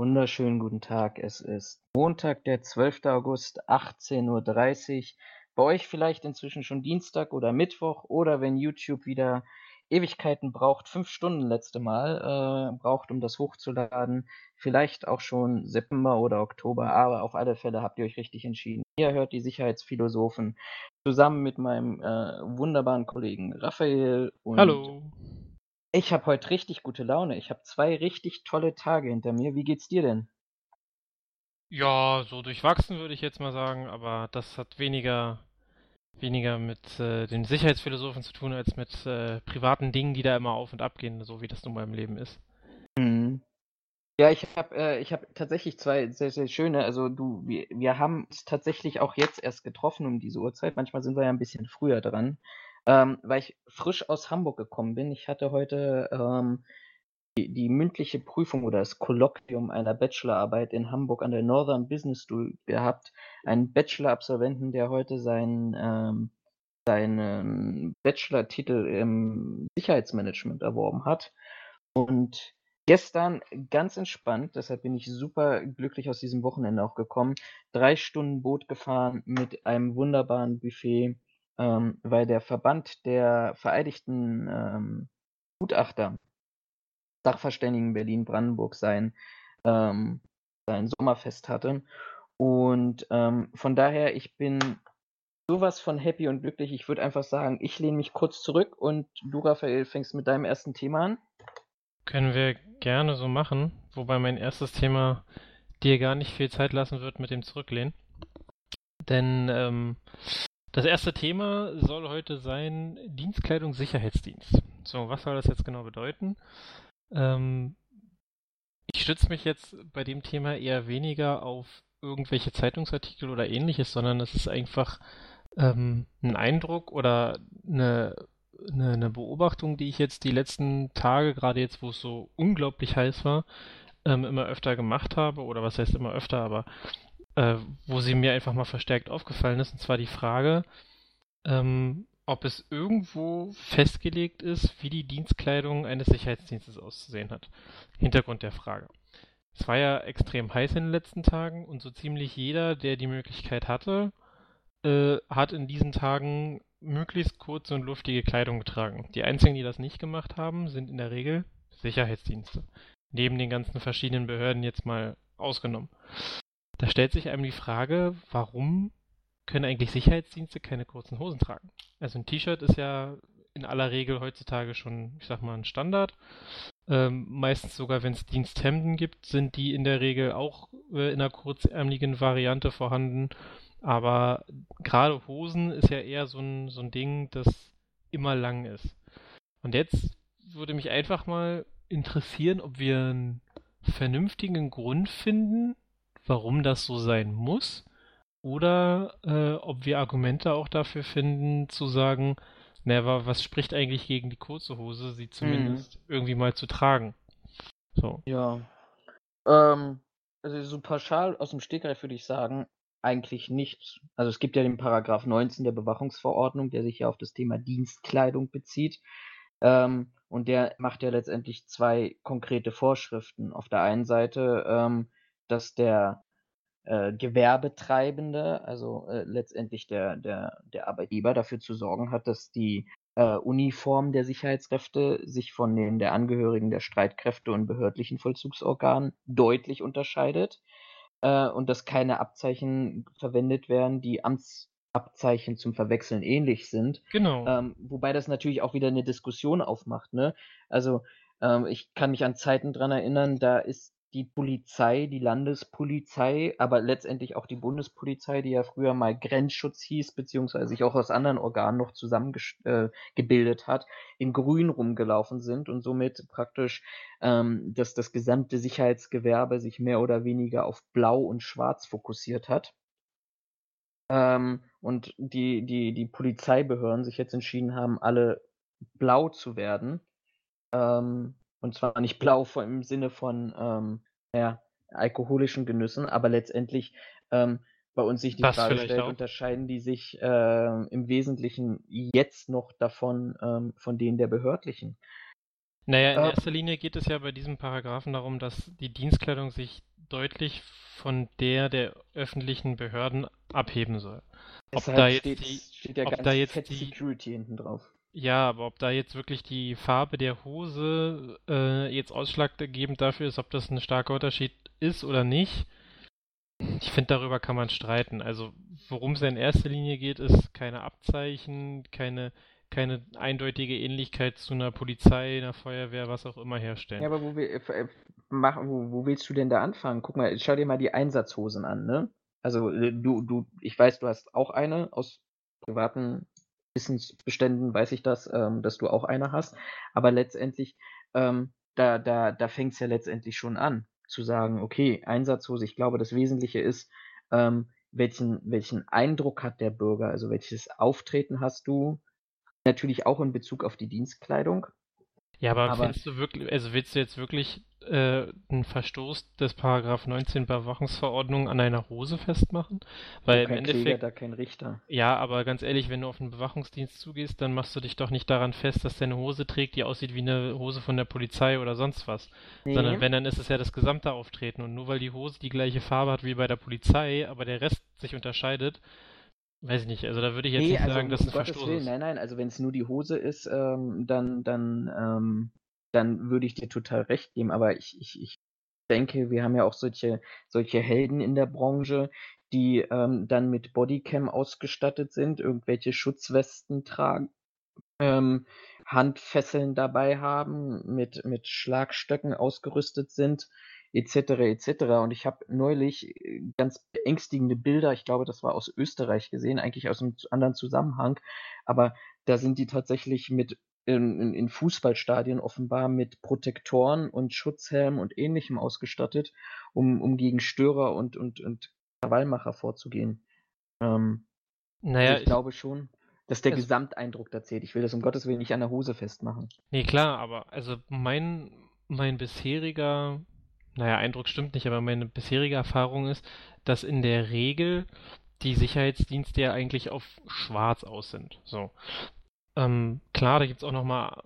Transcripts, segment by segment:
Wunderschönen guten Tag. Es ist Montag, der 12. August, 18.30 Uhr. Bei euch vielleicht inzwischen schon Dienstag oder Mittwoch oder wenn YouTube wieder Ewigkeiten braucht, fünf Stunden letzte Mal äh, braucht, um das hochzuladen. Vielleicht auch schon September oder Oktober, aber auf alle Fälle habt ihr euch richtig entschieden. Ihr hört die Sicherheitsphilosophen zusammen mit meinem äh, wunderbaren Kollegen Raphael und Hallo. Ich habe heute richtig gute Laune. Ich habe zwei richtig tolle Tage hinter mir. Wie geht's dir denn? Ja, so durchwachsen würde ich jetzt mal sagen, aber das hat weniger, weniger mit äh, den Sicherheitsphilosophen zu tun, als mit äh, privaten Dingen, die da immer auf und ab gehen, so wie das nun mal im Leben ist. Mhm. Ja, ich habe äh, hab tatsächlich zwei sehr, sehr schöne. Also du, wir, wir haben uns tatsächlich auch jetzt erst getroffen um diese Uhrzeit. Manchmal sind wir ja ein bisschen früher dran ähm, weil ich frisch aus Hamburg gekommen bin. Ich hatte heute ähm, die, die, mündliche Prüfung oder das Kolloquium einer Bachelorarbeit in Hamburg an der Northern Business School gehabt. Einen Bachelor-Absolventen, der heute seinen, ähm, seinen Bachelor-Titel im Sicherheitsmanagement erworben hat. Und gestern ganz entspannt, deshalb bin ich super glücklich aus diesem Wochenende auch gekommen, drei Stunden Boot gefahren mit einem wunderbaren Buffet ähm, weil der Verband der vereidigten ähm, Gutachter, Sachverständigen Berlin-Brandenburg sein, ähm, sein Sommerfest hatte. Und ähm, von daher, ich bin sowas von happy und glücklich. Ich würde einfach sagen, ich lehne mich kurz zurück und du, Raphael, fängst mit deinem ersten Thema an. Können wir gerne so machen, wobei mein erstes Thema dir gar nicht viel Zeit lassen wird mit dem Zurücklehnen. Denn ähm, das erste Thema soll heute sein Dienstkleidung Sicherheitsdienst. So, was soll das jetzt genau bedeuten? Ähm, ich stütze mich jetzt bei dem Thema eher weniger auf irgendwelche Zeitungsartikel oder ähnliches, sondern es ist einfach ähm, ein Eindruck oder eine, eine, eine, Beobachtung, die ich jetzt die letzten Tage, gerade jetzt, wo es so unglaublich heiß war, ähm, immer öfter gemacht habe, oder was heißt immer öfter, aber äh, wo sie mir einfach mal verstärkt aufgefallen ist, und zwar die Frage, ähm, ob es irgendwo festgelegt ist, wie die Dienstkleidung eines Sicherheitsdienstes auszusehen hat. Hintergrund der Frage. Es war ja extrem heiß in den letzten Tagen und so ziemlich jeder, der die Möglichkeit hatte, äh, hat in diesen Tagen möglichst kurze und luftige Kleidung getragen. Die einzigen, die das nicht gemacht haben, sind in der Regel Sicherheitsdienste. Neben den ganzen verschiedenen Behörden jetzt mal ausgenommen. Da stellt sich einem die Frage, warum können eigentlich Sicherheitsdienste keine kurzen Hosen tragen? Also ein T-Shirt ist ja in aller Regel heutzutage schon, ich sag mal, ein Standard. Ähm, meistens sogar, wenn es Diensthemden gibt, sind die in der Regel auch äh, in einer kurzärmeligen Variante vorhanden. Aber gerade Hosen ist ja eher so ein, so ein Ding, das immer lang ist. Und jetzt würde mich einfach mal interessieren, ob wir einen vernünftigen Grund finden, warum das so sein muss, oder äh, ob wir Argumente auch dafür finden, zu sagen, naja, was spricht eigentlich gegen die kurze Hose, sie zumindest mhm. irgendwie mal zu tragen. So. Ja. Ähm, also so pauschal aus dem Stegreif würde ich sagen, eigentlich nichts. Also es gibt ja den Paragraph 19 der Bewachungsverordnung, der sich ja auf das Thema Dienstkleidung bezieht. Ähm, und der macht ja letztendlich zwei konkrete Vorschriften. Auf der einen Seite ähm, dass der äh, Gewerbetreibende, also äh, letztendlich der, der, der Arbeitgeber, dafür zu sorgen hat, dass die äh, Uniform der Sicherheitskräfte sich von den der Angehörigen der Streitkräfte und behördlichen Vollzugsorganen deutlich unterscheidet äh, und dass keine Abzeichen verwendet werden, die Amtsabzeichen zum Verwechseln ähnlich sind. Genau. Ähm, wobei das natürlich auch wieder eine Diskussion aufmacht. Ne? Also ähm, ich kann mich an Zeiten dran erinnern, da ist die Polizei, die Landespolizei, aber letztendlich auch die Bundespolizei, die ja früher mal Grenzschutz hieß, beziehungsweise sich auch aus anderen Organen noch zusammengebildet äh, hat, in Grün rumgelaufen sind und somit praktisch ähm, dass das gesamte Sicherheitsgewerbe sich mehr oder weniger auf Blau und Schwarz fokussiert hat. Ähm, und die, die, die Polizeibehörden sich jetzt entschieden haben, alle blau zu werden. Ähm, und zwar nicht blau im Sinne von ähm, ja, alkoholischen Genüssen, aber letztendlich ähm, bei uns sich die das Frage stellt, unterscheiden die sich äh, im Wesentlichen jetzt noch davon ähm, von denen der behördlichen? Naja, in äh, erster Linie geht es ja bei diesem Paragraphen darum, dass die Dienstkleidung sich deutlich von der der öffentlichen Behörden abheben soll. Ob da jetzt steht, die, steht ja ob da jetzt die Security hinten drauf. Ja, aber ob da jetzt wirklich die Farbe der Hose äh, jetzt ausschlaggebend dafür ist, ob das ein starker Unterschied ist oder nicht, ich finde, darüber kann man streiten. Also, worum es in erster Linie geht, ist keine Abzeichen, keine, keine eindeutige Ähnlichkeit zu einer Polizei, einer Feuerwehr, was auch immer herstellen. Ja, aber wo, wir, äh, machen, wo, wo willst du denn da anfangen? Guck mal, schau dir mal die Einsatzhosen an, ne? Also, äh, du, du, ich weiß, du hast auch eine aus privaten Wissensbeständen weiß ich das, ähm, dass du auch eine hast. Aber letztendlich, ähm, da, da, da fängt es ja letztendlich schon an, zu sagen, okay, Einsatzhose, ich glaube, das Wesentliche ist, ähm, welchen, welchen Eindruck hat der Bürger, also welches Auftreten hast du, natürlich auch in Bezug auf die Dienstkleidung. Ja, aber, aber findest du wirklich, also willst du jetzt wirklich äh, einen Verstoß des Paragraph 19 Bewachungsverordnung an einer Hose festmachen? Weil kein im Endeffekt, Kläger, da kein Richter. Ja, aber ganz ehrlich, wenn du auf einen Bewachungsdienst zugehst, dann machst du dich doch nicht daran fest, dass der eine Hose trägt, die aussieht wie eine Hose von der Polizei oder sonst was. Nee. Sondern wenn, dann ist es ja das gesamte Auftreten. Und nur weil die Hose die gleiche Farbe hat wie bei der Polizei, aber der Rest sich unterscheidet, Weiß ich nicht, also da würde ich jetzt nee, nicht also sagen, dass es ein Verstoß Willen, ist. Nein, nein, also wenn es nur die Hose ist, ähm, dann, dann, ähm, dann würde ich dir total recht geben. Aber ich, ich, ich denke, wir haben ja auch solche, solche Helden in der Branche, die ähm, dann mit Bodycam ausgestattet sind, irgendwelche Schutzwesten tragen, ähm, Handfesseln dabei haben, mit, mit Schlagstöcken ausgerüstet sind etc. etc. Und ich habe neulich äh, ganz beängstigende Bilder, ich glaube, das war aus Österreich gesehen, eigentlich aus einem anderen Zusammenhang, aber da sind die tatsächlich mit in, in Fußballstadien offenbar mit Protektoren und Schutzhelm und ähnlichem ausgestattet, um, um gegen Störer und, und, und Krawallmacher vorzugehen. Ähm, naja, also ich, glaube schon, dass der Gesamteindruck da zählt. Ich will das um Gottes Willen nicht an der Hose festmachen. Nee, klar, aber also mein, mein bisheriger naja, Eindruck stimmt nicht, aber meine bisherige Erfahrung ist, dass in der Regel die Sicherheitsdienste ja eigentlich auf schwarz aus sind. So. Ähm, klar, da gibt es auch nochmal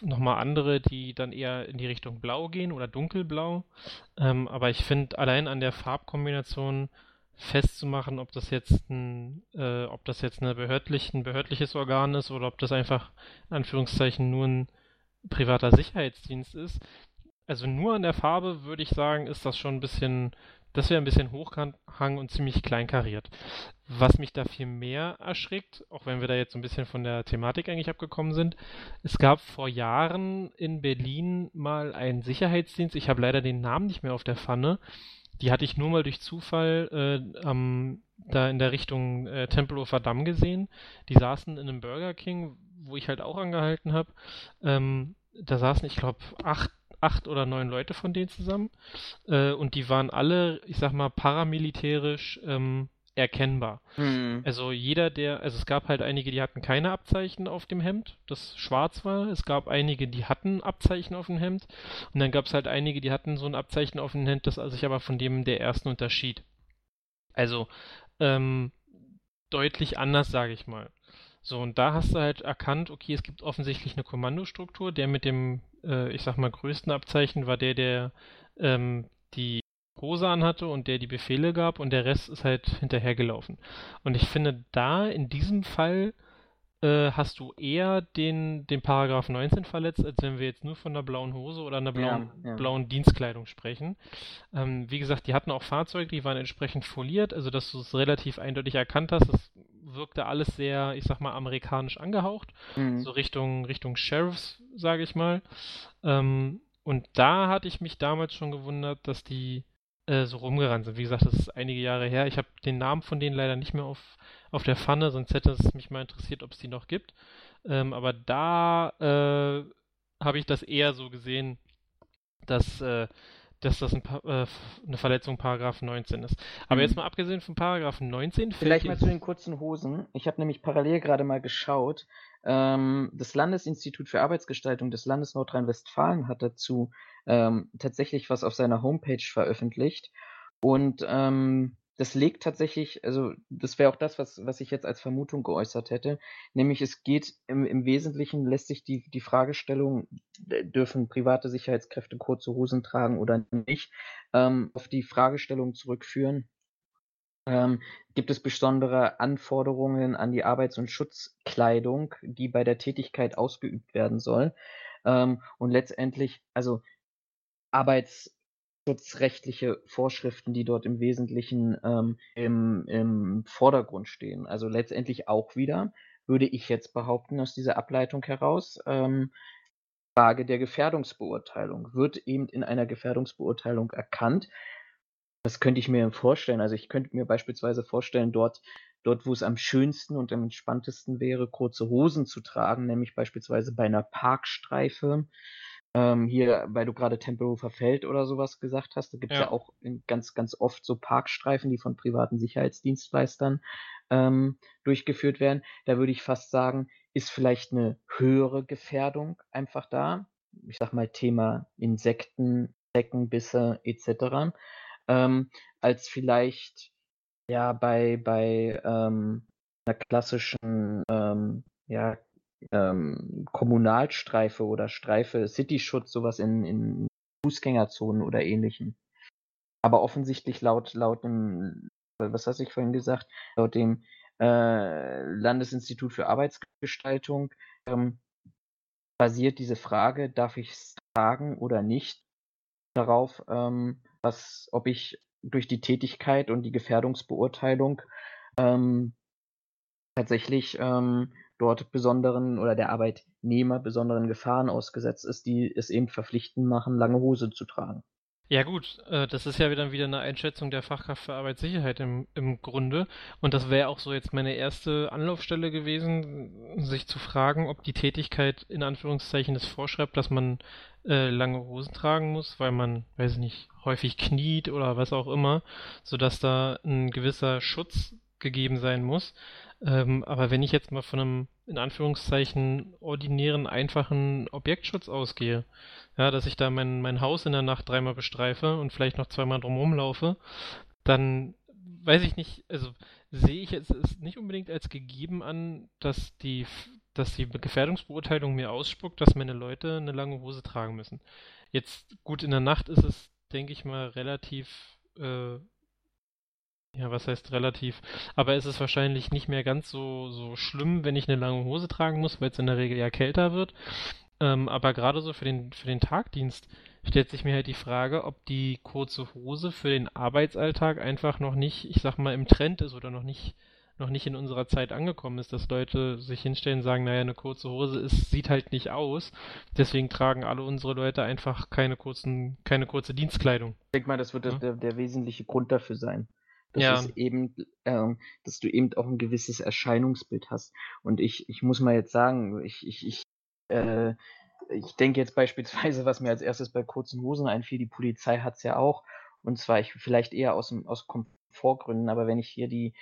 noch mal andere, die dann eher in die Richtung blau gehen oder dunkelblau. Ähm, aber ich finde, allein an der Farbkombination festzumachen, ob das jetzt ein, äh, ob das jetzt eine behördlich, ein behördliches Organ ist oder ob das einfach in Anführungszeichen nur ein privater Sicherheitsdienst ist, also nur an der Farbe würde ich sagen, ist das schon ein bisschen, das wäre ein bisschen Hochhang und ziemlich kleinkariert. Was mich da viel mehr erschrickt, auch wenn wir da jetzt so ein bisschen von der Thematik eigentlich abgekommen sind, es gab vor Jahren in Berlin mal einen Sicherheitsdienst, ich habe leider den Namen nicht mehr auf der Pfanne, die hatte ich nur mal durch Zufall äh, am, da in der Richtung äh, Tempelhofer Damm gesehen. Die saßen in einem Burger King, wo ich halt auch angehalten habe. Ähm, da saßen, ich glaube, acht acht oder neun Leute von denen zusammen. Äh, und die waren alle, ich sag mal, paramilitärisch ähm, erkennbar. Mhm. Also jeder, der, also es gab halt einige, die hatten keine Abzeichen auf dem Hemd, das schwarz war. Es gab einige, die hatten Abzeichen auf dem Hemd. Und dann gab es halt einige, die hatten so ein Abzeichen auf dem Hemd, das sich aber von dem der ersten unterschied. Also ähm, deutlich anders, sage ich mal. So, und da hast du halt erkannt, okay, es gibt offensichtlich eine Kommandostruktur. Der mit dem, äh, ich sag mal, größten Abzeichen war der, der ähm, die Hose anhatte und der die Befehle gab und der Rest ist halt hinterhergelaufen. Und ich finde, da in diesem Fall äh, hast du eher den, den Paragraph 19 verletzt, als wenn wir jetzt nur von einer blauen Hose oder einer blauen, ja, ja. blauen Dienstkleidung sprechen. Ähm, wie gesagt, die hatten auch Fahrzeuge, die waren entsprechend foliert, also dass du es relativ eindeutig erkannt hast. Es wirkte alles sehr, ich sag mal, amerikanisch angehaucht, mhm. so Richtung, Richtung Sheriffs, sage ich mal. Ähm, und da hatte ich mich damals schon gewundert, dass die äh, so rumgerannt sind. Wie gesagt, das ist einige Jahre her. Ich habe den Namen von denen leider nicht mehr auf, auf der Pfanne, sonst hätte es mich mal interessiert, ob es die noch gibt. Ähm, aber da äh, habe ich das eher so gesehen, dass, äh, dass das ein äh, eine Verletzung Paragraph 19 ist. Aber mhm. jetzt mal abgesehen von Paragraph 19. Vielleicht mal zu den kurzen Hosen. Ich habe nämlich parallel gerade mal geschaut. Ähm, das Landesinstitut für Arbeitsgestaltung des Landes Nordrhein-Westfalen hat dazu ähm, tatsächlich was auf seiner Homepage veröffentlicht. Und ähm, das legt tatsächlich, also das wäre auch das, was, was ich jetzt als Vermutung geäußert hätte, nämlich es geht im, im Wesentlichen, lässt sich die, die Fragestellung, dürfen private Sicherheitskräfte kurze Hosen tragen oder nicht, ähm, auf die Fragestellung zurückführen, ähm, gibt es besondere Anforderungen an die Arbeits- und Schutzkleidung, die bei der Tätigkeit ausgeübt werden soll. Ähm, und letztendlich, also Arbeits- schutzrechtliche Vorschriften, die dort im Wesentlichen ähm, im, im Vordergrund stehen. Also letztendlich auch wieder, würde ich jetzt behaupten, aus dieser Ableitung heraus, ähm, Frage der Gefährdungsbeurteilung. Wird eben in einer Gefährdungsbeurteilung erkannt, das könnte ich mir vorstellen. Also ich könnte mir beispielsweise vorstellen, dort, dort, wo es am schönsten und am entspanntesten wäre, kurze Hosen zu tragen, nämlich beispielsweise bei einer Parkstreife, ähm, hier, weil du gerade Tempelhofer Feld oder sowas gesagt hast, da gibt es ja. ja. auch ganz, ganz oft so Parkstreifen, die von privaten Sicherheitsdienstleistern ähm, durchgeführt werden. Da würde ich fast sagen, ist vielleicht eine höhere Gefährdung einfach da. Ich sag mal Thema Insekten, Zeckenbisse etc. Ähm, als vielleicht ja bei, bei ähm, einer klassischen ähm, ja, ähm, Kommunalstreife oder Streife Cityschutz, sowas in, in Fußgängerzonen oder ähnlichem. Aber offensichtlich laut, laut dem, was hast ich vorhin gesagt, laut dem äh, Landesinstitut für Arbeitsgestaltung ähm, basiert diese Frage, darf ich es tragen oder nicht, darauf, ähm, was, ob ich durch die Tätigkeit und die Gefährdungsbeurteilung ähm, tatsächlich ähm, dort besonderen oder der Arbeitnehmer besonderen Gefahren ausgesetzt ist, die es eben verpflichtend machen, lange Hose zu tragen. Ja gut, äh, das ist ja wieder, wieder eine Einschätzung der Fachkraft für Arbeitssicherheit im, im Grunde. Und das wäre auch so jetzt meine erste Anlaufstelle gewesen, sich zu fragen, ob die Tätigkeit in Anführungszeichen es vorschreibt, dass man äh, lange Hosen tragen muss, weil man, weiß ich nicht, häufig kniet oder was auch immer, sodass da ein gewisser Schutz gegeben sein muss. Ähm, aber wenn ich jetzt mal von einem, in Anführungszeichen, ordinären, einfachen Objektschutz ausgehe, ja, dass ich da mein, mein Haus in der Nacht dreimal bestreife und vielleicht noch zweimal drumherum laufe, dann weiß ich nicht, also sehe ich es nicht unbedingt als gegeben an, dass die, dass die Gefährdungsbeurteilung mir ausspuckt, dass meine Leute eine lange Hose tragen müssen. Jetzt gut in der Nacht ist es, denke ich mal, relativ äh, ja, was heißt relativ? Aber es ist wahrscheinlich nicht mehr ganz so, so schlimm, wenn ich eine lange Hose tragen muss, weil es in der Regel ja kälter wird. Ähm, aber gerade so für den, für den Tagdienst stellt sich mir halt die Frage, ob die kurze Hose für den Arbeitsalltag einfach noch nicht, ich sag mal, im Trend ist oder noch nicht, noch nicht in unserer Zeit angekommen ist, dass Leute sich hinstellen und sagen, naja, eine kurze Hose ist, sieht halt nicht aus. Deswegen tragen alle unsere Leute einfach keine kurzen, keine kurze Dienstkleidung. Ich denke mal, das wird ja? der, der wesentliche Grund dafür sein. Das ja. ist eben, ähm, dass du eben auch ein gewisses Erscheinungsbild hast. Und ich, ich muss mal jetzt sagen, ich, ich, ich, äh, ich denke jetzt beispielsweise, was mir als erstes bei kurzen Hosen einfiel, die Polizei hat's ja auch. Und zwar ich vielleicht eher aus, aus Komfortgründen, aber wenn ich hier die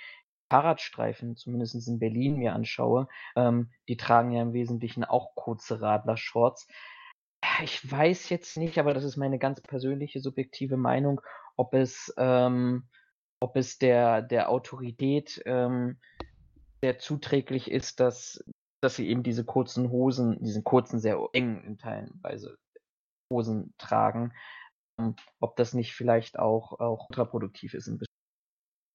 Fahrradstreifen, zumindest in Berlin, mir anschaue, ähm, die tragen ja im Wesentlichen auch kurze Radlershorts. Ich weiß jetzt nicht, aber das ist meine ganz persönliche subjektive Meinung, ob es ähm, ob es der, der Autorität ähm, sehr zuträglich ist, dass, dass sie eben diese kurzen Hosen, diesen kurzen, sehr engen in Teilenweise Hosen tragen, ähm, ob das nicht vielleicht auch, auch kontraproduktiv ist.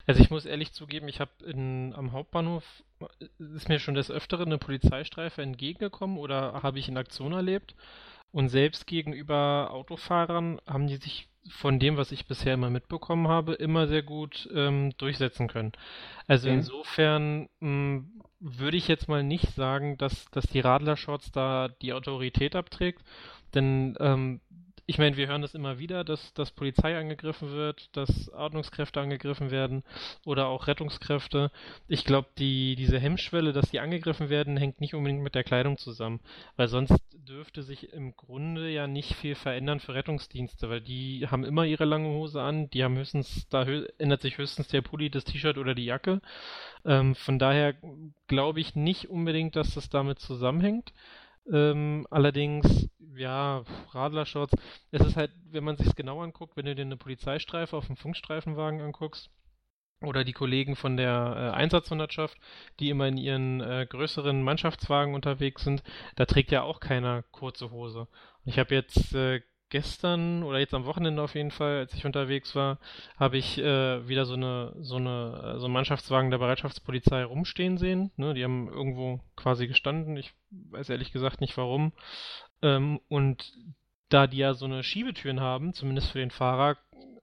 Also ich muss ehrlich zugeben, ich habe am Hauptbahnhof äh, ist mir schon des Öfteren eine Polizeistreife entgegengekommen oder habe ich in Aktion erlebt. Und selbst gegenüber Autofahrern haben die sich von dem, was ich bisher immer mitbekommen habe, immer sehr gut ähm, durchsetzen können. Also okay. insofern mh, hm, würde ich jetzt mal nicht sagen, dass, dass die Radler-Shorts da die Autorität abträgt, denn ähm, ich meine, wir hören das immer wieder, dass, dass Polizei angegriffen wird, dass Ordnungskräfte angegriffen werden oder auch Rettungskräfte. Ich glaube, die, diese Hemmschwelle, dass die angegriffen werden, hängt nicht unbedingt mit der Kleidung zusammen, weil sonst dürfte sich im Grunde ja nicht viel verändern für Rettungsdienste, weil die haben immer ihre lange Hose an, die haben höchstens, da ändert sich höchstens der Pulli, das T-Shirt oder die Jacke. Ähm, von daher glaube ich nicht unbedingt, dass das damit zusammenhängt. Ähm, allerdings, ja, Radlershorts, es ist halt, wenn man sich es genau anguckt, wenn du dir eine Polizeistreife auf dem Funkstreifenwagen anguckst, oder die Kollegen von der äh, Einsatzhundertschaft, die immer in ihren äh, größeren Mannschaftswagen unterwegs sind, da trägt ja auch keiner kurze Hose. Ich habe jetzt äh, gestern oder jetzt am Wochenende auf jeden Fall, als ich unterwegs war, habe ich äh, wieder so eine so eine so einen Mannschaftswagen der Bereitschaftspolizei rumstehen sehen. Ne? Die haben irgendwo quasi gestanden. Ich weiß ehrlich gesagt nicht warum. Ähm, und da die ja so eine Schiebetüren haben, zumindest für den Fahrer,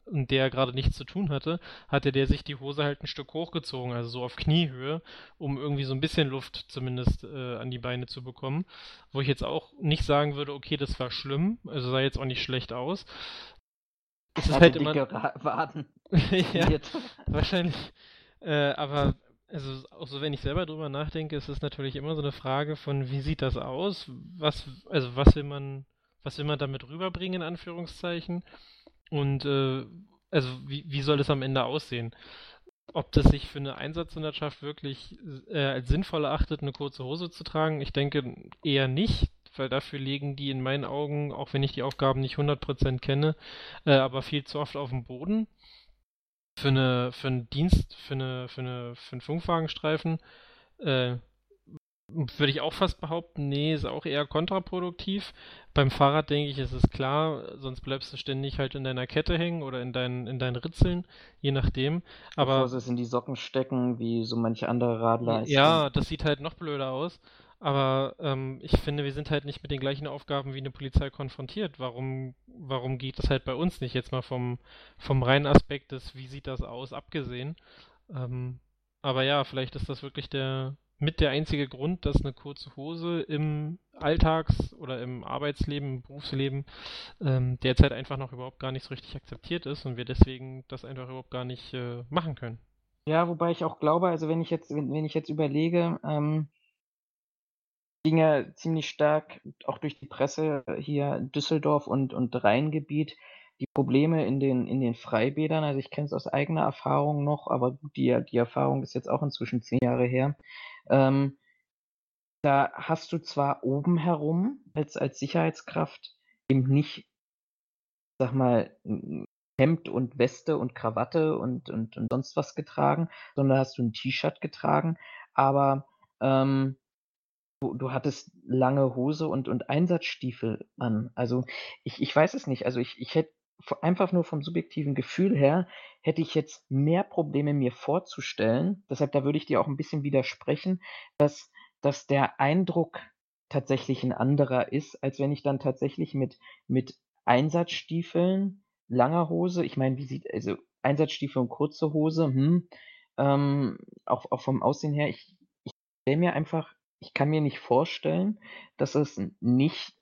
und der gerade nichts zu tun hatte, hatte der sich die Hose halt ein Stück hochgezogen, also so auf Kniehöhe, um irgendwie so ein bisschen Luft zumindest äh, an die Beine zu bekommen. Wo ich jetzt auch nicht sagen würde, okay, das war schlimm, also sah jetzt auch nicht schlecht aus. Es ist halt immer. Waden. ja, wahrscheinlich. Äh, aber also auch so, wenn ich selber drüber nachdenke, ist es natürlich immer so eine Frage von, wie sieht das aus? Was, also was will man, was will man damit rüberbringen, in Anführungszeichen? Und äh, also wie, wie soll das am Ende aussehen? Ob das sich für eine Einsatzhundertschaft wirklich äh, als sinnvoll erachtet, eine kurze Hose zu tragen? Ich denke eher nicht, weil dafür legen die in meinen Augen, auch wenn ich die Aufgaben nicht 100% kenne, äh, aber viel zu oft auf dem Boden. Für eine, für einen Dienst, für eine, für eine, für einen Funkwagenstreifen, äh, würde ich auch fast behaupten, nee, ist auch eher kontraproduktiv. Beim Fahrrad denke ich, ist es klar, sonst bleibst du ständig halt in deiner Kette hängen oder in deinen, in deinen Ritzeln, je nachdem. Aber Bevor sie es in die Socken stecken, wie so manche andere Radler. Ja, das sieht halt noch blöder aus. Aber ähm, ich finde, wir sind halt nicht mit den gleichen Aufgaben wie eine Polizei konfrontiert. Warum, warum geht das halt bei uns nicht? Jetzt mal vom, vom reinen Aspekt des, wie sieht das aus, abgesehen. Ähm, aber ja, vielleicht ist das wirklich der, mit der einzige Grund, dass eine kurze Hose im Alltags- oder im Arbeitsleben, im Berufsleben ähm, derzeit einfach noch überhaupt gar nicht so richtig akzeptiert ist und wir deswegen das einfach überhaupt gar nicht äh, machen können. Ja, wobei ich auch glaube, also wenn ich jetzt, wenn, wenn ich jetzt überlege, ähm, ging ja ziemlich stark auch durch die Presse hier Düsseldorf und, und Rheingebiet die Probleme in den, in den Freibädern. Also ich kenne es aus eigener Erfahrung noch, aber die, die Erfahrung ist jetzt auch inzwischen zehn Jahre her. Ähm, da hast du zwar oben herum als, als Sicherheitskraft eben nicht, sag mal, Hemd und Weste und Krawatte und, und, und sonst was getragen, sondern hast du ein T-Shirt getragen, aber ähm, du, du hattest lange Hose und, und Einsatzstiefel an. Also ich, ich weiß es nicht. Also ich, ich hätte einfach nur vom subjektiven Gefühl her, hätte ich jetzt mehr Probleme mir vorzustellen, deshalb da würde ich dir auch ein bisschen widersprechen, dass, dass der Eindruck tatsächlich ein anderer ist, als wenn ich dann tatsächlich mit, mit Einsatzstiefeln, langer Hose, ich meine, wie sieht, also Einsatzstiefel und kurze Hose, hm, ähm, auch, auch vom Aussehen her, ich, ich stelle mir einfach, ich kann mir nicht vorstellen, dass es nicht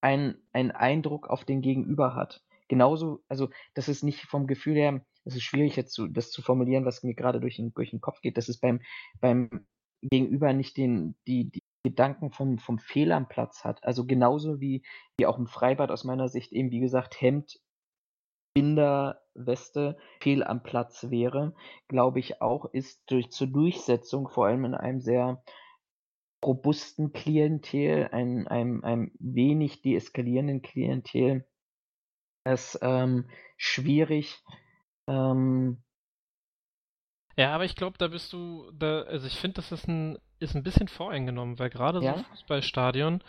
ein, ein Eindruck auf den Gegenüber hat genauso, also das ist nicht vom Gefühl her, es ist schwierig jetzt zu, das zu formulieren, was mir gerade durch den, durch den Kopf geht, dass es beim, beim Gegenüber nicht den, die, die Gedanken vom, vom Fehl am Platz hat. Also genauso wie, wie auch im Freibad aus meiner Sicht eben, wie gesagt, Hemd, Binder, Weste fehl am Platz wäre, glaube ich auch, ist durch zur Durchsetzung, vor allem in einem sehr robusten Klientel, einem, einem, einem wenig deeskalierenden Klientel, es ähm, schwierig. Ähm, ja, aber ich glaube, da bist du, da, also ich finde, das ist ein, ist ein bisschen voreingenommen, weil gerade ja? so Fußballstadion,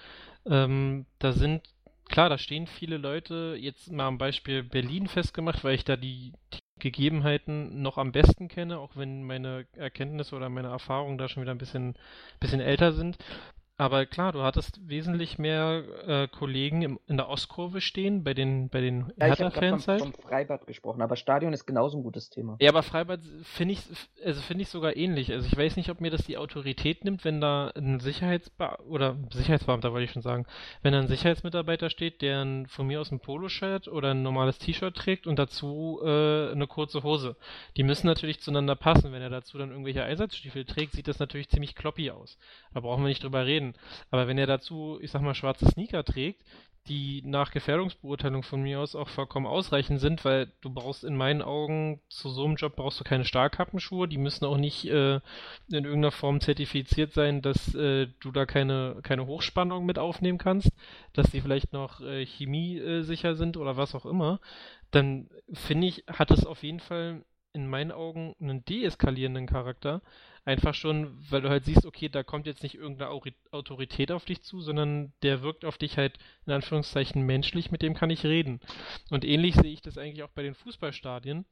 ähm, da sind, klar, da stehen viele Leute, jetzt mal am Beispiel Berlin festgemacht, weil ich da die, die Gegebenheiten noch am besten kenne, auch wenn meine Erkenntnisse oder meine Erfahrungen da schon wieder ein bisschen, bisschen älter sind. Aber klar, du hattest wesentlich mehr äh, Kollegen im, in der Ostkurve stehen, bei den, bei den ja, Hertha-Fans halt. Ich habe vom Freibad gesprochen, aber Stadion ist genauso ein gutes Thema. Ja, aber Freibad finde ich, also finde ich sogar ähnlich. Also ich weiß nicht, ob mir das die Autorität nimmt, wenn da ein Sicherheitsbeamter, oder Sicherheitsbeamter wollte ich schon sagen, wenn da ein Sicherheitsmitarbeiter steht, der ein, von mir aus ein Poloshirt oder ein normales T-Shirt trägt und dazu äh, eine kurze Hose. Die müssen natürlich zueinander passen. Wenn er dazu dann irgendwelche Einsatzstiefel trägt, sieht das natürlich ziemlich kloppy aus. Da brauchen wir nicht drüber reden. Aber wenn er dazu, ich sag mal, schwarze Sneaker trägt, die nach Gefährdungsbeurteilung von mir aus auch vollkommen ausreichend sind, weil du brauchst in meinen Augen zu so einem Job brauchst du keine Stahlkappenschuhe, die müssen auch nicht äh, in irgendeiner Form zertifiziert sein, dass äh, du da keine, keine Hochspannung mit aufnehmen kannst, dass die vielleicht noch äh, chemiesicher sind oder was auch immer, dann finde ich, hat es auf jeden Fall in meinen Augen einen deeskalierenden Charakter. Einfach schon, weil du halt siehst, okay, da kommt jetzt nicht irgendeine Autorität auf dich zu, sondern der wirkt auf dich halt in Anführungszeichen menschlich, mit dem kann ich reden. Und ähnlich sehe ich das eigentlich auch bei den Fußballstadien.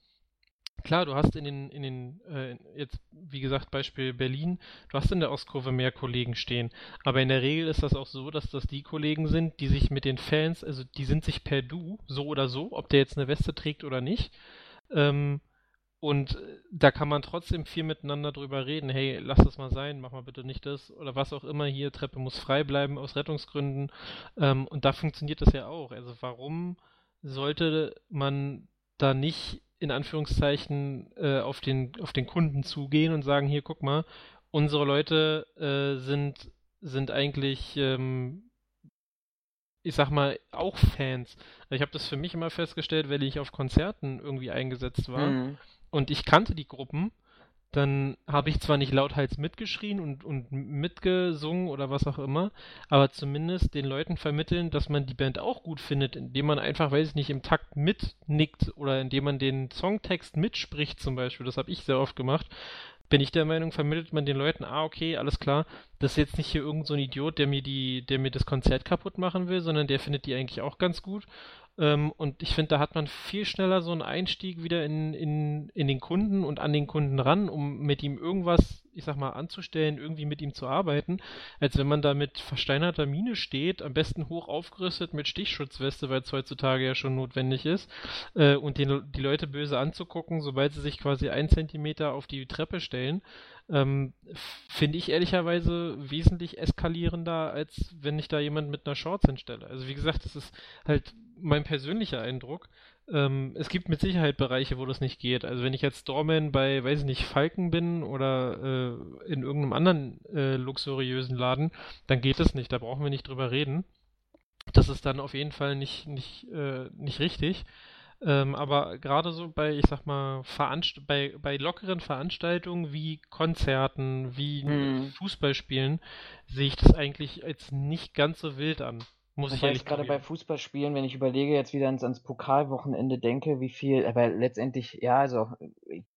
Klar, du hast in den, in den, äh, jetzt wie gesagt, Beispiel Berlin, du hast in der Ostkurve mehr Kollegen stehen. Aber in der Regel ist das auch so, dass das die Kollegen sind, die sich mit den Fans, also die sind sich per Du, so oder so, ob der jetzt eine Weste trägt oder nicht. Ähm, und da kann man trotzdem viel miteinander drüber reden. Hey, lass das mal sein, mach mal bitte nicht das oder was auch immer hier. Treppe muss frei bleiben aus Rettungsgründen. Ähm, und da funktioniert das ja auch. Also warum sollte man da nicht in Anführungszeichen äh, auf, den, auf den Kunden zugehen und sagen, hier, guck mal, unsere Leute äh, sind, sind eigentlich, ähm, ich sag mal, auch Fans. Ich habe das für mich immer festgestellt, wenn ich auf Konzerten irgendwie eingesetzt war mhm. Und ich kannte die Gruppen dann habe ich zwar nicht lauthals mitgeschrien und, und mitgesungen oder was auch immer, aber zumindest den Leuten vermitteln, dass man die Band auch gut findet, indem man einfach, weiß ich nicht, im Takt mitnickt oder indem man den Songtext mitspricht zum Beispiel. Das habe ich sehr oft gemacht. Bin ich der Meinung, vermittelt man den Leuten, ah, okay, alles klar, das ist jetzt nicht hier irgend so ein Idiot, der mir die, der mir das Konzert kaputt machen will, sondern der findet die eigentlich auch ganz gut ähm, und ich finde, da hat man viel schneller so einen Einstieg wieder in, in, in den Kunden und an den Kunden ran, um mit ihm irgendwas, ich sag mal, anzustellen, irgendwie mit ihm zu arbeiten, als wenn man da mit versteinerter Mine steht, am besten hoch aufgerüstet mit Stichschutzweste, weil es heutzutage ja schon notwendig ist, äh, und den, die Leute böse anzugucken, sobald sie sich quasi ein Zentimeter auf die Treppe stellen ähm, finde ich ehrlicherweise wesentlich eskalierender, als wenn ich da jemand mit einer Shorts hinstelle. Also wie gesagt, das ist halt mein persönlicher Eindruck. Ähm, es gibt mit Sicherheit Bereiche, wo das nicht geht. Also wenn ich jetzt Doorman bei, weiß ich nicht, Falken bin oder äh, in irgendeinem anderen äh, luxuriösen Laden, dann geht das nicht. Da brauchen wir nicht drüber reden. Das ist dann auf jeden Fall nicht, nicht, äh, nicht richtig. Ähm, aber gerade so bei, ich sag mal, Veranst bei, bei lockeren Veranstaltungen wie Konzerten, wie hm. Fußballspielen, sehe ich das eigentlich als nicht ganz so wild an. Muss ich ehrlich gerade bei Fußballspielen, wenn ich überlege, jetzt wieder ans, ans, Pokalwochenende denke, wie viel, aber letztendlich, ja, also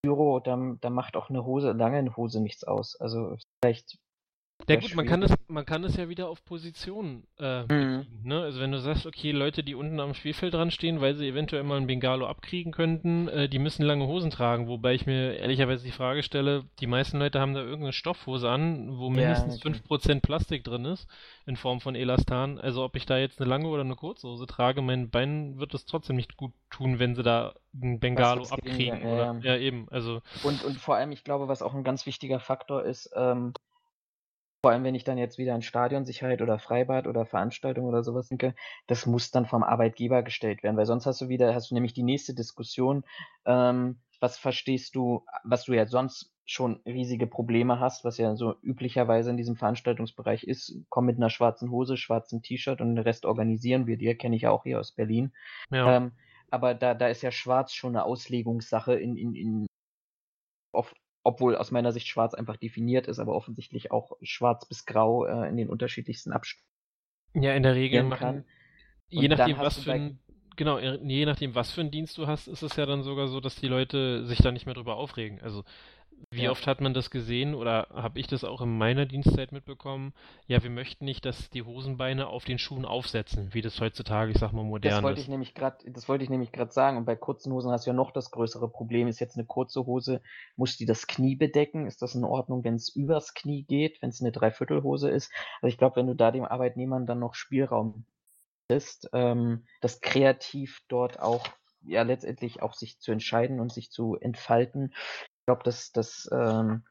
Euro, da, da macht auch eine Hose, lange eine Hose nichts aus. Also vielleicht ja gut, man kann, es, man kann es ja wieder auf Positionen äh, mhm. ne? Also wenn du sagst, okay, Leute, die unten am Spielfeld dran stehen, weil sie eventuell mal einen Bengalo abkriegen könnten, äh, die müssen lange Hosen tragen, wobei ich mir ehrlicherweise die Frage stelle, die meisten Leute haben da irgendeine Stoffhose an, wo mindestens ja, okay. 5% Plastik drin ist, in Form von Elastan. Also ob ich da jetzt eine lange oder eine kurze Hose trage, meinen Beinen wird es trotzdem nicht gut tun, wenn sie da einen Bengalo abkriegen. Ja, oder, ja. ja, eben. Also. Und, und vor allem, ich glaube, was auch ein ganz wichtiger Faktor ist, ähm, vor allem, wenn ich dann jetzt wieder an Stadionsicherheit oder Freibad oder Veranstaltung oder sowas denke, das muss dann vom Arbeitgeber gestellt werden, weil sonst hast du wieder, hast du nämlich die nächste Diskussion, ähm, was verstehst du, was du ja sonst schon riesige Probleme hast, was ja so üblicherweise in diesem Veranstaltungsbereich ist, komm mit einer schwarzen Hose, schwarzem T-Shirt und den Rest organisieren wir dir, kenne ich ja auch hier aus Berlin. Ja. Ähm, aber da, da ist ja schwarz schon eine Auslegungssache in, in, in oft obwohl aus meiner Sicht schwarz einfach definiert ist, aber offensichtlich auch schwarz bis grau äh, in den unterschiedlichsten Abständen. Ja, in der Regel machen, je nachdem, was für ein, genau, je nachdem, was für einen Dienst du hast, ist es ja dann sogar so, dass die Leute sich da nicht mehr drüber aufregen. Also wie ja. oft hat man das gesehen oder habe ich das auch in meiner Dienstzeit mitbekommen? Ja, wir möchten nicht, dass die Hosenbeine auf den Schuhen aufsetzen, wie das heutzutage, ich sag mal, modern das wollte ist. Ich nämlich grad, das wollte ich nämlich gerade sagen. Und bei kurzen Hosen hast du ja noch das größere Problem. Ist jetzt eine kurze Hose, muss die das Knie bedecken? Ist das in Ordnung, wenn es übers Knie geht, wenn es eine Dreiviertelhose ist? Also ich glaube, wenn du da dem Arbeitnehmern dann noch Spielraum lässt, ähm, das kreativ dort auch ja letztendlich auch sich zu entscheiden und sich zu entfalten, ich glaube, dass das. Ähm,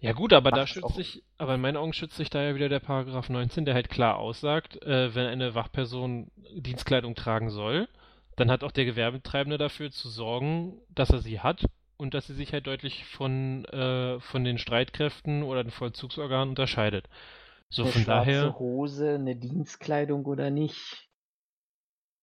ja gut, aber da schützt sich, aber in meinen Augen schützt sich da ja wieder der Paragraph 19, der halt klar aussagt, äh, wenn eine Wachperson Dienstkleidung tragen soll, dann hat auch der Gewerbetreibende dafür zu sorgen, dass er sie hat und dass sie sich halt deutlich von, äh, von den Streitkräften oder den Vollzugsorganen unterscheidet. So eine von daher. Hose, eine Dienstkleidung oder nicht?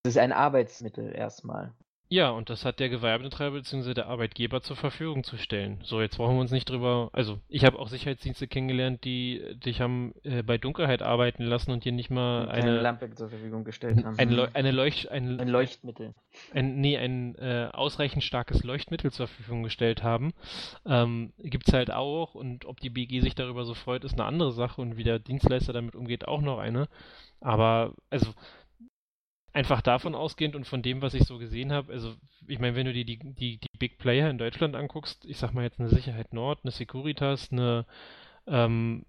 Das ist ein Arbeitsmittel erstmal. Ja, und das hat der Gewerbetreiber bzw. der Arbeitgeber zur Verfügung zu stellen. So, jetzt brauchen wir uns nicht drüber. Also, ich habe auch Sicherheitsdienste kennengelernt, die dich haben äh, bei Dunkelheit arbeiten lassen und dir nicht mal eine, eine Lampe zur Verfügung gestellt haben. Ein, Leu eine Leucht, ein, ein Leuchtmittel. Ein, nee, ein äh, ausreichend starkes Leuchtmittel zur Verfügung gestellt haben. Ähm, Gibt es halt auch. Und ob die BG sich darüber so freut, ist eine andere Sache. Und wie der Dienstleister damit umgeht, auch noch eine. Aber, also, einfach davon ausgehend und von dem, was ich so gesehen habe, also ich meine, wenn du dir die, die, die Big Player in Deutschland anguckst, ich sag mal jetzt eine Sicherheit Nord, eine Securitas, eine ähm,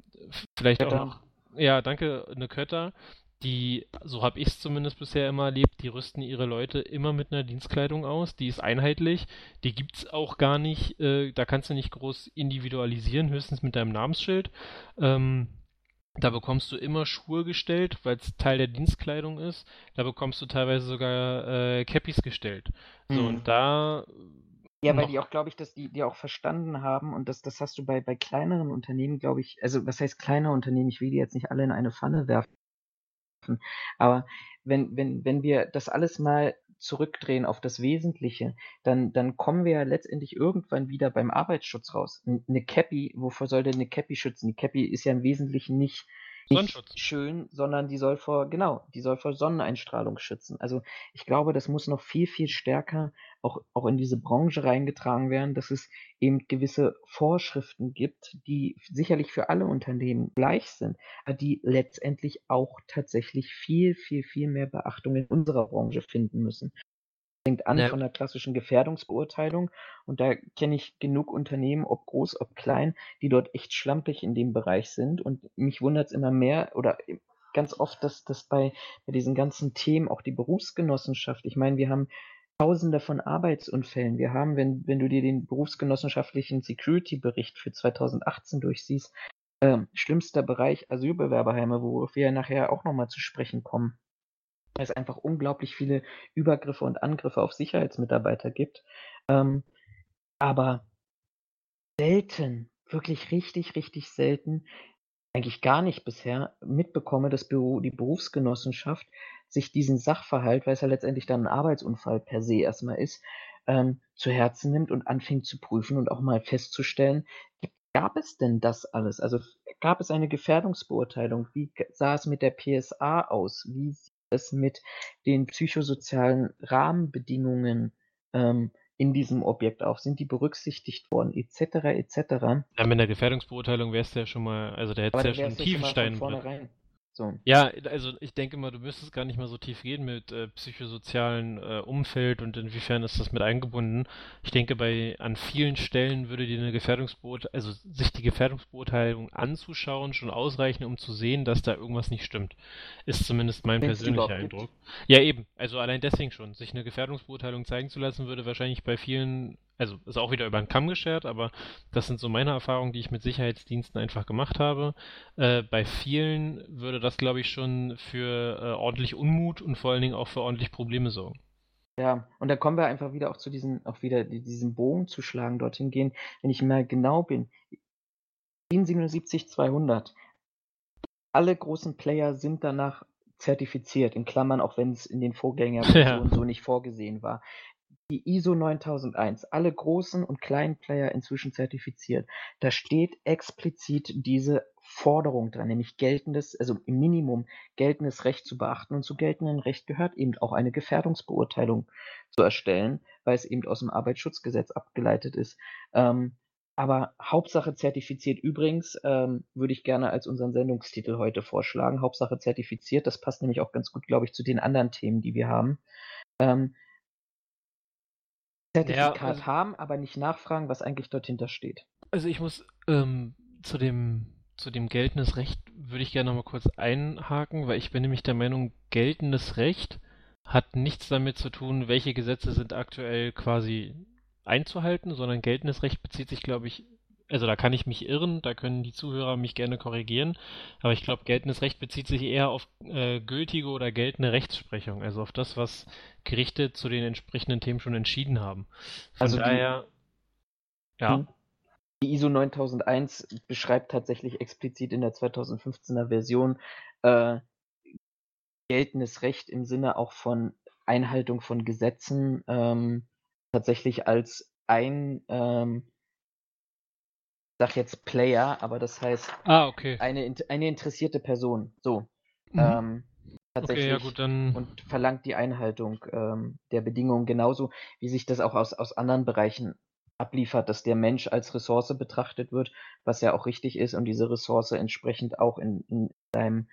vielleicht Kötter. auch noch, ja, danke, eine Kötter, die, so habe ich es zumindest bisher immer erlebt, die rüsten ihre Leute immer mit einer Dienstkleidung aus, die ist einheitlich, die gibt es auch gar nicht, äh, da kannst du nicht groß individualisieren, höchstens mit deinem Namensschild. Ähm, da bekommst du immer Schuhe gestellt, weil es Teil der Dienstkleidung ist. Da bekommst du teilweise sogar äh, Cappies gestellt. So, mhm. und da. Ja, weil die auch, glaube ich, dass die, die auch verstanden haben und das, das hast du bei, bei kleineren Unternehmen, glaube ich, also was heißt kleine Unternehmen? Ich will die jetzt nicht alle in eine Pfanne werfen. Aber wenn, wenn, wenn wir das alles mal zurückdrehen auf das Wesentliche, dann, dann kommen wir ja letztendlich irgendwann wieder beim Arbeitsschutz raus. Eine Cappy, wovor soll denn eine Cappy schützen? Die Cappy ist ja im Wesentlichen nicht nicht schön, sondern die soll vor, genau, die soll vor Sonneneinstrahlung schützen. Also ich glaube, das muss noch viel, viel stärker auch, auch in diese Branche reingetragen werden, dass es eben gewisse Vorschriften gibt, die sicherlich für alle Unternehmen gleich sind, aber die letztendlich auch tatsächlich viel, viel, viel mehr Beachtung in unserer Branche finden müssen fängt an ja. von der klassischen Gefährdungsbeurteilung und da kenne ich genug Unternehmen, ob groß, ob klein, die dort echt schlampig in dem Bereich sind und mich wundert es immer mehr oder ganz oft, dass das bei, bei diesen ganzen Themen auch die Berufsgenossenschaft, ich meine, wir haben Tausende von Arbeitsunfällen. Wir haben, wenn, wenn du dir den berufsgenossenschaftlichen Security-Bericht für 2018 durchsiehst, äh, schlimmster Bereich Asylbewerberheime, worauf wir ja nachher auch nochmal zu sprechen kommen es einfach unglaublich viele Übergriffe und Angriffe auf Sicherheitsmitarbeiter gibt. Ähm, aber selten, wirklich richtig, richtig selten, eigentlich gar nicht bisher mitbekomme, dass die Berufsgenossenschaft sich diesen Sachverhalt, weil es ja letztendlich dann ein Arbeitsunfall per se erstmal ist, ähm, zu Herzen nimmt und anfängt zu prüfen und auch mal festzustellen, gab es denn das alles? Also gab es eine Gefährdungsbeurteilung? Wie sah es mit der PSA aus? Wie es mit den psychosozialen Rahmenbedingungen ähm, in diesem Objekt auf? Sind die berücksichtigt worden, etc., etc.? Ja, mit der Gefährdungsbeurteilung wärst du ja schon mal, also da hättest du ja schon einen Tiefenstein. So. Ja, also ich denke mal, du müsstest gar nicht mal so tief gehen mit äh, psychosozialen äh, Umfeld und inwiefern ist das mit eingebunden. Ich denke, bei an vielen Stellen würde dir eine Gefährdungsbeurteilung, also sich die Gefährdungsbeurteilung anzuschauen, schon ausreichen, um zu sehen, dass da irgendwas nicht stimmt. Ist zumindest mein Wenn's persönlicher Eindruck. Gibt. Ja, eben. Also allein deswegen schon. Sich eine Gefährdungsbeurteilung zeigen zu lassen, würde wahrscheinlich bei vielen also ist auch wieder über den Kamm geschert, aber das sind so meine Erfahrungen, die ich mit Sicherheitsdiensten einfach gemacht habe. Äh, bei vielen würde das, glaube ich, schon für äh, ordentlich Unmut und vor allen Dingen auch für ordentlich Probleme sorgen. Ja, und da kommen wir einfach wieder auch zu diesen, auch wieder diesen Bogen zu schlagen, dorthin gehen, wenn ich mal genau bin. 777-200. Alle großen Player sind danach zertifiziert, in Klammern, auch wenn es in den Vorgängerversionen ja. so nicht vorgesehen war die ISO 9001, alle großen und kleinen Player inzwischen zertifiziert. Da steht explizit diese Forderung dran, nämlich geltendes, also im Minimum geltendes Recht zu beachten und zu geltendem Recht gehört eben auch eine Gefährdungsbeurteilung zu erstellen, weil es eben aus dem Arbeitsschutzgesetz abgeleitet ist. Ähm, aber Hauptsache zertifiziert übrigens, ähm, würde ich gerne als unseren Sendungstitel heute vorschlagen. Hauptsache zertifiziert, das passt nämlich auch ganz gut, glaube ich, zu den anderen Themen, die wir haben. Ähm, Zertifikat ja, also, haben, aber nicht nachfragen, was eigentlich dort hinter steht. Also ich muss ähm, zu dem zu dem geltendes Recht würde ich gerne noch mal kurz einhaken, weil ich bin nämlich der Meinung, geltendes Recht hat nichts damit zu tun, welche Gesetze sind aktuell quasi einzuhalten, sondern geltendes Recht bezieht sich, glaube ich, also da kann ich mich irren, da können die Zuhörer mich gerne korrigieren, aber ich glaube, geltendes Recht bezieht sich eher auf äh, gültige oder geltende Rechtsprechung, also auf das, was Gerichte zu den entsprechenden Themen schon entschieden haben. Von also daher, die, ja. Hm. Die ISO 9001 beschreibt tatsächlich explizit in der 2015er Version äh, geltendes Recht im Sinne auch von Einhaltung von Gesetzen ähm, tatsächlich als ein, ähm, sag jetzt Player, aber das heißt ah, okay. eine, eine interessierte Person. So. Mhm. Ähm, tatsächlich okay, ja gut, dann... und verlangt die Einhaltung ähm, der Bedingungen genauso, wie sich das auch aus, aus anderen Bereichen abliefert, dass der Mensch als Ressource betrachtet wird, was ja auch richtig ist und diese Ressource entsprechend auch in, in seinem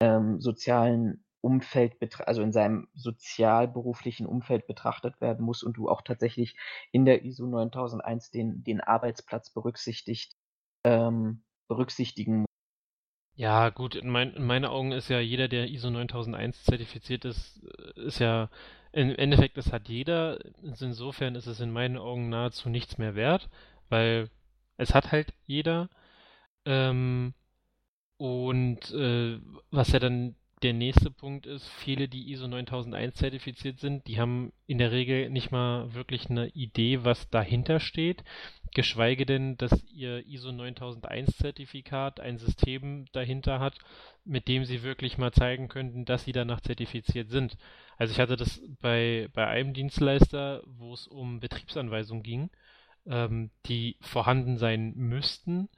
ähm, sozialen Umfeld, also in seinem sozialberuflichen Umfeld betrachtet werden muss und du auch tatsächlich in der ISO 9001 den, den Arbeitsplatz berücksichtigt, ähm, berücksichtigen musst. Ja, gut, in, mein, in meinen Augen ist ja jeder, der ISO 9001 zertifiziert ist, ist ja, im Endeffekt, das hat jeder. Insofern ist es in meinen Augen nahezu nichts mehr wert, weil es hat halt jeder. Ähm, und äh, was ja dann der nächste Punkt ist, viele, die ISO 9001 zertifiziert sind, die haben in der Regel nicht mal wirklich eine Idee, was dahinter steht, geschweige denn, dass ihr ISO 9001 Zertifikat ein System dahinter hat, mit dem sie wirklich mal zeigen könnten, dass sie danach zertifiziert sind. Also ich hatte das bei, bei einem Dienstleister, wo es um Betriebsanweisungen ging, ähm, die vorhanden sein müssten.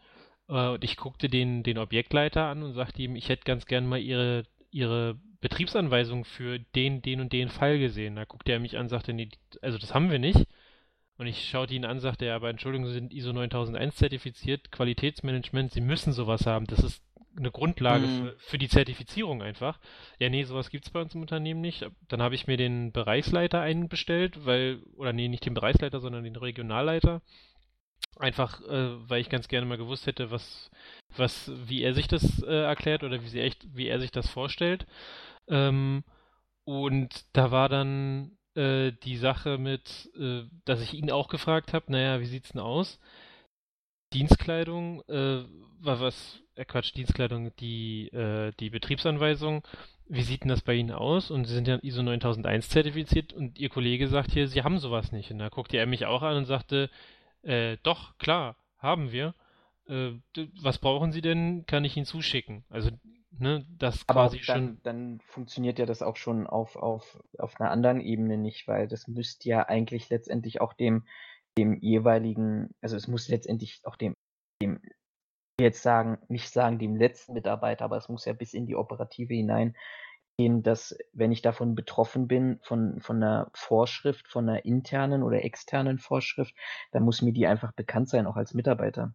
Äh, und ich guckte den, den Objektleiter an und sagte ihm, ich hätte ganz gern mal ihre ihre Betriebsanweisung für den, den und den Fall gesehen. Da guckte er mich an, sagte, nee, also das haben wir nicht. Und ich schaute ihn an, sagte er, aber Entschuldigung, Sie sind ISO 9001 zertifiziert, Qualitätsmanagement, Sie müssen sowas haben. Das ist eine Grundlage mhm. für, für, die Zertifizierung einfach. Ja, nee, sowas gibt es bei uns im Unternehmen nicht. Dann habe ich mir den Bereichsleiter einbestellt, weil, oder nee, nicht den Bereichsleiter, sondern den Regionalleiter. Einfach, äh, weil ich ganz gerne mal gewusst hätte, was, was, wie er sich das äh, erklärt oder wie, sie echt, wie er sich das vorstellt. Ähm, und da war dann äh, die Sache mit, äh, dass ich ihn auch gefragt habe, naja, wie sieht's denn aus? Dienstkleidung, äh, war was, äh, Quatsch, Dienstkleidung, die, äh, die Betriebsanweisung, wie sieht denn das bei Ihnen aus? Und Sie sind ja ISO 9001 zertifiziert und Ihr Kollege sagt hier, Sie haben sowas nicht. Und da guckte er mich auch an und sagte, äh, doch, klar, haben wir. Äh, was brauchen Sie denn? Kann ich Ihnen zuschicken? Also, ne, das Aber quasi dann, schon. dann funktioniert ja das auch schon auf, auf, auf einer anderen Ebene nicht, weil das müsste ja eigentlich letztendlich auch dem, dem jeweiligen, also es muss letztendlich auch dem, dem jetzt sagen, nicht sagen dem letzten Mitarbeiter, aber es muss ja bis in die Operative hinein dass wenn ich davon betroffen bin, von, von einer Vorschrift, von einer internen oder externen Vorschrift, dann muss mir die einfach bekannt sein, auch als Mitarbeiter.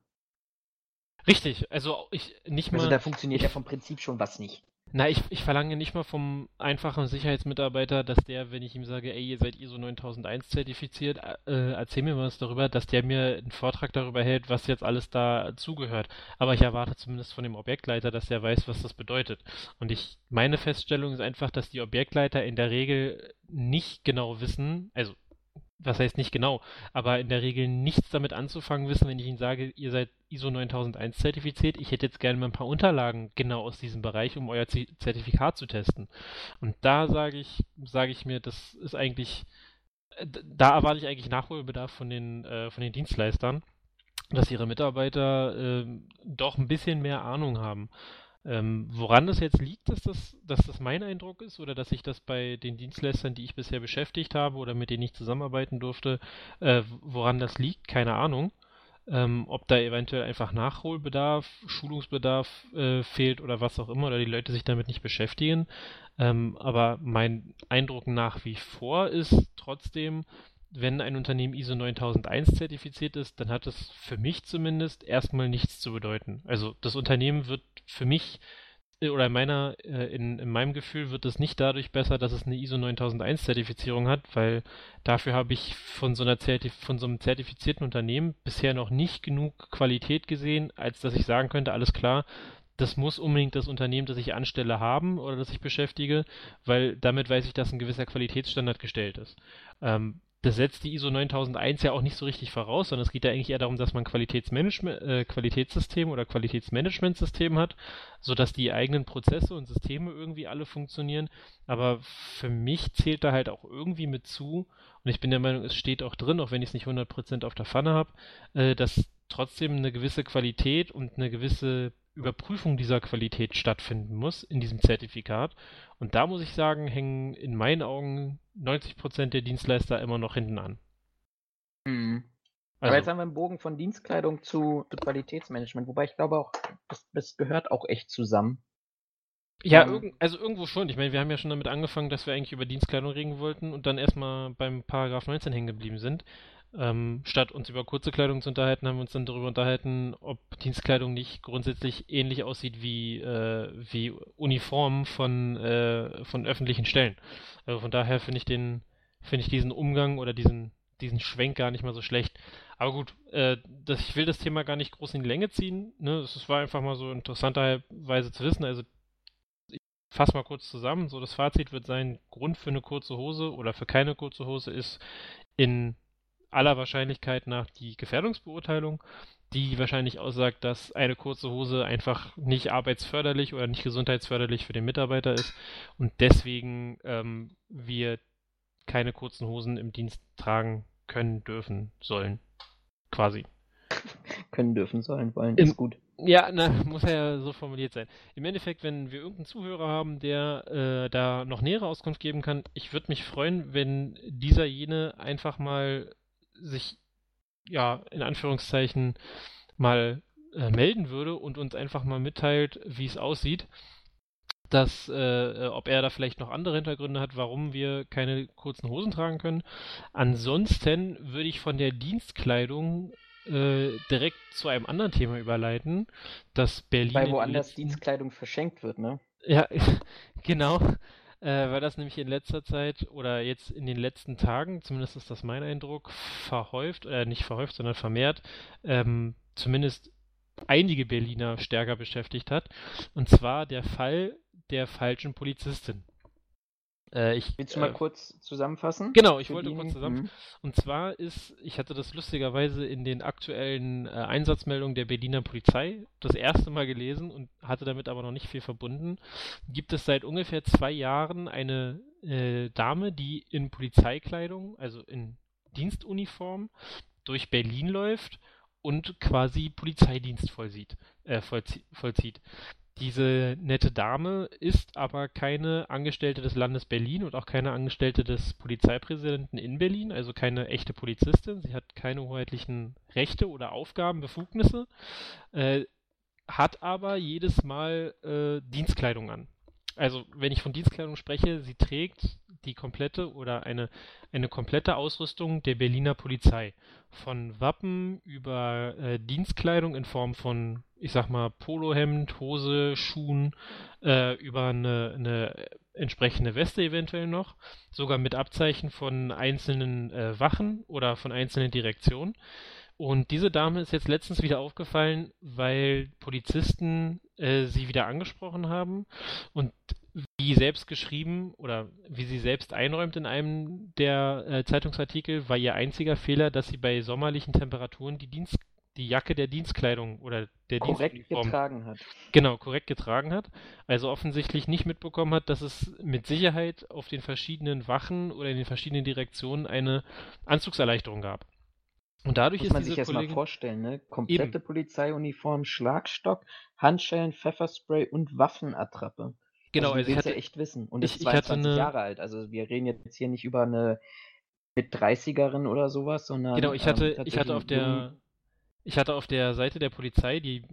Richtig, also ich nicht Also mal. da funktioniert ja vom Prinzip schon was nicht. Na, ich, ich verlange nicht mal vom einfachen Sicherheitsmitarbeiter, dass der, wenn ich ihm sage, ey, ihr seid ISO 9001 zertifiziert, äh, erzähl mir was darüber, dass der mir einen Vortrag darüber hält, was jetzt alles da zugehört. Aber ich erwarte zumindest von dem Objektleiter, dass der weiß, was das bedeutet. Und ich, meine Feststellung ist einfach, dass die Objektleiter in der Regel nicht genau wissen, also was heißt nicht genau, aber in der Regel nichts damit anzufangen wissen, wenn ich Ihnen sage, ihr seid ISO 9001 zertifiziert, ich hätte jetzt gerne mal ein paar Unterlagen genau aus diesem Bereich, um euer Zertifikat zu testen. Und da sage ich, sage ich mir, das ist eigentlich, äh, da erwarte ich eigentlich Nachholbedarf von den, äh, von den Dienstleistern, dass ihre Mitarbeiter äh, doch ein bisschen mehr Ahnung haben. Ähm, woran das jetzt liegt, dass das, dass das mein Eindruck ist oder dass ich das bei den Dienstleistern, die ich bisher beschäftigt habe oder mit denen ich zusammenarbeiten durfte, äh, woran das liegt, keine Ahnung. Ähm, ob da eventuell einfach Nachholbedarf, Schulungsbedarf äh, fehlt oder was auch immer, oder die Leute sich damit nicht beschäftigen. Ähm, aber mein Eindruck nach wie vor ist trotzdem, wenn ein Unternehmen ISO 9001 zertifiziert ist, dann hat es für mich zumindest erstmal nichts zu bedeuten. Also das Unternehmen wird für mich äh, oder in meiner, äh, in, in meinem Gefühl wird es nicht dadurch besser, dass es eine ISO 9001 Zertifizierung hat, weil dafür habe ich von so einer Zertif von so einem zertifizierten Unternehmen bisher noch nicht genug Qualität gesehen, als dass ich sagen könnte, alles klar, das muss unbedingt das Unternehmen, das ich anstelle, haben oder das ich beschäftige, weil damit weiß ich, dass ein gewisser Qualitätsstandard gestellt ist. Ähm, das setzt die ISO 9001 ja auch nicht so richtig voraus, sondern es geht ja eigentlich eher darum, dass man Qualitätsmanagement, äh, Qualitätssystem oder Qualitätsmanagementsystem hat, sodass die eigenen Prozesse und Systeme irgendwie alle funktionieren. Aber für mich zählt da halt auch irgendwie mit zu, und ich bin der Meinung, es steht auch drin, auch wenn ich es nicht 100% auf der Pfanne habe, äh, dass trotzdem eine gewisse Qualität und eine gewisse Überprüfung dieser Qualität stattfinden muss in diesem Zertifikat. Und da muss ich sagen, hängen in meinen Augen 90% der Dienstleister immer noch hinten an. Mhm. Also, Aber jetzt haben wir einen Bogen von Dienstkleidung zu, zu Qualitätsmanagement, wobei ich glaube auch, das, das gehört auch echt zusammen. Ja, ähm, irg also irgendwo schon. Ich meine, wir haben ja schon damit angefangen, dass wir eigentlich über Dienstkleidung reden wollten und dann erstmal beim Paragraph 19 hängen geblieben sind. Ähm, statt uns über kurze Kleidung zu unterhalten, haben wir uns dann darüber unterhalten, ob Dienstkleidung nicht grundsätzlich ähnlich aussieht wie, äh, wie Uniformen von, äh, von öffentlichen Stellen. Also von daher finde ich den, finde ich diesen Umgang oder diesen, diesen Schwenk gar nicht mal so schlecht. Aber gut, äh, das, ich will das Thema gar nicht groß in die Länge ziehen. Ne? Es war einfach mal so interessanterweise zu wissen. Also ich fasse mal kurz zusammen. So das Fazit wird sein: Grund für eine kurze Hose oder für keine kurze Hose ist in aller Wahrscheinlichkeit nach die Gefährdungsbeurteilung, die wahrscheinlich aussagt, dass eine kurze Hose einfach nicht arbeitsförderlich oder nicht gesundheitsförderlich für den Mitarbeiter ist und deswegen ähm, wir keine kurzen Hosen im Dienst tragen können, dürfen, sollen. Quasi. können dürfen, sollen, wollen, ist gut. Ja, na, muss ja so formuliert sein. Im Endeffekt, wenn wir irgendeinen Zuhörer haben, der äh, da noch nähere Auskunft geben kann, ich würde mich freuen, wenn dieser jene einfach mal sich, ja, in Anführungszeichen mal äh, melden würde und uns einfach mal mitteilt, wie es aussieht. Dass, äh, ob er da vielleicht noch andere Hintergründe hat, warum wir keine kurzen Hosen tragen können. Ansonsten würde ich von der Dienstkleidung äh, direkt zu einem anderen Thema überleiten, dass Berlin. Weil woanders. Dienstkleidung verschenkt wird, ne? Ja, genau äh, weil das nämlich in letzter Zeit oder jetzt in den letzten Tagen, zumindest ist das mein Eindruck, verhäuft, äh, nicht verhäuft, sondern vermehrt, ähm, zumindest einige Berliner stärker beschäftigt hat. Und zwar der Fall der falschen Polizistin. Äh, ich, Willst du mal äh, kurz zusammenfassen? Genau, ich wollte kurz zusammenfassen. Mhm. Und zwar ist, ich hatte das lustigerweise in den aktuellen äh, Einsatzmeldungen der Berliner Polizei das erste Mal gelesen und hatte damit aber noch nicht viel verbunden. Gibt es seit ungefähr zwei Jahren eine äh, Dame, die in Polizeikleidung, also in Dienstuniform, durch Berlin läuft und quasi Polizeidienst vollzieht, äh, vollzieht. Diese nette Dame ist aber keine Angestellte des Landes Berlin und auch keine Angestellte des Polizeipräsidenten in Berlin, also keine echte Polizistin. Sie hat keine hoheitlichen Rechte oder Aufgaben, Befugnisse, äh, hat aber jedes Mal äh, Dienstkleidung an. Also wenn ich von Dienstkleidung spreche, sie trägt die komplette oder eine, eine komplette Ausrüstung der Berliner Polizei. Von Wappen über äh, Dienstkleidung in Form von, ich sag mal, Polohemd, Hose, Schuhen, äh, über eine, eine entsprechende Weste eventuell noch, sogar mit Abzeichen von einzelnen äh, Wachen oder von einzelnen Direktionen. Und diese Dame ist jetzt letztens wieder aufgefallen, weil Polizisten äh, sie wieder angesprochen haben und wie selbst geschrieben oder wie sie selbst einräumt in einem der äh, Zeitungsartikel, war ihr einziger Fehler, dass sie bei sommerlichen Temperaturen die Dienst die Jacke der Dienstkleidung oder der korrekt getragen hat. Genau, korrekt getragen hat. Also offensichtlich nicht mitbekommen hat, dass es mit Sicherheit auf den verschiedenen Wachen oder in den verschiedenen Direktionen eine Anzugserleichterung gab. Und dadurch Muss ist man sich diese erstmal vorstellen, ne? Komplette Eben. Polizeiuniform, Schlagstock, Handschellen, Pfefferspray und Waffenattrappe. Genau, also, also ich hatte ja echt wissen. Und ist 22 eine... Jahre alt. Also wir reden jetzt hier nicht über eine mit 30erin oder sowas, sondern. Genau, ich hatte, ähm, ich hatte auf der ich hatte auf der Seite der Polizei, die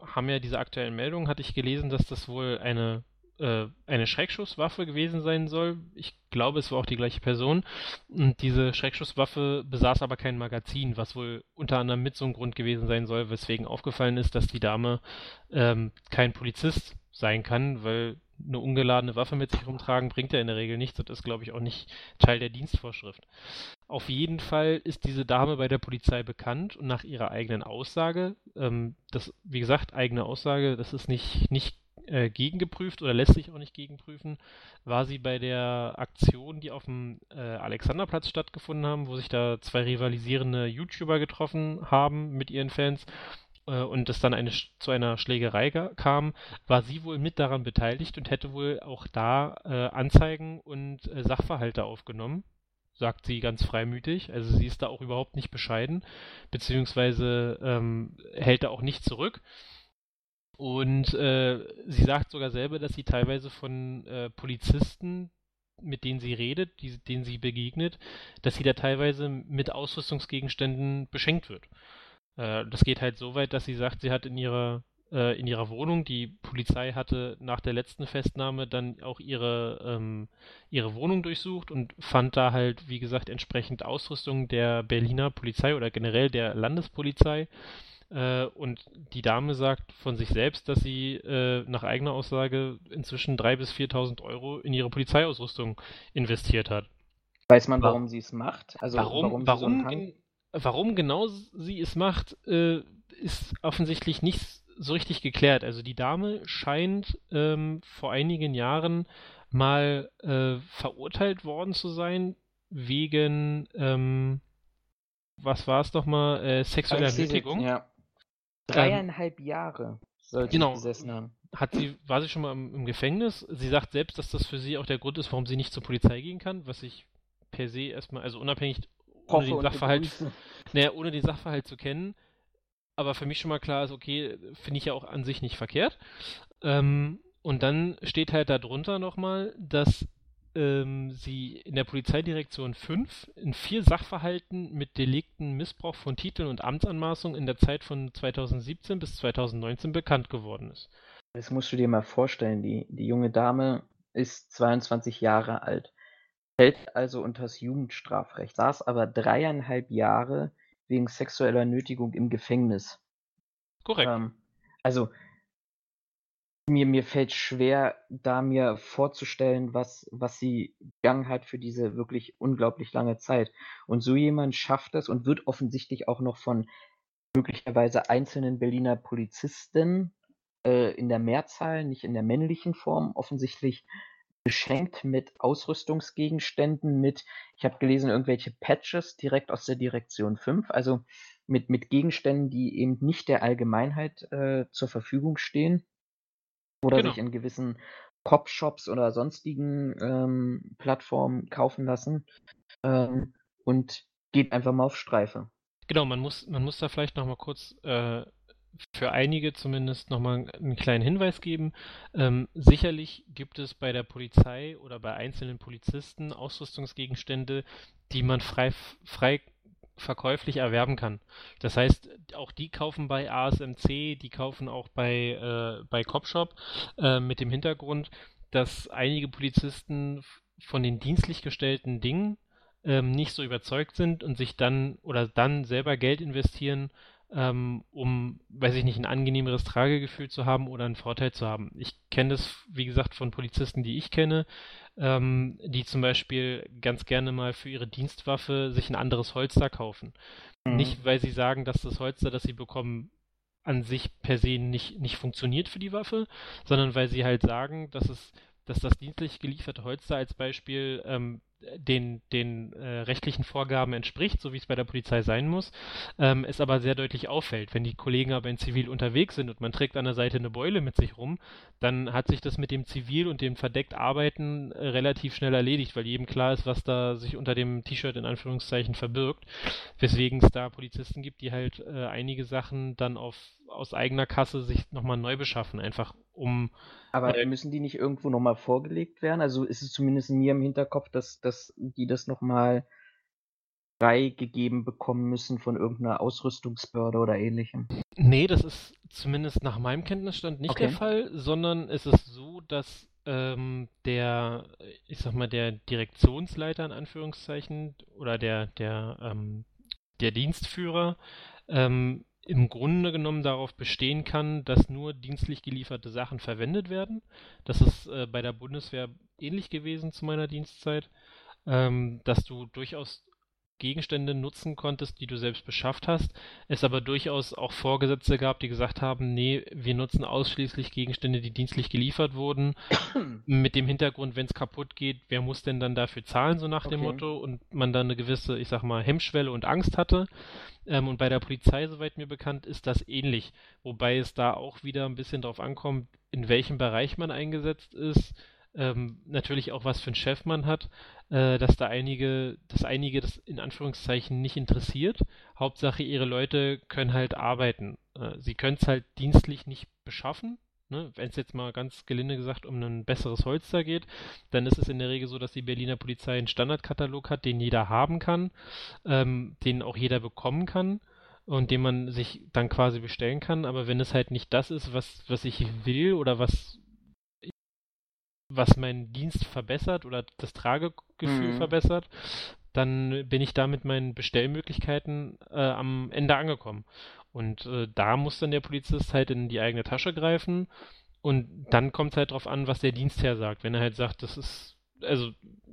haben ja diese aktuellen Meldungen, hatte ich gelesen, dass das wohl eine äh, eine Schreckschusswaffe gewesen sein soll. Ich glaube, es war auch die gleiche Person. Und diese Schreckschusswaffe besaß aber kein Magazin, was wohl unter anderem mit so einem Grund gewesen sein soll, weswegen aufgefallen ist, dass die Dame ähm, kein Polizist sein kann, weil eine ungeladene Waffe mit sich rumtragen bringt ja in der Regel nichts und ist, glaube ich, auch nicht Teil der Dienstvorschrift. Auf jeden Fall ist diese Dame bei der Polizei bekannt und nach ihrer eigenen Aussage, ähm, das, wie gesagt, eigene Aussage, das ist nicht, nicht äh, gegengeprüft oder lässt sich auch nicht gegenprüfen, war sie bei der Aktion, die auf dem äh, Alexanderplatz stattgefunden haben, wo sich da zwei rivalisierende YouTuber getroffen haben mit ihren Fans äh, und es dann eine, zu einer Schlägerei kam, war sie wohl mit daran beteiligt und hätte wohl auch da äh, Anzeigen und äh, Sachverhalte aufgenommen sagt sie ganz freimütig. Also sie ist da auch überhaupt nicht bescheiden, beziehungsweise ähm, hält da auch nicht zurück. Und äh, sie sagt sogar selber, dass sie teilweise von äh, Polizisten mit denen sie redet, die, denen sie begegnet, dass sie da teilweise mit Ausrüstungsgegenständen beschenkt wird. Äh, das geht halt so weit, dass sie sagt, sie hat in ihrer äh, in ihrer Wohnung. Die Polizei hatte nach der letzten Festnahme dann auch ihre, ähm, ihre Wohnung durchsucht und fand da halt, wie gesagt, entsprechend Ausrüstung der Berliner Polizei oder generell der Landespolizei. Äh, und die Dame sagt von sich selbst, dass sie äh, nach eigener Aussage inzwischen 3.000 bis 4.000 Euro in ihre Polizeiausrüstung investiert hat. Weiß man, warum sie es macht? Also warum, warum, warum, so gen warum genau sie es macht, äh, ist offensichtlich nicht so richtig geklärt. Also die Dame scheint ähm, vor einigen Jahren mal äh, verurteilt worden zu sein wegen, ähm, was war es nochmal, äh, sexueller Nötigung. Ja. Dreieinhalb ähm, Jahre sollte genau, sie gesessen haben. Hat sie, war sie schon mal im, im, Gefängnis? Sie sagt selbst, dass das für sie auch der Grund ist, warum sie nicht zur Polizei gehen kann, was ich per se erstmal, also unabhängig ohne den Sachverhalt, naja, ohne den Sachverhalt zu kennen, aber für mich schon mal klar ist, okay, finde ich ja auch an sich nicht verkehrt. Ähm, und dann steht halt darunter nochmal, dass ähm, sie in der Polizeidirektion 5 in vier Sachverhalten mit Delikten Missbrauch von Titeln und Amtsanmaßung in der Zeit von 2017 bis 2019 bekannt geworden ist. Das musst du dir mal vorstellen. Die, die junge Dame ist 22 Jahre alt, fällt also unter das Jugendstrafrecht, saß aber dreieinhalb Jahre wegen sexueller Nötigung im Gefängnis. Korrekt. Ähm, also mir, mir fällt schwer, da mir vorzustellen, was, was sie gegangen hat für diese wirklich unglaublich lange Zeit. Und so jemand schafft es und wird offensichtlich auch noch von möglicherweise einzelnen Berliner Polizisten äh, in der Mehrzahl, nicht in der männlichen Form, offensichtlich beschenkt mit Ausrüstungsgegenständen, mit, ich habe gelesen, irgendwelche Patches direkt aus der Direktion 5, also mit, mit Gegenständen, die eben nicht der Allgemeinheit äh, zur Verfügung stehen oder genau. sich in gewissen Cop-Shops oder sonstigen ähm, Plattformen kaufen lassen ähm, und geht einfach mal auf Streife. Genau, man muss, man muss da vielleicht noch mal kurz äh, für einige zumindest nochmal einen kleinen Hinweis geben. Ähm, sicherlich gibt es bei der Polizei oder bei einzelnen Polizisten Ausrüstungsgegenstände, die man frei, frei verkäuflich erwerben kann. Das heißt, auch die kaufen bei ASMC, die kaufen auch bei, äh, bei Copshop äh, mit dem Hintergrund, dass einige Polizisten von den dienstlich gestellten Dingen ähm, nicht so überzeugt sind und sich dann oder dann selber Geld investieren, ähm, um, weiß ich nicht, ein angenehmeres Tragegefühl zu haben oder einen Vorteil zu haben. Ich kenne das, wie gesagt, von Polizisten, die ich kenne, ähm, die zum Beispiel ganz gerne mal für ihre Dienstwaffe sich ein anderes Holster kaufen. Mhm. Nicht, weil sie sagen, dass das Holster, das sie bekommen, an sich per se nicht, nicht funktioniert für die Waffe, sondern weil sie halt sagen, dass es dass das dienstlich gelieferte Holster als Beispiel ähm, den, den äh, rechtlichen Vorgaben entspricht, so wie es bei der Polizei sein muss, ähm, es aber sehr deutlich auffällt. Wenn die Kollegen aber in Zivil unterwegs sind und man trägt an der Seite eine Beule mit sich rum, dann hat sich das mit dem Zivil und dem verdeckt Arbeiten äh, relativ schnell erledigt, weil jedem klar ist, was da sich unter dem T-Shirt in Anführungszeichen verbirgt. Weswegen es da Polizisten gibt, die halt äh, einige Sachen dann auf, aus eigener Kasse sich nochmal neu beschaffen, einfach um aber äh, müssen die nicht irgendwo nochmal vorgelegt werden? Also ist es zumindest in mir im Hinterkopf, dass, dass die das nochmal freigegeben bekommen müssen von irgendeiner Ausrüstungsbehörde oder ähnlichem. Nee, das ist zumindest nach meinem Kenntnisstand nicht okay. der Fall, sondern es ist so, dass ähm, der, ich sag mal, der Direktionsleiter in Anführungszeichen oder der, der, ähm, der Dienstführer ähm, im Grunde genommen darauf bestehen kann, dass nur dienstlich gelieferte Sachen verwendet werden. Das ist äh, bei der Bundeswehr ähnlich gewesen zu meiner Dienstzeit, ähm, dass du durchaus Gegenstände nutzen konntest, die du selbst beschafft hast, es aber durchaus auch Vorgesetzte gab, die gesagt haben, nee, wir nutzen ausschließlich Gegenstände, die dienstlich geliefert wurden, mit dem Hintergrund, wenn es kaputt geht, wer muss denn dann dafür zahlen, so nach okay. dem Motto, und man dann eine gewisse, ich sag mal, Hemmschwelle und Angst hatte. Ähm, und bei der Polizei, soweit mir bekannt, ist das ähnlich, wobei es da auch wieder ein bisschen drauf ankommt, in welchem Bereich man eingesetzt ist, ähm, natürlich auch was für einen Chef man hat, äh, dass da einige, dass einige das in Anführungszeichen nicht interessiert. Hauptsache ihre Leute können halt arbeiten. Äh, sie können es halt dienstlich nicht beschaffen, ne, wenn es jetzt mal ganz gelinde gesagt um ein besseres Holster geht, dann ist es in der Regel so, dass die Berliner Polizei einen Standardkatalog hat, den jeder haben kann, ähm, den auch jeder bekommen kann und den man sich dann quasi bestellen kann. Aber wenn es halt nicht das ist, was, was ich will oder was was meinen Dienst verbessert oder das Tragegefühl mhm. verbessert, dann bin ich da mit meinen Bestellmöglichkeiten äh, am Ende angekommen. Und äh, da muss dann der Polizist halt in die eigene Tasche greifen und dann kommt es halt drauf an, was der Dienstherr sagt. Wenn er halt sagt, das ist, also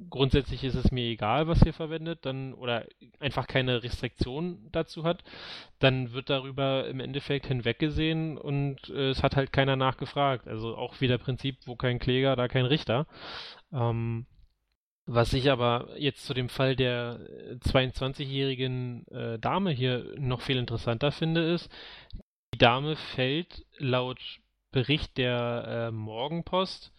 grundsätzlich ist es mir egal, was ihr verwendet, dann oder einfach keine Restriktion dazu hat, dann wird darüber im Endeffekt hinweggesehen und äh, es hat halt keiner nachgefragt. Also auch wieder Prinzip, wo kein Kläger, da kein Richter. Ähm, was ich aber jetzt zu dem Fall der 22-jährigen äh, Dame hier noch viel interessanter finde, ist, die Dame fällt laut Bericht der äh, Morgenpost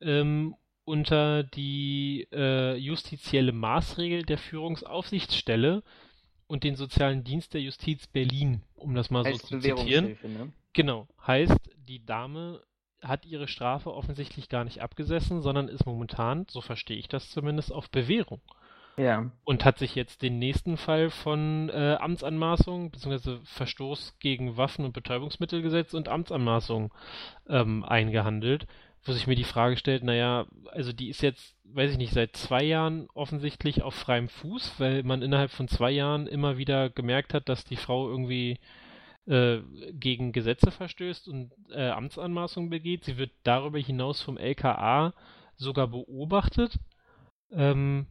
ähm, unter die äh, justizielle Maßregel der Führungsaufsichtsstelle und den sozialen Dienst der Justiz Berlin, um das mal heißt so zu zitieren. Ne? Genau, heißt, die Dame hat ihre Strafe offensichtlich gar nicht abgesessen, sondern ist momentan, so verstehe ich das zumindest, auf Bewährung. Ja. Und hat sich jetzt den nächsten Fall von äh, Amtsanmaßung bzw. Verstoß gegen Waffen- und Betäubungsmittelgesetz und Amtsanmaßung ähm, eingehandelt, wo sich mir die Frage stellt, naja, also die ist jetzt, weiß ich nicht, seit zwei Jahren offensichtlich auf freiem Fuß, weil man innerhalb von zwei Jahren immer wieder gemerkt hat, dass die Frau irgendwie äh, gegen Gesetze verstößt und äh, Amtsanmaßungen begeht. Sie wird darüber hinaus vom LKA sogar beobachtet, ähm,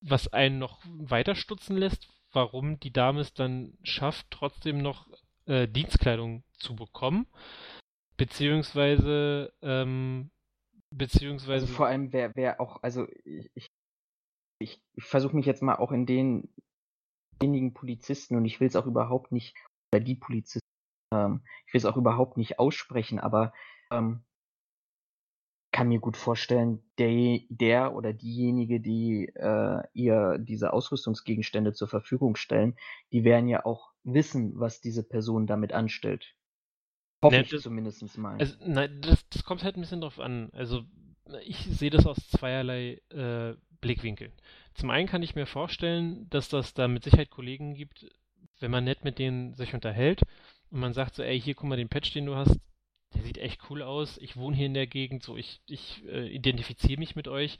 was einen noch weiter stutzen lässt, warum die Dame es dann schafft, trotzdem noch äh, Dienstkleidung zu bekommen, beziehungsweise ähm, beziehungsweise also vor allem wer wer auch also ich ich, ich versuche mich jetzt mal auch in den wenigen Polizisten und ich will es auch überhaupt nicht oder die Polizisten. Ähm, ich will es auch überhaupt nicht aussprechen, aber ähm, kann mir gut vorstellen, der, der oder diejenige, die äh, ihr diese Ausrüstungsgegenstände zur Verfügung stellen, die werden ja auch wissen, was diese Person damit anstellt. Hoffe ne, ich das, zumindest mal. Also, nein, das, das kommt halt ein bisschen drauf an. Also ich sehe das aus zweierlei äh, Blickwinkeln. Zum einen kann ich mir vorstellen, dass das da mit Sicherheit Kollegen gibt, wenn man nett mit denen sich unterhält und man sagt so, ey, hier guck mal den Patch, den du hast, der sieht echt cool aus, ich wohne hier in der Gegend, so ich, ich äh, identifiziere mich mit euch,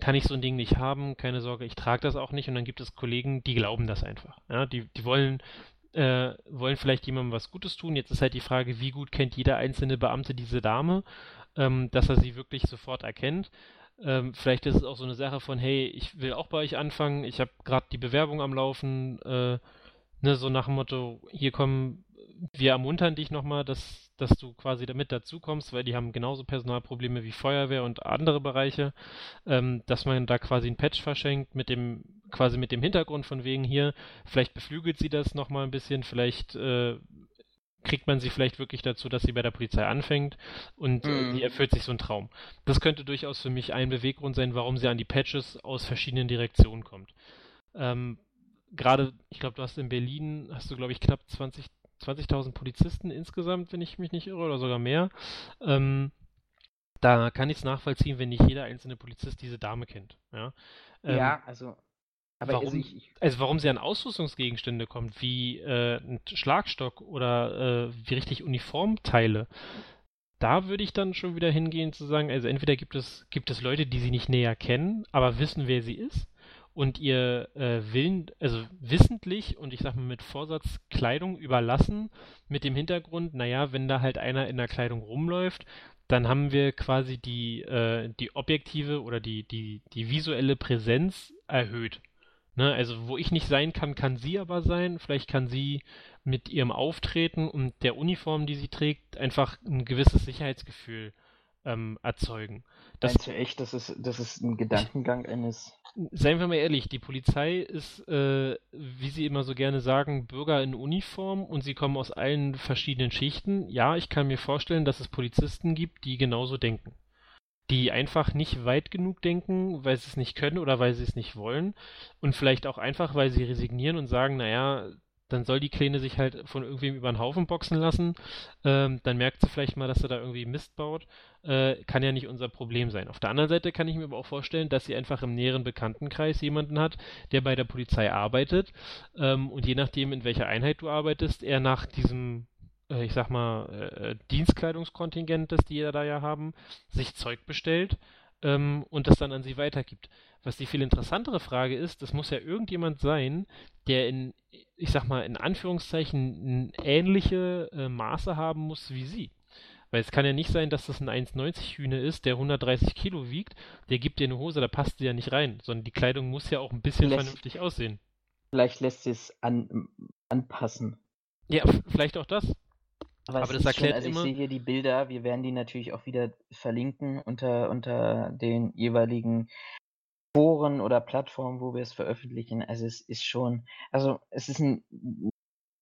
kann ich so ein Ding nicht haben, keine Sorge, ich trage das auch nicht und dann gibt es Kollegen, die glauben das einfach. Ja, die, die wollen, äh, wollen vielleicht jemandem was Gutes tun. Jetzt ist halt die Frage, wie gut kennt jeder einzelne Beamte diese Dame, ähm, dass er sie wirklich sofort erkennt. Ähm, vielleicht ist es auch so eine Sache von, hey, ich will auch bei euch anfangen, ich habe gerade die Bewerbung am Laufen, äh, ne, so nach dem Motto, hier kommen, wir ermuntern dich nochmal, dass, dass du quasi damit dazukommst, weil die haben genauso Personalprobleme wie Feuerwehr und andere Bereiche, ähm, dass man da quasi ein Patch verschenkt mit dem, quasi mit dem Hintergrund von wegen hier, vielleicht beflügelt sie das nochmal ein bisschen, vielleicht äh, kriegt man sie vielleicht wirklich dazu, dass sie bei der Polizei anfängt und mm. sie erfüllt sich so ein Traum. Das könnte durchaus für mich ein Beweggrund sein, warum sie an die Patches aus verschiedenen Direktionen kommt. Ähm, gerade, ich glaube, du hast in Berlin, hast du, glaube ich, knapp 20 20.000 Polizisten insgesamt, wenn ich mich nicht irre, oder sogar mehr. Ähm, da kann ich es nachvollziehen, wenn nicht jeder einzelne Polizist diese Dame kennt. Ja, ähm, ja also. Aber warum, also, ich, ich, also warum sie an Ausrüstungsgegenstände kommt, wie äh, ein Schlagstock oder äh, wie richtig Uniformteile, da würde ich dann schon wieder hingehen zu sagen, also entweder gibt es, gibt es Leute, die sie nicht näher kennen, aber wissen, wer sie ist, und ihr äh, Willen, also wissentlich und ich sag mal mit Vorsatz Kleidung überlassen, mit dem Hintergrund, naja, wenn da halt einer in der Kleidung rumläuft, dann haben wir quasi die, äh, die objektive oder die, die, die visuelle Präsenz erhöht. Ne? Also wo ich nicht sein kann, kann sie aber sein. Vielleicht kann sie mit ihrem Auftreten und der Uniform, die sie trägt, einfach ein gewisses Sicherheitsgefühl ähm, erzeugen. Das Meinst du echt, das ist, das ist ein Gedankengang eines seien wir mal ehrlich, die Polizei ist, äh, wie sie immer so gerne sagen, Bürger in Uniform und sie kommen aus allen verschiedenen Schichten. Ja, ich kann mir vorstellen, dass es Polizisten gibt, die genauso denken. Die einfach nicht weit genug denken, weil sie es nicht können oder weil sie es nicht wollen. Und vielleicht auch einfach, weil sie resignieren und sagen, naja, dann soll die Kleine sich halt von irgendwem über den Haufen boxen lassen. Ähm, dann merkt sie vielleicht mal, dass sie da irgendwie Mist baut. Äh, kann ja nicht unser Problem sein. Auf der anderen Seite kann ich mir aber auch vorstellen, dass sie einfach im näheren Bekanntenkreis jemanden hat, der bei der Polizei arbeitet. Ähm, und je nachdem, in welcher Einheit du arbeitest, er nach diesem ich sag mal, äh, Dienstkleidungskontingent, das die da ja haben, sich Zeug bestellt ähm, und das dann an sie weitergibt. Was die viel interessantere Frage ist, das muss ja irgendjemand sein, der in, ich sag mal, in Anführungszeichen ähnliche äh, Maße haben muss wie sie. Weil es kann ja nicht sein, dass das ein 1,90 Hühne ist, der 130 Kilo wiegt, der gibt dir eine Hose, da passt die ja nicht rein, sondern die Kleidung muss ja auch ein bisschen lässt, vernünftig aussehen. Vielleicht lässt sie es an, anpassen. Ja, vielleicht auch das. Aber, Aber das erklärt schon, also immer... ich sehe hier die Bilder, wir werden die natürlich auch wieder verlinken unter, unter den jeweiligen Foren oder Plattformen, wo wir es veröffentlichen. Also es ist schon, also es ist ein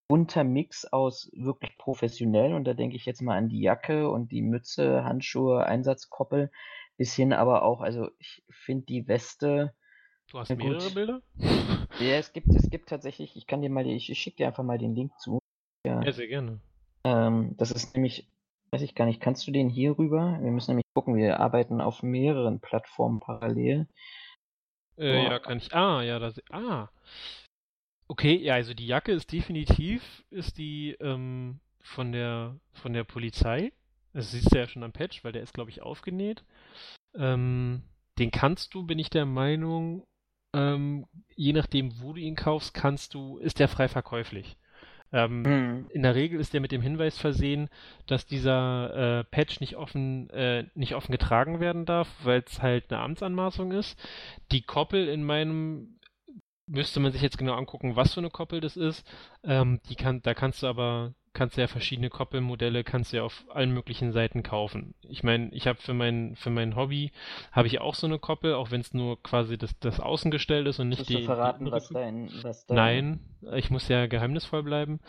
bunter Mix aus wirklich professionell und da denke ich jetzt mal an die Jacke und die Mütze, Handschuhe, Einsatzkoppel, bis hin aber auch, also ich finde die Weste. Du hast mehrere gut. Bilder? Ja, es gibt, es gibt tatsächlich, ich kann dir mal, ich, ich schicke dir einfach mal den Link zu. Ja, ja sehr gerne. Ähm, das ist nämlich, weiß ich gar nicht, kannst du den hier rüber? Wir müssen nämlich gucken, wir arbeiten auf mehreren Plattformen parallel. Äh, ja, kann ich. Ah, ja, das. Ah. Okay, ja, also die Jacke ist definitiv, ist die ähm, von der von der Polizei. Das siehst du ja schon am Patch, weil der ist, glaube ich, aufgenäht. Ähm, den kannst du, bin ich der Meinung, ähm, je nachdem, wo du ihn kaufst, kannst du, ist der frei verkäuflich. Ähm, mhm. In der Regel ist der mit dem Hinweis versehen, dass dieser äh, Patch nicht offen, äh, nicht offen getragen werden darf, weil es halt eine Amtsanmaßung ist. Die Koppel in meinem müsste man sich jetzt genau angucken, was für eine Koppel das ist. Ähm, die kann, da kannst du aber kannst du ja verschiedene Koppelmodelle, kannst du ja auf allen möglichen Seiten kaufen. Ich meine, ich habe für mein, für mein Hobby, habe ich auch so eine Koppel, auch wenn es nur quasi das, das Außengestell ist und nicht Musst die... Du verraten, die was dein, was dein... Nein, ich muss ja geheimnisvoll bleiben.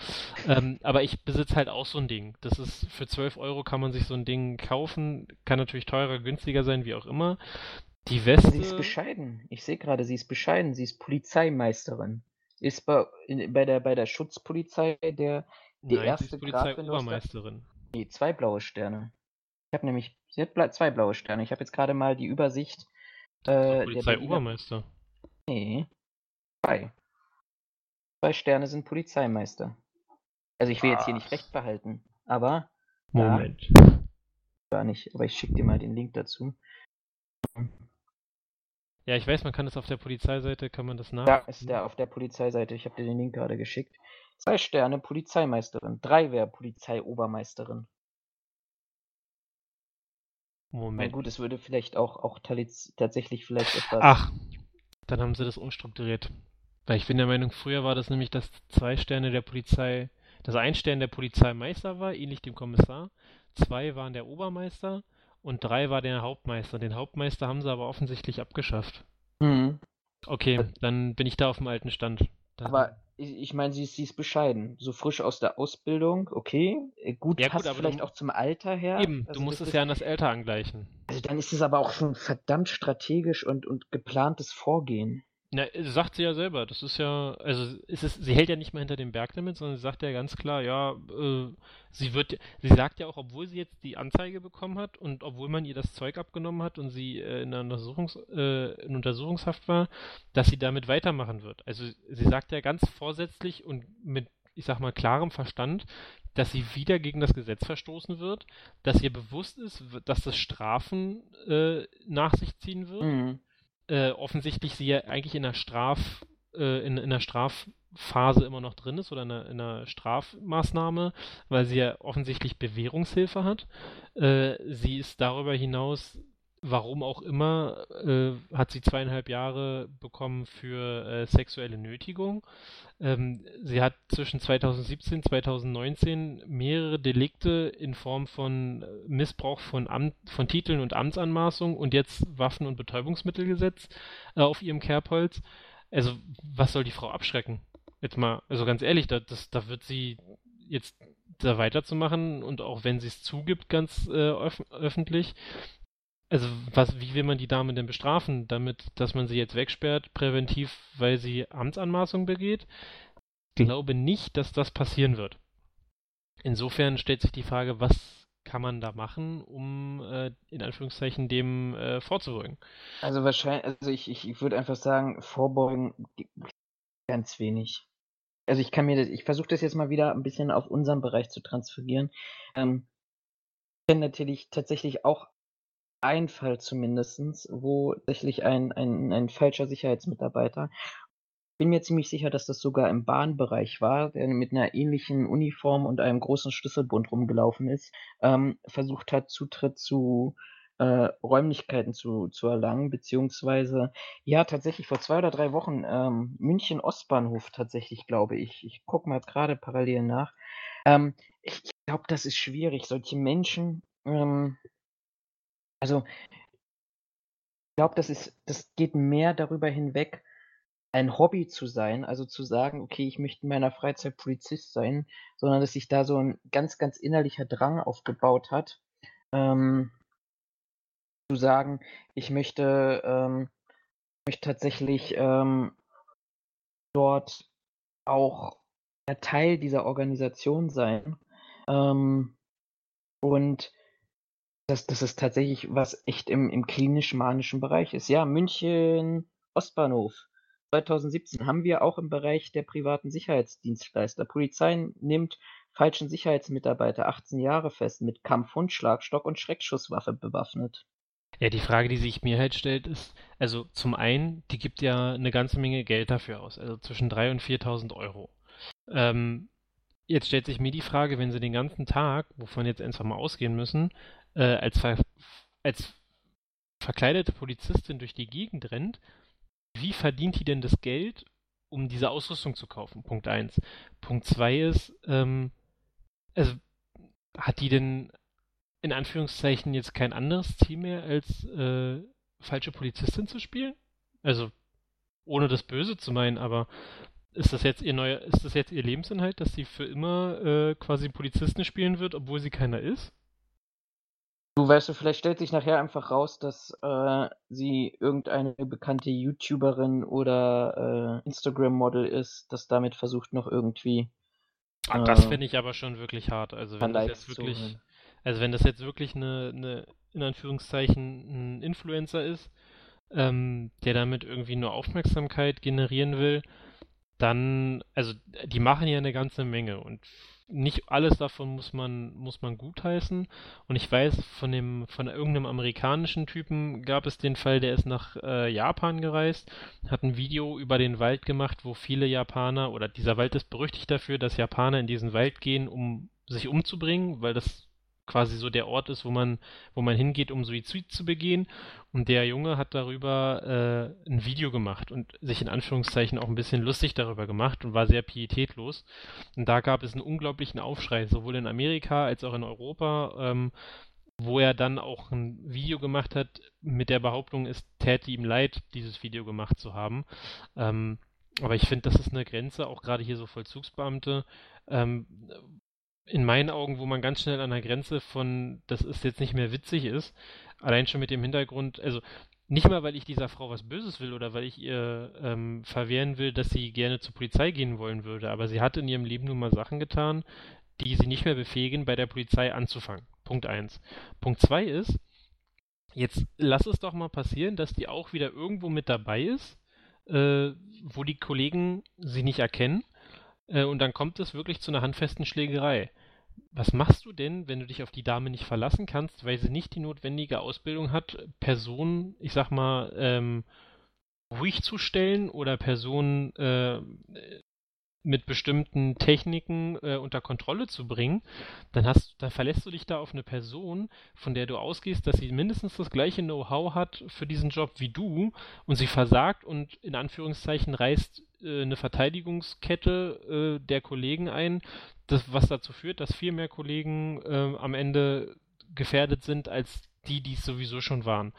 ähm, aber ich besitze halt auch so ein Ding. Das ist, für 12 Euro kann man sich so ein Ding kaufen, kann natürlich teurer, günstiger sein, wie auch immer. Die Weste... Sie ist bescheiden. Ich sehe gerade, sie ist bescheiden. Sie ist Polizeimeisterin. Ist bei, bei, der, bei der Schutzpolizei der die Nein, erste Polizei-Obermeisterin. Nee, zwei blaue Sterne. Ich habe nämlich sie hat bla zwei blaue Sterne. Ich habe jetzt gerade mal die Übersicht. Äh, Polizei-Obermeister. Nee. Zwei. Zwei Sterne sind Polizeimeister. Also ich will Ach. jetzt hier nicht recht behalten, aber. Moment. Ja, gar nicht, aber ich schicke dir mal den Link dazu. Ja, ich weiß, man kann das auf der Polizeiseite, kann man das nach. Da ist der auf der Polizeiseite. Ich habe dir den Link gerade geschickt. Zwei Sterne Polizeimeisterin. Drei wäre Polizeiobermeisterin. Moment. Na gut, es würde vielleicht auch, auch tatsächlich vielleicht etwas. Ach, dann haben sie das umstrukturiert. Weil ich bin der Meinung, früher war das nämlich, dass zwei Sterne der Polizei, dass ein Stern der Polizeimeister war, ähnlich dem Kommissar. Zwei waren der Obermeister und drei war der Hauptmeister. Den Hauptmeister haben sie aber offensichtlich abgeschafft. Mhm. Okay, dann bin ich da auf dem alten Stand. Dann aber ich, ich meine, sie ist, sie ist bescheiden. So frisch aus der Ausbildung, okay. Äh, gut, ja, passt gut, vielleicht du, auch zum Alter her. Eben, also du musst es ja an das Alter angleichen. Also dann ist es aber auch schon verdammt strategisch und, und geplantes Vorgehen. Na, sagt sie ja selber. Das ist ja, also ist es, sie hält ja nicht mehr hinter dem Berg damit, sondern sie sagt ja ganz klar, ja, äh, sie wird, sie sagt ja auch, obwohl sie jetzt die Anzeige bekommen hat und obwohl man ihr das Zeug abgenommen hat und sie äh, in, Untersuchungs, äh, in Untersuchungshaft war, dass sie damit weitermachen wird. Also sie sagt ja ganz vorsätzlich und mit, ich sag mal, klarem Verstand, dass sie wieder gegen das Gesetz verstoßen wird, dass ihr bewusst ist, dass das Strafen äh, nach sich ziehen wird. Mhm äh, offensichtlich sie ja eigentlich in der Straf, äh, in, in der Strafphase immer noch drin ist oder in einer, in einer Strafmaßnahme, weil sie ja offensichtlich Bewährungshilfe hat. Äh, sie ist darüber hinaus warum auch immer, äh, hat sie zweieinhalb Jahre bekommen für äh, sexuelle Nötigung. Ähm, sie hat zwischen 2017 und 2019 mehrere Delikte in Form von Missbrauch von, Amt, von Titeln und Amtsanmaßung und jetzt Waffen- und Betäubungsmittelgesetz äh, auf ihrem Kerbholz. Also, was soll die Frau abschrecken? Jetzt mal, also ganz ehrlich, da, das, da wird sie jetzt da weiterzumachen und auch wenn sie es zugibt, ganz äh, öf öffentlich, also was, wie will man die Dame denn bestrafen? Damit, dass man sie jetzt wegsperrt, präventiv, weil sie Amtsanmaßung begeht? glaube nicht, dass das passieren wird. Insofern stellt sich die Frage, was kann man da machen, um äh, in Anführungszeichen dem äh, vorzubeugen? Also wahrscheinlich, also ich, ich, ich würde einfach sagen, vorbeugen ganz wenig. Also ich kann mir das, ich versuche das jetzt mal wieder ein bisschen auf unseren Bereich zu transferieren. Ähm, ich kenne natürlich tatsächlich auch einen Fall zumindestens, wo tatsächlich ein, ein, ein falscher Sicherheitsmitarbeiter bin mir ziemlich sicher, dass das sogar im Bahnbereich war, der mit einer ähnlichen Uniform und einem großen Schlüsselbund rumgelaufen ist, ähm, versucht hat, Zutritt zu äh, Räumlichkeiten zu, zu erlangen, beziehungsweise, ja, tatsächlich vor zwei oder drei Wochen, ähm, München Ostbahnhof tatsächlich, glaube ich. Ich gucke mal gerade parallel nach. Ähm, ich glaube, das ist schwierig. Solche Menschen, ähm, also, ich glaube, das ist, das geht mehr darüber hinweg, ein Hobby zu sein, also zu sagen, okay, ich möchte in meiner Freizeit Polizist sein, sondern dass sich da so ein ganz, ganz innerlicher Drang aufgebaut hat, ähm, zu sagen, ich möchte, ähm, möchte tatsächlich ähm, dort auch Teil dieser Organisation sein. Ähm, und dass, dass es tatsächlich was echt im, im klinisch-manischen Bereich ist. Ja, München Ostbahnhof 2017 haben wir auch im Bereich der privaten Sicherheitsdienstleister. Polizei nimmt falschen Sicherheitsmitarbeiter 18 Jahre fest, mit Kampfhund, Schlagstock und Schreckschusswaffe bewaffnet. Ja, die Frage, die sich mir halt stellt, ist, also zum einen, die gibt ja eine ganze Menge Geld dafür aus, also zwischen 3.000 und 4.000 Euro. Ähm, jetzt stellt sich mir die Frage, wenn sie den ganzen Tag, wovon jetzt einfach mal ausgehen müssen, äh, als, ver als verkleidete Polizistin durch die Gegend rennt wie verdient die denn das Geld, um diese Ausrüstung zu kaufen? Punkt 1. Punkt 2 ist, ähm, also hat die denn in Anführungszeichen jetzt kein anderes Ziel mehr, als äh, falsche Polizistin zu spielen? Also, ohne das Böse zu meinen, aber ist das jetzt ihr neuer, ist das jetzt ihr Lebensinhalt, dass sie für immer äh, quasi Polizisten spielen wird, obwohl sie keiner ist? Du weißt du, vielleicht stellt sich nachher einfach raus, dass äh, sie irgendeine bekannte YouTuberin oder äh, Instagram-Model ist, das damit versucht noch irgendwie. Ah, das äh, finde ich aber schon wirklich hart. Also wenn das jetzt wirklich, also wenn das jetzt wirklich eine, eine in Anführungszeichen ein Influencer ist, ähm, der damit irgendwie nur Aufmerksamkeit generieren will, dann, also die machen ja eine ganze Menge und nicht alles davon muss man, muss man gutheißen. Und ich weiß, von dem, von irgendeinem amerikanischen Typen gab es den Fall, der ist nach äh, Japan gereist, hat ein Video über den Wald gemacht, wo viele Japaner, oder dieser Wald ist berüchtigt dafür, dass Japaner in diesen Wald gehen, um sich umzubringen, weil das quasi so der Ort ist, wo man, wo man hingeht, um Suizid zu begehen. Und der Junge hat darüber äh, ein Video gemacht und sich in Anführungszeichen auch ein bisschen lustig darüber gemacht und war sehr pietätlos. Und da gab es einen unglaublichen Aufschrei, sowohl in Amerika als auch in Europa, ähm, wo er dann auch ein Video gemacht hat mit der Behauptung, es täte ihm leid, dieses Video gemacht zu haben. Ähm, aber ich finde, das ist eine Grenze, auch gerade hier so Vollzugsbeamte, ähm, in meinen Augen, wo man ganz schnell an der Grenze von, das ist jetzt nicht mehr witzig ist, allein schon mit dem Hintergrund, also nicht mal, weil ich dieser Frau was Böses will oder weil ich ihr ähm, verwehren will, dass sie gerne zur Polizei gehen wollen würde, aber sie hat in ihrem Leben nun mal Sachen getan, die sie nicht mehr befähigen, bei der Polizei anzufangen. Punkt 1. Punkt 2 ist, jetzt lass es doch mal passieren, dass die auch wieder irgendwo mit dabei ist, äh, wo die Kollegen sie nicht erkennen äh, und dann kommt es wirklich zu einer handfesten Schlägerei. Was machst du denn, wenn du dich auf die Dame nicht verlassen kannst, weil sie nicht die notwendige Ausbildung hat, Personen, ich sag mal, ähm, ruhig zu stellen oder Personen äh, mit bestimmten Techniken äh, unter Kontrolle zu bringen, dann hast, dann verlässt du dich da auf eine Person, von der du ausgehst, dass sie mindestens das gleiche Know-how hat für diesen Job wie du und sie versagt und in Anführungszeichen reißt äh, eine Verteidigungskette äh, der Kollegen ein, das, was dazu führt, dass viel mehr Kollegen äh, am Ende gefährdet sind als die, die es sowieso schon waren.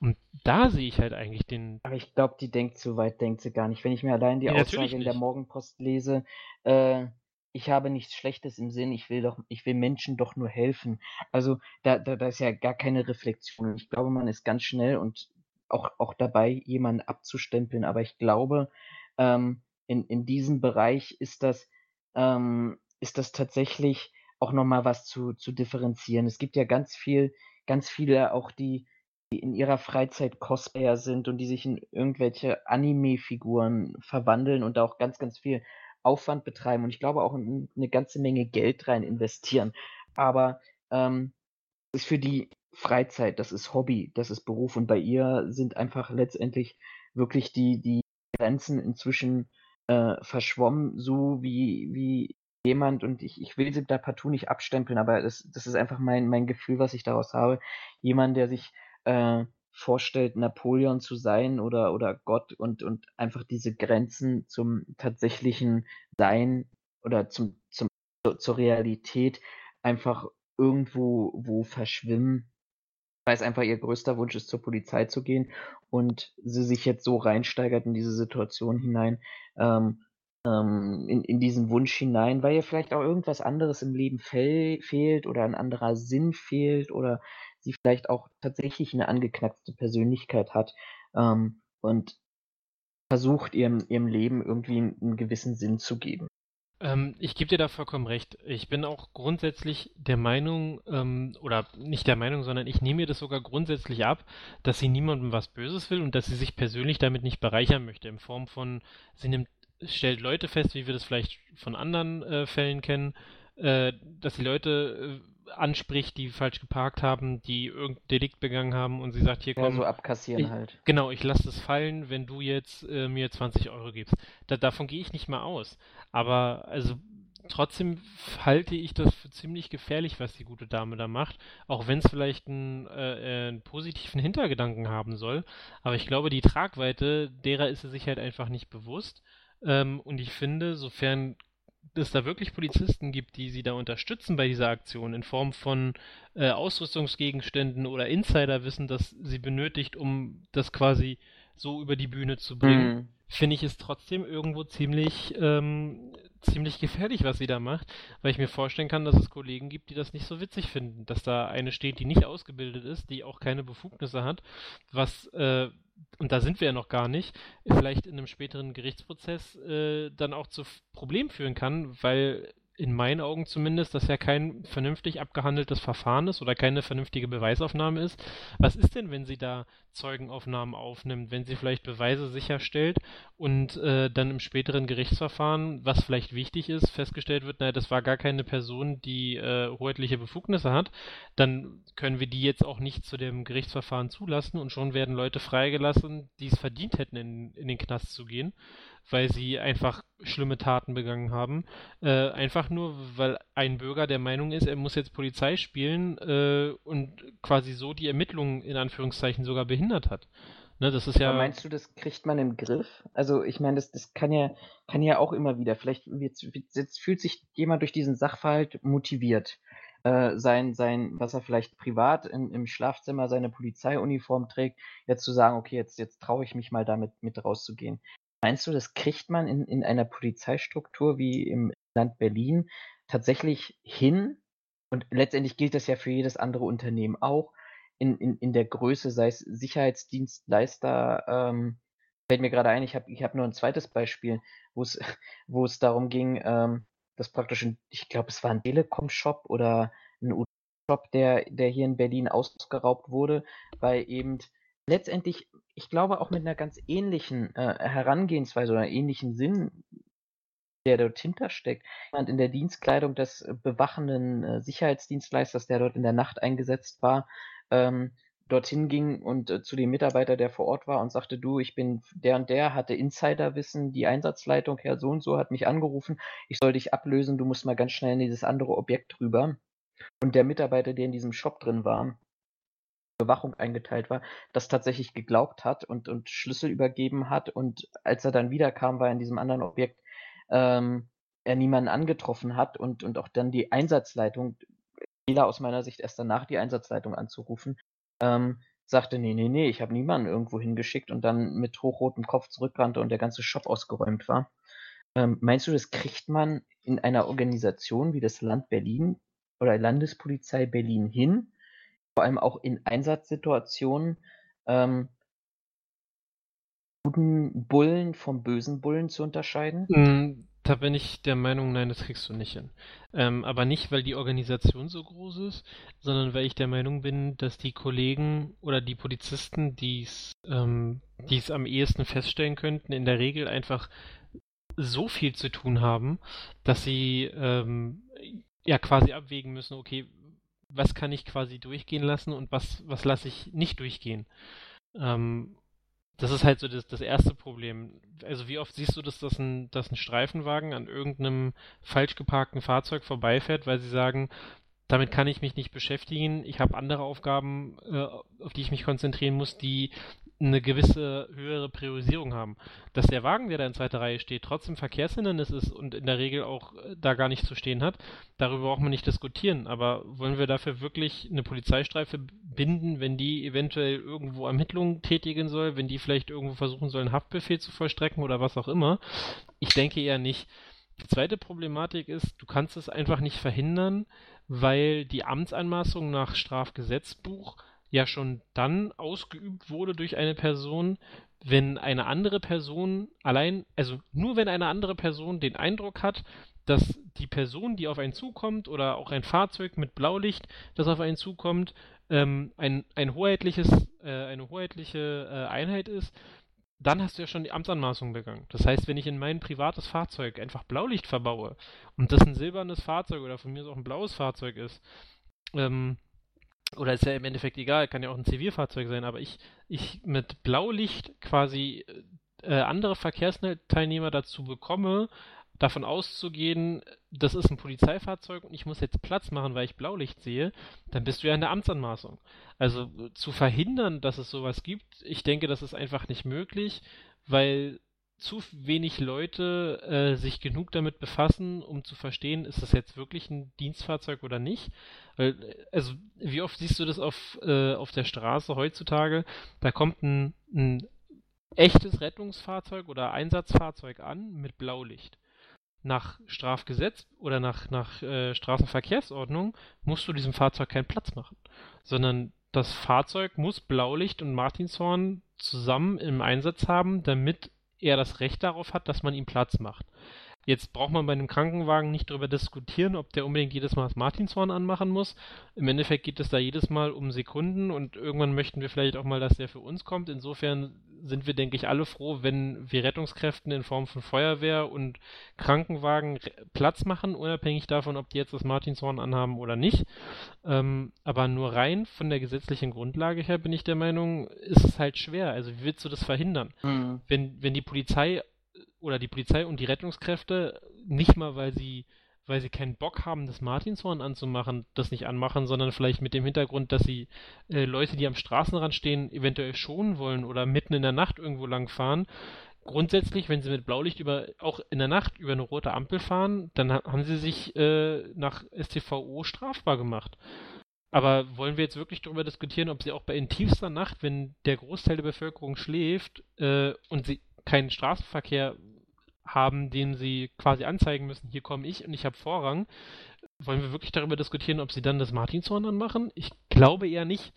Und da sehe ich halt eigentlich den. Aber ich glaube, die denkt so weit, denkt sie gar nicht. Wenn ich mir allein die ja, Aussage in der Morgenpost lese, äh, ich habe nichts Schlechtes im Sinn, ich will doch, ich will Menschen doch nur helfen. Also da, da, da ist ja gar keine Reflexion. Ich glaube, man ist ganz schnell und auch, auch dabei, jemanden abzustempeln. Aber ich glaube, ähm, in, in diesem Bereich ist das, ähm, ist das tatsächlich auch nochmal was zu, zu differenzieren. Es gibt ja ganz viel, ganz viele auch, die, die in ihrer Freizeit Cosplayer sind und die sich in irgendwelche Anime-Figuren verwandeln und da auch ganz, ganz viel Aufwand betreiben und ich glaube auch eine ganze Menge Geld rein investieren. Aber ähm, ist für die Freizeit, das ist Hobby, das ist Beruf und bei ihr sind einfach letztendlich wirklich die, die Grenzen inzwischen äh, verschwommen, so wie, wie jemand, und ich, ich will sie da partout nicht abstempeln, aber das, das ist einfach mein, mein Gefühl, was ich daraus habe. Jemand, der sich äh, vorstellt, Napoleon zu sein oder, oder Gott und, und einfach diese Grenzen zum tatsächlichen Sein oder zum, zum, zur Realität einfach irgendwo wo verschwimmen, weil es einfach ihr größter Wunsch ist, zur Polizei zu gehen und sie sich jetzt so reinsteigert in diese Situation hinein, ähm, ähm, in, in diesen Wunsch hinein, weil ihr vielleicht auch irgendwas anderes im Leben fe fehlt oder ein anderer Sinn fehlt oder sie vielleicht auch tatsächlich eine angeknackste Persönlichkeit hat ähm, und versucht ihrem, ihrem Leben irgendwie einen, einen gewissen Sinn zu geben. Ähm, ich gebe dir da vollkommen recht. Ich bin auch grundsätzlich der Meinung, ähm, oder nicht der Meinung, sondern ich nehme mir das sogar grundsätzlich ab, dass sie niemandem was Böses will und dass sie sich persönlich damit nicht bereichern möchte. In Form von, sie nimmt, stellt Leute fest, wie wir das vielleicht von anderen äh, Fällen kennen, äh, dass die Leute äh, anspricht, die falsch geparkt haben, die irgendein Delikt begangen haben und sie sagt, hier komm. Ja, so abkassieren ich, halt. Genau, ich lasse es fallen, wenn du jetzt äh, mir 20 Euro gibst. Da, davon gehe ich nicht mal aus. Aber also trotzdem halte ich das für ziemlich gefährlich, was die gute Dame da macht, auch wenn es vielleicht einen, äh, einen, positiven Hintergedanken haben soll. Aber ich glaube, die Tragweite derer ist sie sich halt einfach nicht bewusst. Ähm, und ich finde, sofern es da wirklich Polizisten gibt, die sie da unterstützen bei dieser Aktion in Form von äh, Ausrüstungsgegenständen oder Insiderwissen, das sie benötigt, um das quasi so über die Bühne zu bringen, mhm. finde ich es trotzdem irgendwo ziemlich, ähm, ziemlich gefährlich, was sie da macht, weil ich mir vorstellen kann, dass es Kollegen gibt, die das nicht so witzig finden, dass da eine steht, die nicht ausgebildet ist, die auch keine Befugnisse hat, was äh, und da sind wir ja noch gar nicht, vielleicht in einem späteren Gerichtsprozess äh, dann auch zu Problemen führen kann, weil in meinen Augen zumindest das ja kein vernünftig abgehandeltes Verfahren ist oder keine vernünftige Beweisaufnahme ist. Was ist denn, wenn sie da Zeugenaufnahmen aufnimmt, wenn sie vielleicht Beweise sicherstellt und äh, dann im späteren Gerichtsverfahren, was vielleicht wichtig ist, festgestellt wird, naja, das war gar keine Person, die äh, hoheitliche Befugnisse hat, dann können wir die jetzt auch nicht zu dem Gerichtsverfahren zulassen und schon werden Leute freigelassen, die es verdient hätten, in, in den Knast zu gehen weil sie einfach schlimme Taten begangen haben. Äh, einfach nur, weil ein Bürger der Meinung ist, er muss jetzt Polizei spielen äh, und quasi so die Ermittlungen in Anführungszeichen sogar behindert hat. Ne, das ist ja. Aber meinst du, das kriegt man im Griff? Also ich meine, das, das kann ja, kann ja auch immer wieder. Vielleicht jetzt, jetzt fühlt sich jemand durch diesen Sachverhalt motiviert. Äh, sein, sein, was er vielleicht privat in, im Schlafzimmer seine Polizeiuniform trägt, jetzt zu sagen, okay, jetzt, jetzt traue ich mich mal damit mit rauszugehen. Meinst du, das kriegt man in, in einer Polizeistruktur wie im Land Berlin tatsächlich hin? Und letztendlich gilt das ja für jedes andere Unternehmen auch. In, in, in der Größe, sei es Sicherheitsdienstleister, ähm, fällt mir gerade ein, ich habe ich hab nur ein zweites Beispiel, wo es darum ging, ähm, dass praktisch, ein, ich glaube, es war ein Telekom-Shop oder ein U-Shop, der, der hier in Berlin ausgeraubt wurde, weil eben letztendlich, ich glaube, auch mit einer ganz ähnlichen äh, Herangehensweise oder ähnlichen Sinn, der dort hintersteckt. Jemand in der Dienstkleidung des bewachenden äh, Sicherheitsdienstleisters, der dort in der Nacht eingesetzt war, ähm, dorthin ging und äh, zu dem Mitarbeiter, der vor Ort war und sagte, du, ich bin der und der, hatte Insiderwissen, die Einsatzleitung, Herr so und so hat mich angerufen, ich soll dich ablösen, du musst mal ganz schnell in dieses andere Objekt rüber. Und der Mitarbeiter, der in diesem Shop drin war, Bewachung eingeteilt war, das tatsächlich geglaubt hat und, und Schlüssel übergeben hat und als er dann wiederkam, war er in diesem anderen Objekt, ähm, er niemanden angetroffen hat und, und auch dann die Einsatzleitung, Fehler aus meiner Sicht erst danach die Einsatzleitung anzurufen, ähm, sagte, nee, nee, nee, ich habe niemanden irgendwo hingeschickt und dann mit hochrotem Kopf zurückrannte und der ganze Shop ausgeräumt war. Ähm, meinst du, das kriegt man in einer Organisation wie das Land Berlin oder Landespolizei Berlin hin, vor allem auch in Einsatzsituationen, ähm guten Bullen vom bösen Bullen zu unterscheiden? Mm, da bin ich der Meinung, nein, das kriegst du nicht hin. Ähm, aber nicht, weil die Organisation so groß ist, sondern weil ich der Meinung bin, dass die Kollegen oder die Polizisten, die ähm, es am ehesten feststellen könnten, in der Regel einfach so viel zu tun haben, dass sie ähm, ja quasi abwägen müssen, okay, was kann ich quasi durchgehen lassen und was, was lasse ich nicht durchgehen. Ähm, das ist halt so das, das erste Problem. Also wie oft siehst du, dass das ein, dass ein Streifenwagen an irgendeinem falsch geparkten Fahrzeug vorbeifährt, weil sie sagen, damit kann ich mich nicht beschäftigen. Ich habe andere Aufgaben, äh, auf die ich mich konzentrieren muss, die eine gewisse höhere Priorisierung haben. Dass der Wagen, der da in zweiter Reihe steht, trotzdem Verkehrshindernis ist und in der Regel auch äh, da gar nicht zu stehen hat, darüber braucht man nicht diskutieren. Aber wollen wir dafür wirklich eine Polizeistreife binden, wenn die eventuell irgendwo Ermittlungen tätigen soll, wenn die vielleicht irgendwo versuchen soll, einen Haftbefehl zu vollstrecken oder was auch immer? Ich denke eher nicht. Die zweite Problematik ist, du kannst es einfach nicht verhindern, weil die Amtsanmaßung nach Strafgesetzbuch ja schon dann ausgeübt wurde durch eine Person, wenn eine andere Person allein, also nur wenn eine andere Person den Eindruck hat, dass die Person, die auf einen zukommt, oder auch ein Fahrzeug mit Blaulicht, das auf einen zukommt, ähm, ein, ein hoheitliches, äh, eine hoheitliche äh, Einheit ist, dann hast du ja schon die Amtsanmaßung begangen. Das heißt, wenn ich in mein privates Fahrzeug einfach Blaulicht verbaue und das ein silbernes Fahrzeug oder von mir auch ein blaues Fahrzeug ist, ähm, oder ist ja im Endeffekt egal, kann ja auch ein Zivilfahrzeug sein, aber ich, ich mit Blaulicht quasi äh, andere Verkehrsteilnehmer dazu bekomme, davon auszugehen, das ist ein Polizeifahrzeug und ich muss jetzt Platz machen, weil ich Blaulicht sehe, dann bist du ja in der Amtsanmaßung. Also zu verhindern, dass es sowas gibt, ich denke, das ist einfach nicht möglich, weil zu wenig Leute äh, sich genug damit befassen, um zu verstehen, ist das jetzt wirklich ein Dienstfahrzeug oder nicht. Weil, also wie oft siehst du das auf, äh, auf der Straße heutzutage? Da kommt ein, ein echtes Rettungsfahrzeug oder Einsatzfahrzeug an mit Blaulicht. Nach Strafgesetz oder nach, nach äh, Straßenverkehrsordnung musst du diesem Fahrzeug keinen Platz machen, sondern das Fahrzeug muss Blaulicht und Martinshorn zusammen im Einsatz haben, damit er das Recht darauf hat, dass man ihm Platz macht. Jetzt braucht man bei einem Krankenwagen nicht darüber diskutieren, ob der unbedingt jedes Mal das Martinshorn anmachen muss. Im Endeffekt geht es da jedes Mal um Sekunden und irgendwann möchten wir vielleicht auch mal, dass der für uns kommt. Insofern sind wir, denke ich, alle froh, wenn wir Rettungskräften in Form von Feuerwehr und Krankenwagen Platz machen, unabhängig davon, ob die jetzt das Martinshorn anhaben oder nicht. Ähm, aber nur rein von der gesetzlichen Grundlage her bin ich der Meinung, ist es halt schwer. Also wie willst du das verhindern? Mhm. Wenn, wenn die Polizei oder die Polizei und die Rettungskräfte nicht mal, weil sie weil sie keinen Bock haben, das Martinshorn anzumachen, das nicht anmachen, sondern vielleicht mit dem Hintergrund, dass sie äh, Leute, die am Straßenrand stehen, eventuell schonen wollen oder mitten in der Nacht irgendwo lang fahren. Grundsätzlich, wenn sie mit Blaulicht über, auch in der Nacht über eine rote Ampel fahren, dann ha haben sie sich äh, nach STVO strafbar gemacht. Aber wollen wir jetzt wirklich darüber diskutieren, ob sie auch bei in tiefster Nacht, wenn der Großteil der Bevölkerung schläft äh, und sie keinen Straßenverkehr haben, den sie quasi anzeigen müssen, hier komme ich und ich habe Vorrang. Wollen wir wirklich darüber diskutieren, ob sie dann das Martinshorn anmachen? Ich glaube eher nicht.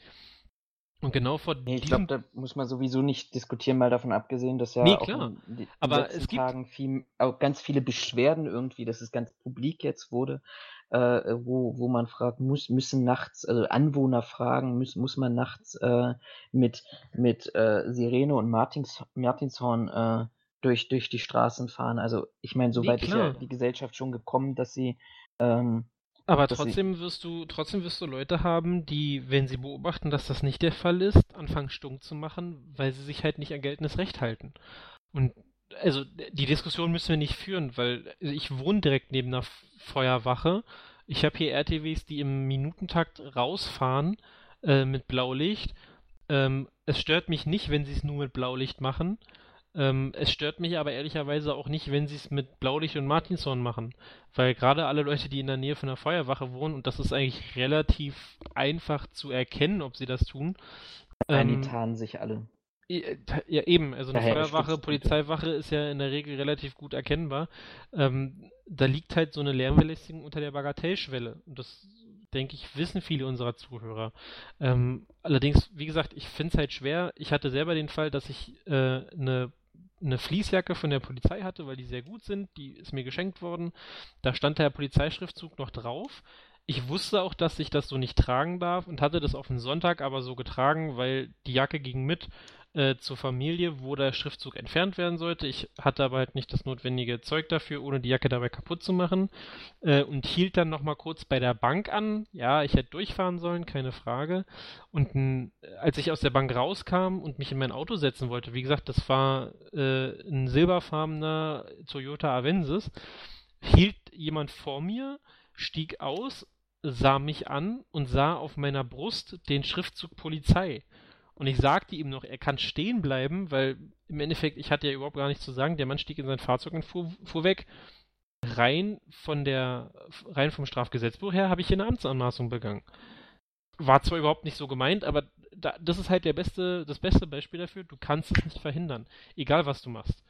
Und genau vor nee, ich glaube, da muss man sowieso nicht diskutieren, mal davon abgesehen, dass ja nee, auch klar. in den Aber letzten es gibt... Tagen viel, auch ganz viele Beschwerden irgendwie, dass es ganz publik jetzt wurde, äh, wo, wo man fragt, muss, müssen nachts, also Anwohner fragen, muss, muss man nachts äh, mit, mit äh, Sirene und Martins, Martinshorn äh, durch, durch die Straßen fahren. Also ich meine, so weit nee, ist ja die Gesellschaft schon gekommen, dass sie ähm, aber trotzdem wirst du, trotzdem wirst du Leute haben, die, wenn sie beobachten, dass das nicht der Fall ist, anfangen stumm zu machen, weil sie sich halt nicht an geltendes Recht halten. Und also die Diskussion müssen wir nicht führen, weil ich wohne direkt neben einer Feuerwache. Ich habe hier RTWs, die im Minutentakt rausfahren äh, mit Blaulicht. Ähm, es stört mich nicht, wenn sie es nur mit Blaulicht machen. Ähm, es stört mich aber ehrlicherweise auch nicht, wenn sie es mit Blaulicht und Martinshorn machen. Weil gerade alle Leute, die in der Nähe von der Feuerwache wohnen, und das ist eigentlich relativ einfach zu erkennen, ob sie das tun. Ähm, die tarnen sich alle. Ja, eben. Also eine Daher Feuerwache, Polizeiwache ist ja in der Regel relativ gut erkennbar. Ähm, da liegt halt so eine Lärmbelästigung unter der Bagatellschwelle. Und das denke ich, wissen viele unserer Zuhörer. Ähm, allerdings, wie gesagt, ich finde es halt schwer. Ich hatte selber den Fall, dass ich äh, eine eine Fließjacke von der Polizei hatte, weil die sehr gut sind. Die ist mir geschenkt worden. Da stand der Polizeischriftzug noch drauf. Ich wusste auch, dass ich das so nicht tragen darf und hatte das auf den Sonntag aber so getragen, weil die Jacke ging mit äh, zur Familie, wo der Schriftzug entfernt werden sollte. Ich hatte aber halt nicht das notwendige Zeug dafür, ohne die Jacke dabei kaputt zu machen. Äh, und hielt dann nochmal kurz bei der Bank an. Ja, ich hätte durchfahren sollen, keine Frage. Und n, als ich aus der Bank rauskam und mich in mein Auto setzen wollte, wie gesagt, das war äh, ein silberfarbener Toyota Avensis, hielt jemand vor mir, stieg aus, sah mich an und sah auf meiner Brust den Schriftzug Polizei. Und ich sagte ihm noch, er kann stehen bleiben, weil im Endeffekt, ich hatte ja überhaupt gar nichts zu sagen. Der Mann stieg in sein Fahrzeug und fuhr, fuhr weg. Rein von der, rein vom Strafgesetzbuch her habe ich hier eine Amtsanmaßung begangen. War zwar überhaupt nicht so gemeint, aber da, das ist halt der beste, das beste Beispiel dafür. Du kannst es nicht verhindern. Egal was du machst.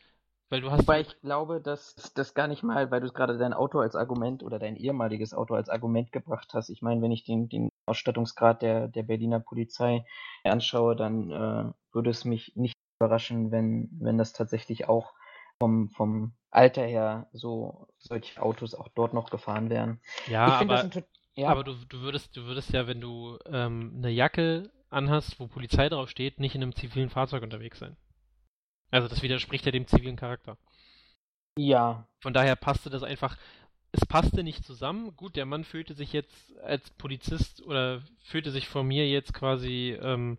Weil du hast. Wobei ich glaube, dass das gar nicht mal, weil du gerade dein Auto als Argument oder dein ehemaliges Auto als Argument gebracht hast. Ich meine, wenn ich den, den Ausstattungsgrad der, der Berliner Polizei anschaue, dann äh, würde es mich nicht überraschen, wenn, wenn das tatsächlich auch vom, vom Alter her so solche Autos auch dort noch gefahren wären. Ja, aber, ja. aber du, du, würdest, du würdest ja, wenn du ähm, eine Jacke anhast, wo Polizei drauf steht, nicht in einem zivilen Fahrzeug unterwegs sein. Also das widerspricht ja dem zivilen Charakter. Ja. Von daher passte das einfach, es passte nicht zusammen. Gut, der Mann fühlte sich jetzt als Polizist oder fühlte sich von mir jetzt quasi, ähm,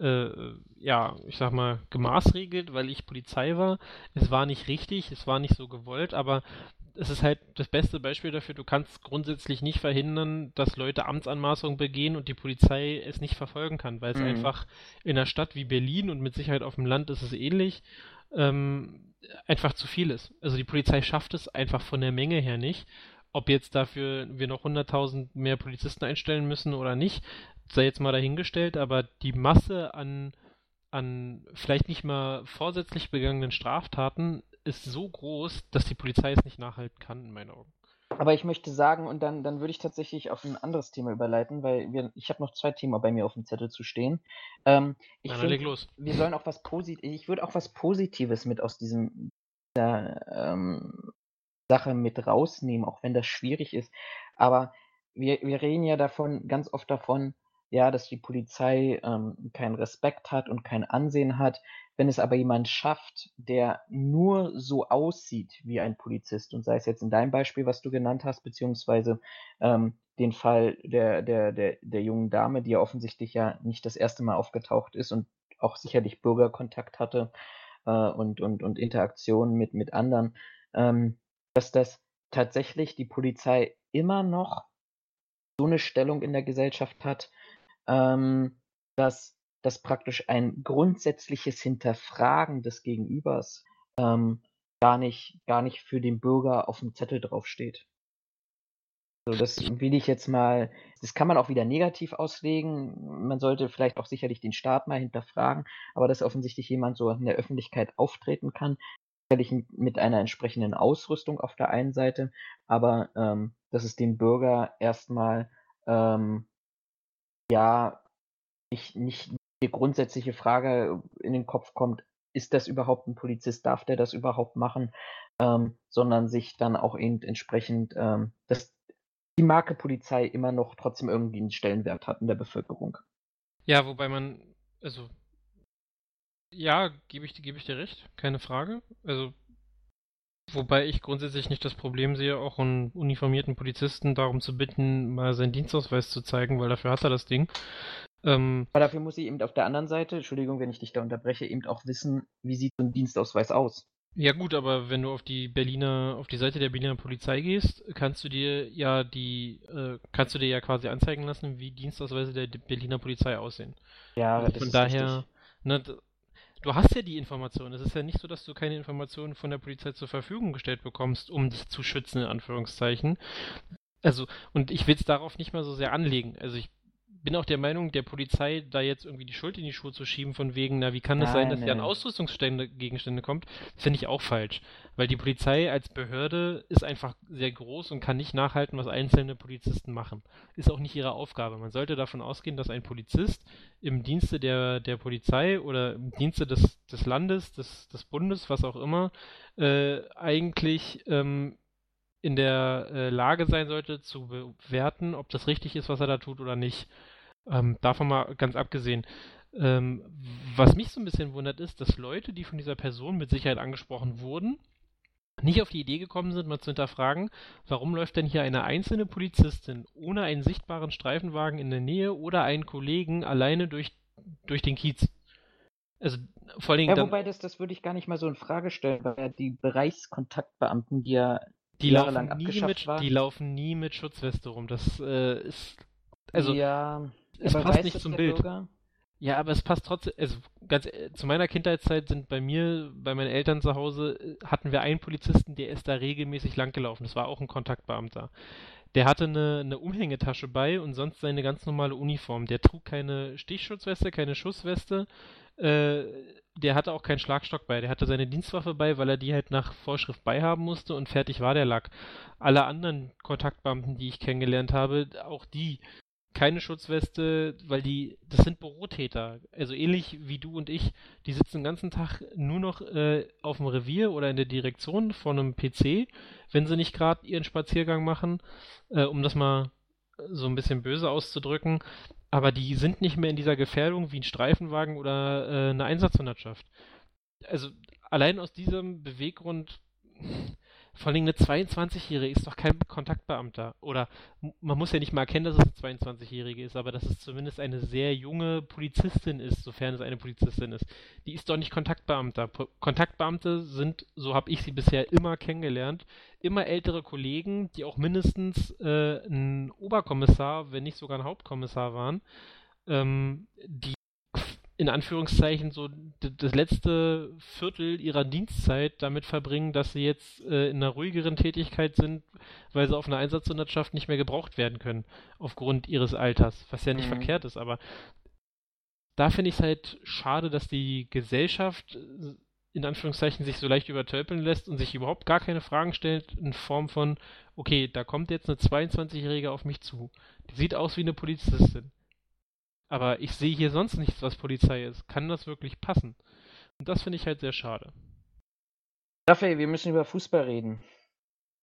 äh, ja, ich sag mal, gemaßregelt, weil ich Polizei war. Es war nicht richtig, es war nicht so gewollt, aber es ist halt das beste Beispiel dafür, du kannst grundsätzlich nicht verhindern, dass Leute Amtsanmaßungen begehen und die Polizei es nicht verfolgen kann, weil es mhm. einfach in einer Stadt wie Berlin und mit Sicherheit auf dem Land ist es ähnlich, ähm, einfach zu viel ist. Also die Polizei schafft es einfach von der Menge her nicht. Ob jetzt dafür wir noch 100.000 mehr Polizisten einstellen müssen oder nicht, sei jetzt mal dahingestellt, aber die Masse an, an vielleicht nicht mal vorsätzlich begangenen Straftaten ist so groß, dass die Polizei es nicht nachhalten kann, in meinen Augen. Aber ich möchte sagen, und dann, dann würde ich tatsächlich auf ein anderes Thema überleiten, weil wir, ich habe noch zwei Themen bei mir auf dem Zettel zu stehen. Ähm, ich Na, find, los. Wir sollen auch was Positives, ich würde auch was Positives mit aus diesem dieser, ähm, Sache mit rausnehmen, auch wenn das schwierig ist. Aber wir, wir reden ja davon, ganz oft davon, ja, dass die Polizei ähm, keinen Respekt hat und kein Ansehen hat. Wenn es aber jemand schafft, der nur so aussieht wie ein Polizist, und sei es jetzt in deinem Beispiel, was du genannt hast, beziehungsweise ähm, den Fall der, der, der, der jungen Dame, die ja offensichtlich ja nicht das erste Mal aufgetaucht ist und auch sicherlich Bürgerkontakt hatte äh, und, und, und Interaktionen mit, mit anderen, ähm, dass das tatsächlich die Polizei immer noch so eine Stellung in der Gesellschaft hat, ähm, dass, dass praktisch ein grundsätzliches Hinterfragen des Gegenübers ähm, gar, nicht, gar nicht für den Bürger auf dem Zettel draufsteht. So, das will ich jetzt mal, das kann man auch wieder negativ auslegen. Man sollte vielleicht auch sicherlich den Staat mal hinterfragen, aber dass offensichtlich jemand so in der Öffentlichkeit auftreten kann, sicherlich mit einer entsprechenden Ausrüstung auf der einen Seite, aber ähm, dass es dem Bürger erstmal ähm, ja, nicht, nicht die grundsätzliche Frage in den Kopf kommt, ist das überhaupt ein Polizist, darf der das überhaupt machen, ähm, sondern sich dann auch eben entsprechend, ähm, dass die Marke Polizei immer noch trotzdem irgendwie einen Stellenwert hat in der Bevölkerung. Ja, wobei man, also, ja, gebe ich, geb ich dir recht, keine Frage. Also, Wobei ich grundsätzlich nicht das Problem sehe, auch einen uniformierten Polizisten darum zu bitten, mal seinen Dienstausweis zu zeigen, weil dafür hat er das Ding. Ähm, Aber dafür muss ich eben auf der anderen Seite, Entschuldigung, wenn ich dich da unterbreche, eben auch wissen, wie sieht so ein Dienstausweis aus. Ja gut, aber wenn du auf die Berliner, auf die Seite der Berliner Polizei gehst, kannst du dir ja die, äh, kannst du dir ja quasi anzeigen lassen, wie Dienstausweise der Berliner Polizei aussehen. Ja, also das von daher, ne, du hast ja die Informationen. Es ist ja nicht so, dass du keine Informationen von der Polizei zur Verfügung gestellt bekommst, um dich zu schützen, in Anführungszeichen. Also, und ich will es darauf nicht mal so sehr anlegen. Also ich bin auch der Meinung, der Polizei da jetzt irgendwie die Schuld in die Schuhe zu schieben, von wegen, na, wie kann es sein, dass sie an. Ausrüstungsgegenstände kommt, finde ich auch falsch. Weil die Polizei als Behörde ist einfach sehr groß und kann nicht nachhalten, was einzelne Polizisten machen. Ist auch nicht ihre Aufgabe. Man sollte davon ausgehen, dass ein Polizist im Dienste der, der Polizei oder im Dienste des, des Landes, des, des Bundes, was auch immer, äh, eigentlich ähm, in der äh, Lage sein sollte, zu bewerten, ob das richtig ist, was er da tut oder nicht. Ähm, davon mal ganz abgesehen. Ähm, was mich so ein bisschen wundert, ist, dass Leute, die von dieser Person mit Sicherheit angesprochen wurden, nicht auf die Idee gekommen sind, mal zu hinterfragen, warum läuft denn hier eine einzelne Polizistin ohne einen sichtbaren Streifenwagen in der Nähe oder einen Kollegen alleine durch, durch den Kiez? Also vor allen Dingen Ja, wobei das, das würde ich gar nicht mal so in Frage stellen, weil die Bereichskontaktbeamten, die ja die jahrelang laufen nie abgeschafft mit, waren. die laufen nie mit Schutzweste rum. Das äh, ist also ja, es passt nicht zum Bild. Bürger? Ja, aber es passt trotzdem, also ganz zu meiner Kindheitszeit sind bei mir, bei meinen Eltern zu Hause, äh, hatten wir einen Polizisten, der ist da regelmäßig langgelaufen. Das war auch ein Kontaktbeamter. Der hatte eine, eine Umhängetasche bei und sonst seine ganz normale Uniform. Der trug keine Stichschutzweste, keine Schussweste. Äh, der hatte auch keinen Schlagstock bei. Der hatte seine Dienstwaffe bei, weil er die halt nach Vorschrift beihaben musste und fertig war der Lack. Alle anderen Kontaktbeamten, die ich kennengelernt habe, auch die keine Schutzweste, weil die, das sind Bürotäter. Also ähnlich wie du und ich, die sitzen den ganzen Tag nur noch äh, auf dem Revier oder in der Direktion vor einem PC, wenn sie nicht gerade ihren Spaziergang machen, äh, um das mal so ein bisschen böse auszudrücken. Aber die sind nicht mehr in dieser Gefährdung wie ein Streifenwagen oder äh, eine Einsatzhundertschaft. Also allein aus diesem Beweggrund vor allem eine 22-Jährige ist doch kein Kontaktbeamter. Oder man muss ja nicht mal erkennen, dass es eine 22-Jährige ist, aber dass es zumindest eine sehr junge Polizistin ist, sofern es eine Polizistin ist. Die ist doch nicht Kontaktbeamter. Po Kontaktbeamte sind, so habe ich sie bisher immer kennengelernt, immer ältere Kollegen, die auch mindestens äh, ein Oberkommissar, wenn nicht sogar ein Hauptkommissar waren, ähm, die in Anführungszeichen so das letzte Viertel ihrer Dienstzeit damit verbringen, dass sie jetzt äh, in einer ruhigeren Tätigkeit sind, weil sie auf einer Einsatzhundertschaft nicht mehr gebraucht werden können, aufgrund ihres Alters, was ja nicht Mhm. verkehrt ist, aber da finde ich es halt schade, dass die Gesellschaft äh, in Anführungszeichen sich so leicht übertölpeln lässt und sich überhaupt gar keine Fragen stellt in Form von, okay, da kommt jetzt eine 22-Jährige auf mich zu. Die sieht aus wie eine Polizistin. Aber ich sehe hier sonst nichts, was Polizei ist. Kann das wirklich passen? Und das finde ich halt sehr schade. Raphael, wir müssen über Fußball reden.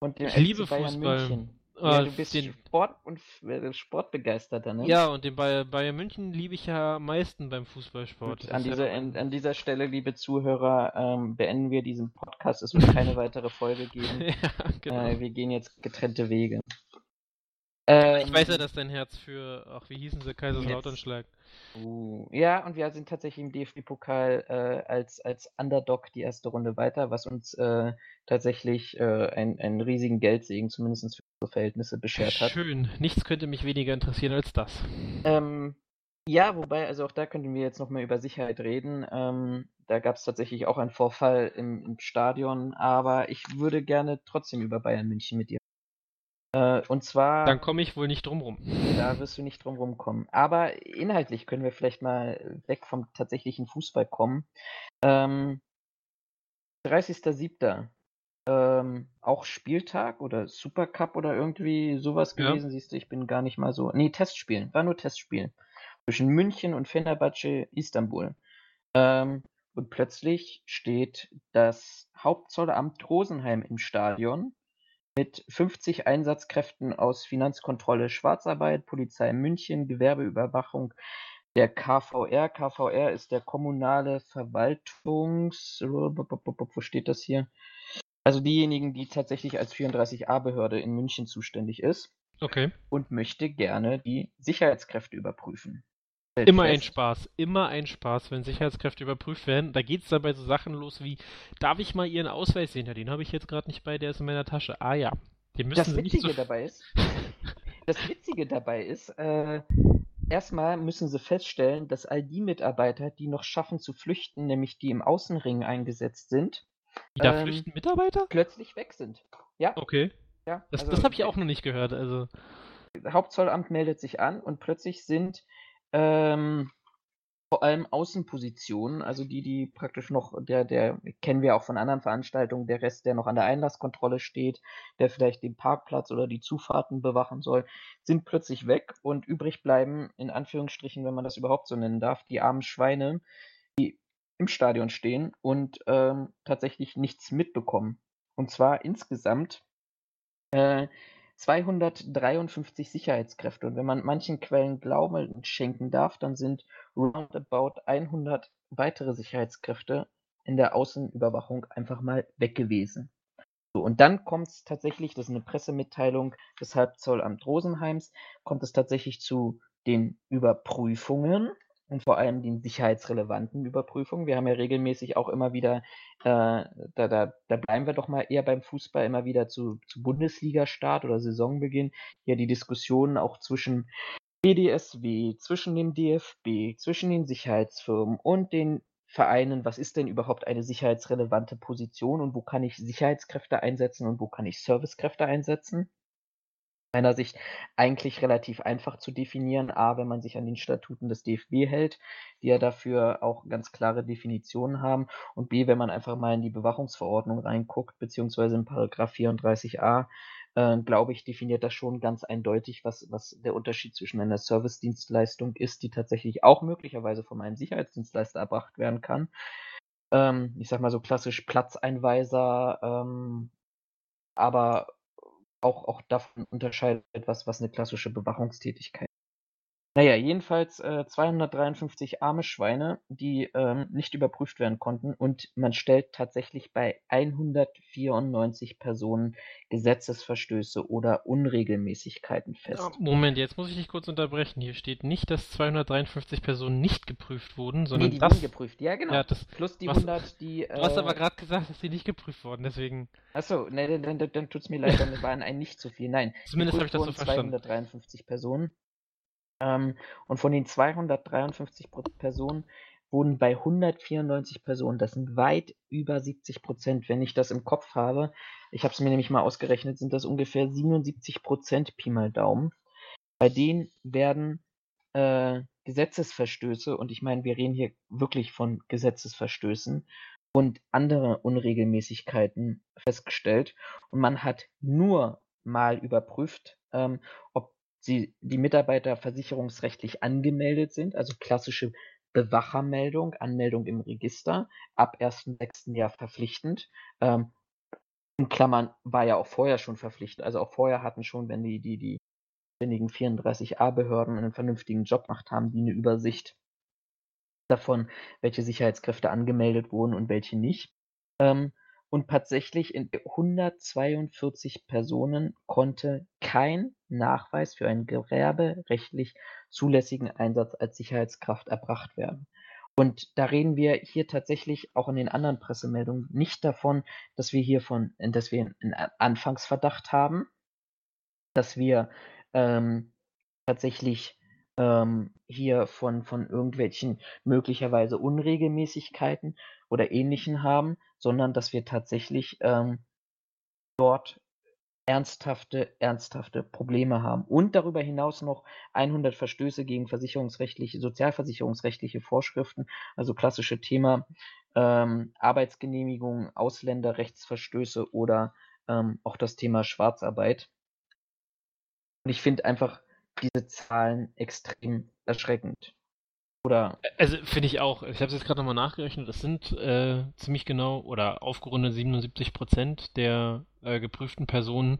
Und den Ich liebe FC Bayern Fußball. München. Ah, ja, du bist den, Sport und äh, Sportbegeisterter, ne? ja, und den Bayern, München liebe ich ja am meisten beim Fußballsport. An, ja dieser, an, an dieser Stelle, liebe Zuhörer, ähm, beenden wir diesen Podcast. Es wird keine weitere Folge geben. ja, genau. äh, wir gehen jetzt getrennte Wege. Ich Ähm, weiß ja, dass dein Herz für, ach, wie hießen sie, Kaiserslautern schlägt. Uh, ja, und wir sind tatsächlich im DFB-Pokal äh, als, als Underdog die erste Runde weiter, was uns äh, tatsächlich äh, ein- einen riesigen Geldsegen, zumindest für unsere Verhältnisse, beschert hat. Schön. Nichts könnte mich weniger interessieren als das. Ähm, ja, wobei, also auch da könnten wir jetzt nochmal über Sicherheit reden. Ähm, da gab es tatsächlich auch einen Vorfall im, im Stadion, aber ich würde gerne trotzdem über Bayern München mit dir. Äh, und zwar. Dann komme ich wohl nicht drum rum. Da wirst du nicht drum rumkommen. Aber inhaltlich können wir vielleicht mal weg vom tatsächlichen Fußball kommen. Ähm, 30.07. Ähm, auch Spieltag oder Supercup oder irgendwie sowas Ja. gewesen. Siehst du, ich bin gar nicht mal so. Nee, Testspielen. War nur Testspielen. Zwischen München und Fenerbahce Istanbul. Ähm, und plötzlich steht das Hauptzollamt Rosenheim im Stadion mit 50 Einsatzkräften aus Finanzkontrolle, Schwarzarbeit, Polizei München, Gewerbeüberwachung, der KVR. KVR ist der kommunale Verwaltungs... Wo steht das hier? Also diejenigen, die tatsächlich als 34a-Behörde in München zuständig ist Okay. und möchte gerne die Sicherheitskräfte überprüfen. Immer ein Spaß, immer ein Spaß, wenn Sicherheitskräfte überprüft werden. Da geht es dabei so Sachen los wie, darf ich mal Ihren Ausweis sehen? Ja, den habe ich jetzt gerade nicht bei, der ist in meiner Tasche. Ah ja, den müssen Das Sie nicht Witzige so... dabei ist, das Witzige dabei ist, äh, erstmal müssen sie feststellen, dass all die Mitarbeiter, die noch schaffen zu flüchten, nämlich die im Außenring eingesetzt sind, Die da ähm, flüchten Mitarbeiter? plötzlich weg sind. Ja, Okay, ja. das, also das habe ich auch noch nicht gehört. Also, Hauptzollamt meldet sich an und plötzlich sind ähm, vor allem Außenpositionen, also die, die praktisch noch, der, der kennen wir auch von anderen Veranstaltungen, der Rest, der noch an der Einlasskontrolle steht, der vielleicht den Parkplatz oder die Zufahrten bewachen soll, sind plötzlich weg und übrig bleiben, in Anführungsstrichen, wenn man das überhaupt so nennen darf, die armen Schweine, die im Stadion stehen und ähm, tatsächlich nichts mitbekommen. Und zwar insgesamt äh, 253 Sicherheitskräfte. Und wenn man manchen Quellen Glauben schenken darf, dann sind roundabout 100 weitere Sicherheitskräfte in der Außenüberwachung einfach mal weg gewesen. So, und dann kommt es tatsächlich, das ist eine Pressemitteilung des Halbzollamt Rosenheims, kommt es tatsächlich zu den Überprüfungen und vor allem den sicherheitsrelevanten Überprüfungen. Wir haben ja regelmäßig auch immer wieder, äh, da, da, da bleiben wir doch mal eher beim Fußball, immer wieder zu, zu Bundesliga-Start oder Saisonbeginn, ja die Diskussionen auch zwischen BDSW, zwischen dem DFB, zwischen den Sicherheitsfirmen und den Vereinen, was ist denn überhaupt eine sicherheitsrelevante Position und wo kann ich Sicherheitskräfte einsetzen und wo kann ich Servicekräfte einsetzen? Meiner Sicht eigentlich relativ einfach zu definieren. A, wenn man sich an den Statuten des DFB hält, die ja dafür auch ganz klare Definitionen haben. Und B, wenn man einfach mal in die Bewachungsverordnung reinguckt, beziehungsweise in Paragraph 34a, äh, glaube ich, definiert das schon ganz eindeutig, was, was der Unterschied zwischen einer Service-Dienstleistung ist, die tatsächlich auch möglicherweise von einem Sicherheitsdienstleister erbracht werden kann. Ähm, ich sag mal so klassisch Platzeinweiser, ähm, aber auch, auch davon unterscheidet, was, was eine klassische Bewachungstätigkeit naja, jedenfalls äh, 253 arme Schweine, die ähm, nicht überprüft werden konnten und man stellt tatsächlich bei 194 Personen Gesetzesverstöße oder Unregelmäßigkeiten fest. Moment, jetzt muss ich dich kurz unterbrechen. Hier steht nicht, dass 253 Personen nicht geprüft wurden, sondern nee, die das, wurden geprüft, ja genau. Ja, das, Plus die was, 100, die... Äh, du hast aber gerade gesagt, dass sie nicht geprüft wurden, deswegen... Achso, ne, dann, dann, dann tut es mir leid, dann waren ein nicht zu viel. Nein, zumindest habe ich das so verstanden. 253 Personen. Ähm, und von den 253 Personen wurden bei 194 Personen, das sind weit über 70 Prozent, wenn ich das im Kopf habe, ich habe es mir nämlich mal ausgerechnet, sind das ungefähr 77 Prozent Pi mal Daumen. Bei denen werden äh, Gesetzesverstöße, und ich meine, wir reden hier wirklich von Gesetzesverstößen und andere Unregelmäßigkeiten festgestellt. Und man hat nur mal überprüft, ähm, ob sie, die Mitarbeiter versicherungsrechtlich angemeldet sind, also klassische Bewachermeldung, Anmeldung im Register, ab 1.6. Jahr verpflichtend. Ähm, in Klammern war ja auch vorher schon verpflichtend. Also auch vorher hatten schon, wenn die, die, die ständigen 34a-Behörden einen vernünftigen Job gemacht haben, die eine Übersicht davon, welche Sicherheitskräfte angemeldet wurden und welche nicht. Ähm, und tatsächlich in 142 Personen konnte kein Nachweis für einen gewerberechtlich zulässigen Einsatz als Sicherheitskraft erbracht werden. Und da reden wir hier tatsächlich auch in den anderen Pressemeldungen nicht davon, dass wir hier von, dass wir einen Anfangsverdacht haben, dass wir ähm, tatsächlich ähm, hier von, von irgendwelchen möglicherweise Unregelmäßigkeiten oder ähnlichen haben, sondern dass wir tatsächlich ähm, dort ernsthafte, ernsthafte Probleme haben. Und darüber hinaus noch 100 Verstöße gegen versicherungsrechtliche, sozialversicherungsrechtliche Vorschriften, also klassische Thema ähm, Arbeitsgenehmigung, Ausländerrechtsverstöße oder ähm, auch das Thema Schwarzarbeit. Und ich finde einfach diese Zahlen extrem erschreckend. Oder? Also finde ich auch. Ich habe es jetzt gerade nochmal nachgerechnet. Das sind äh, ziemlich genau oder aufgerundet 77 Prozent der äh, geprüften Personen,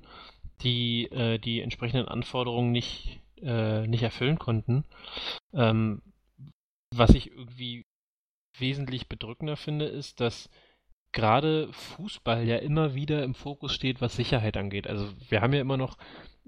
die äh, die entsprechenden Anforderungen nicht, äh, nicht erfüllen konnten. Ähm, was ich irgendwie wesentlich bedrückender finde, ist, dass gerade Fußball ja immer wieder im Fokus steht, was Sicherheit angeht. Also wir haben ja immer noch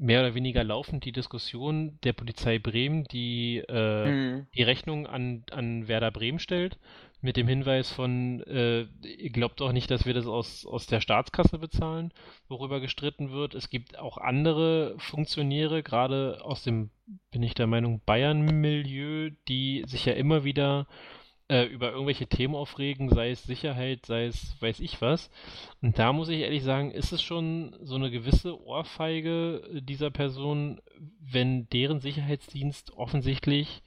mehr oder weniger laufend die Diskussion der Polizei Bremen, die äh, mhm. die Rechnung an, an Werder Bremen stellt, mit dem Hinweis von, äh, ihr glaubt auch nicht, dass wir das aus, aus der Staatskasse bezahlen, worüber gestritten wird. Es gibt auch andere Funktionäre, gerade aus dem, bin ich der Meinung, Bayern-Milieu, die sich ja immer wieder äh, über irgendwelche Themen aufregen, sei es Sicherheit, sei es weiß ich was. Und da muss ich ehrlich sagen, ist es schon so eine gewisse Ohrfeige dieser Person, wenn deren Sicherheitsdienst offensichtlich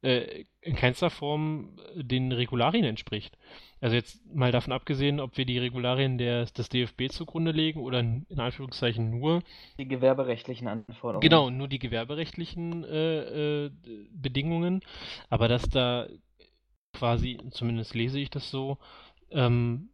äh, in keinster Form den Regularien entspricht. Also jetzt mal davon abgesehen, ob wir die Regularien der, des DFB zugrunde legen oder in Anführungszeichen nur die gewerberechtlichen Anforderungen. Genau, nur die gewerberechtlichen äh, äh, Bedingungen. Aber dass da quasi, zumindest lese ich das so, ähm,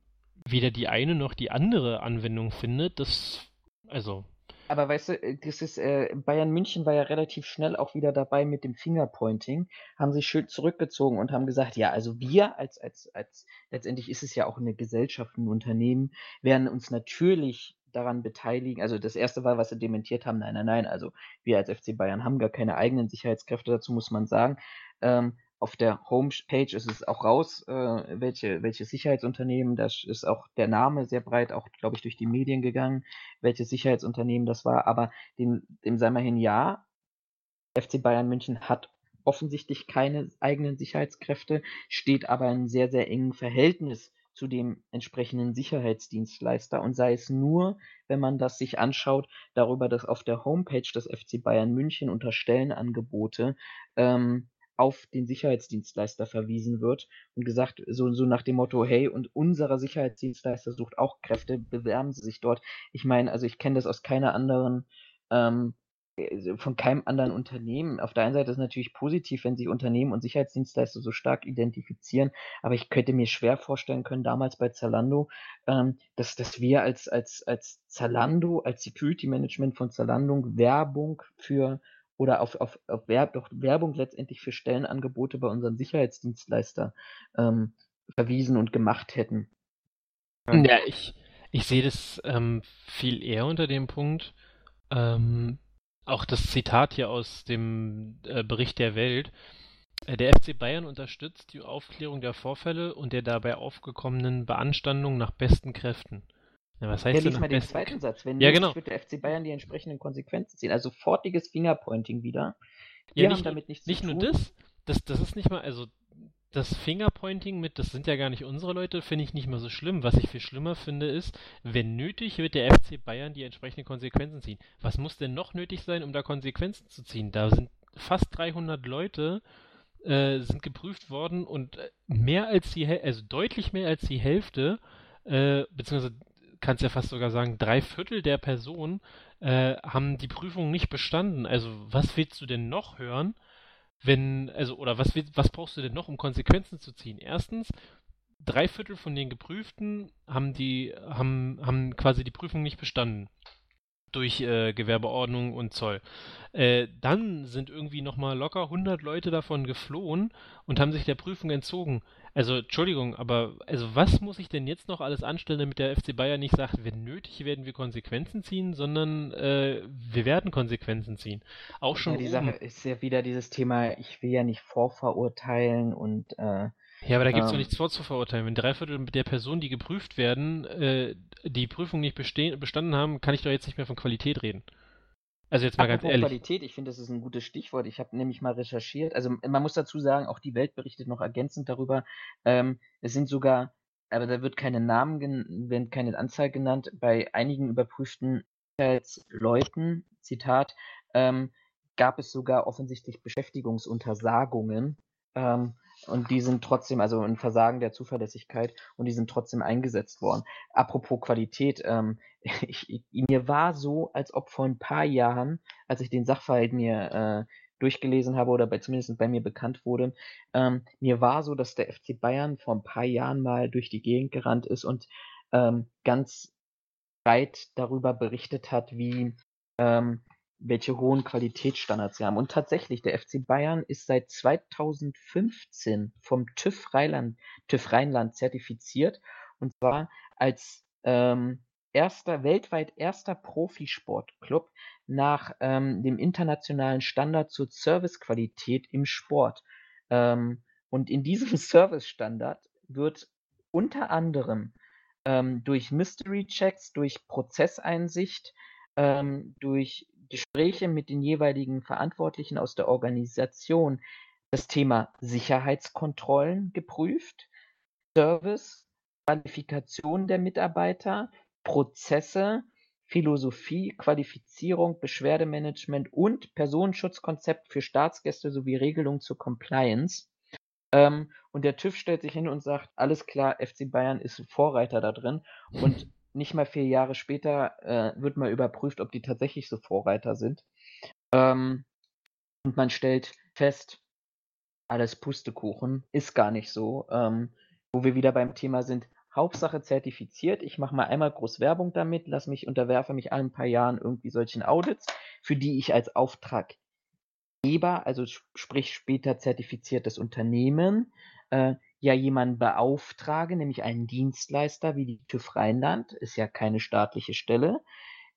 weder die eine noch die andere Anwendung findet, das, also. Aber weißt du, äh, das ist, äh, Bayern München war ja relativ schnell auch wieder dabei mit dem Fingerpointing, haben sich schön zurückgezogen und haben gesagt, ja, also wir als, als, als, letztendlich ist es ja auch eine Gesellschaft, ein Unternehmen, werden uns natürlich daran beteiligen. Also das erste war, was sie dementiert haben, nein, nein, nein, also wir als FC Bayern haben gar keine eigenen Sicherheitskräfte, dazu muss man sagen. Ähm, auf der Homepage ist es auch raus, äh, welche, welche Sicherheitsunternehmen, das ist auch der Name sehr breit, auch glaube ich durch die Medien gegangen, welches Sicherheitsunternehmen das war, aber dem, dem sei mal hin, ja, FC Bayern München hat offensichtlich keine eigenen Sicherheitskräfte, steht aber in sehr, sehr engen Verhältnis zu dem entsprechenden Sicherheitsdienstleister. Und sei es nur, wenn man das sich anschaut, darüber, dass auf der Homepage des FC Bayern München unter Stellenangebote ähm, auf den Sicherheitsdienstleister verwiesen wird und gesagt, so, so nach dem Motto, hey, und unser Sicherheitsdienstleister sucht auch Kräfte, bewerben Sie sich dort. Ich meine, also ich kenne das aus keiner anderen, ähm, äh, von keinem anderen Unternehmen. Auf der einen Seite ist es natürlich positiv, wenn sich Unternehmen und Sicherheitsdienstleister so stark identifizieren, aber ich könnte mir schwer vorstellen können, damals bei Zalando, ähm, dass, dass wir als, als, als Zalando, als Security Management von Zalando Werbung für oder auf, auf, auf Werb, doch Werbung letztendlich für Stellenangebote bei unserem Sicherheitsdienstleister ähm, verwiesen und gemacht hätten. Ja, ich, ich sehe das ähm, viel eher unter dem Punkt, ähm, auch das Zitat hier aus dem äh, Bericht der Welt. Äh, der FC Bayern unterstützt die Aufklärung der Vorfälle und der dabei aufgekommenen Beanstandung nach besten Kräften. Ja, was heißt ja, lies mal den zweiten Satz. Wenn ja, nicht, genau. wird der FC Bayern die entsprechenden Konsequenzen ziehen. Also sofortiges Fingerpointing wieder. Wir ja, nicht, haben damit nichts nicht zu tun. Nicht nur das, das, das ist nicht mal, also das Fingerpointing mit, das sind ja gar nicht unsere Leute, finde ich nicht mal so schlimm. Was ich viel schlimmer finde, ist, wenn nötig, wird der FC Bayern die entsprechenden Konsequenzen ziehen. Was muss denn noch nötig sein, um da Konsequenzen zu ziehen? Da sind fast 300 Leute, äh, sind geprüft worden und mehr als die, also deutlich mehr als die Hälfte, äh, beziehungsweise kannst ja fast sogar sagen, drei Viertel der Personen äh, haben die Prüfung nicht bestanden. Also was willst du denn noch hören, wenn, also, oder was, was brauchst du denn noch, um Konsequenzen zu ziehen? Erstens, drei Viertel von den Geprüften haben die, haben, haben quasi die Prüfung nicht bestanden durch äh, Gewerbeordnung und Zoll. Äh, dann sind irgendwie nochmal locker 100 Leute davon geflohen und haben sich der Prüfung entzogen. Also, Entschuldigung, aber also was muss ich denn jetzt noch alles anstellen, damit der FC Bayern nicht sagt, wenn nötig, werden wir Konsequenzen ziehen, sondern äh, wir werden Konsequenzen ziehen. Auch schon. Ja, die Sache ist ja wieder dieses Thema, ich will ja nicht vorverurteilen und äh, ja, aber da gibt es ähm, doch nichts vorzuverurteilen. Wenn drei Viertel der Personen, die geprüft werden, äh, die Prüfung nicht bestehen, bestanden haben, kann ich doch jetzt nicht mehr von Qualität reden. Also jetzt mal Apropos ganz ehrlich. Qualität, ich finde, das ist ein gutes Stichwort. Ich habe nämlich mal recherchiert. Also man muss dazu sagen, auch die Welt berichtet noch ergänzend darüber. Ähm, es sind sogar, aber da wird keine Namen, werden keine Anzahl genannt, bei einigen überprüften Leuten, Zitat, ähm, gab es sogar offensichtlich Beschäftigungsuntersagungen. Ähm, und die sind trotzdem, also ein Versagen der Zuverlässigkeit und die sind trotzdem eingesetzt worden. Apropos Qualität, ähm, ich, mir war so, als ob vor ein paar Jahren, als ich den Sachverhalt mir äh, durchgelesen habe oder bei, zumindest bei mir bekannt wurde, ähm, mir war so, dass der FC Bayern vor ein paar Jahren mal durch die Gegend gerannt ist und ähm, ganz breit darüber berichtet hat, wie ähm, welche hohen Qualitätsstandards sie haben. Und tatsächlich, der FC Bayern ist seit 2015 vom TÜV Rheinland, TÜV Rheinland zertifiziert und zwar als ähm, erster, weltweit erster Profisportclub nach ähm, dem internationalen Standard zur Servicequalität im Sport. Ähm, und in diesem Service-Standard wird unter anderem ähm, durch Mystery Checks, durch Prozesseinsicht, ähm, durch Gespräche mit den jeweiligen Verantwortlichen aus der Organisation das Thema Sicherheitskontrollen geprüft, Service, Qualifikation der Mitarbeiter, Prozesse, Philosophie, Qualifizierung, Beschwerdemanagement und Personenschutzkonzept für Staatsgäste sowie Regelung zur Compliance. Ähm, und der TÜV stellt sich hin und sagt, alles klar, FC Bayern ist Vorreiter da drin. Und nicht mal vier Jahre später äh, wird mal überprüft, ob die tatsächlich so Vorreiter sind. Ähm, und man stellt fest, alles Pustekuchen, ist gar nicht so. Ähm, wo wir wieder beim Thema sind, Hauptsache zertifiziert. Ich mache mal einmal groß Werbung damit, lass mich, unterwerfe mich allen paar Jahren irgendwie solchen Audits, für die ich als Auftraggeber, also sprich später zertifiziertes Unternehmen, äh, ja jemanden beauftrage, nämlich einen Dienstleister wie die TÜV Rheinland, ist ja keine staatliche Stelle,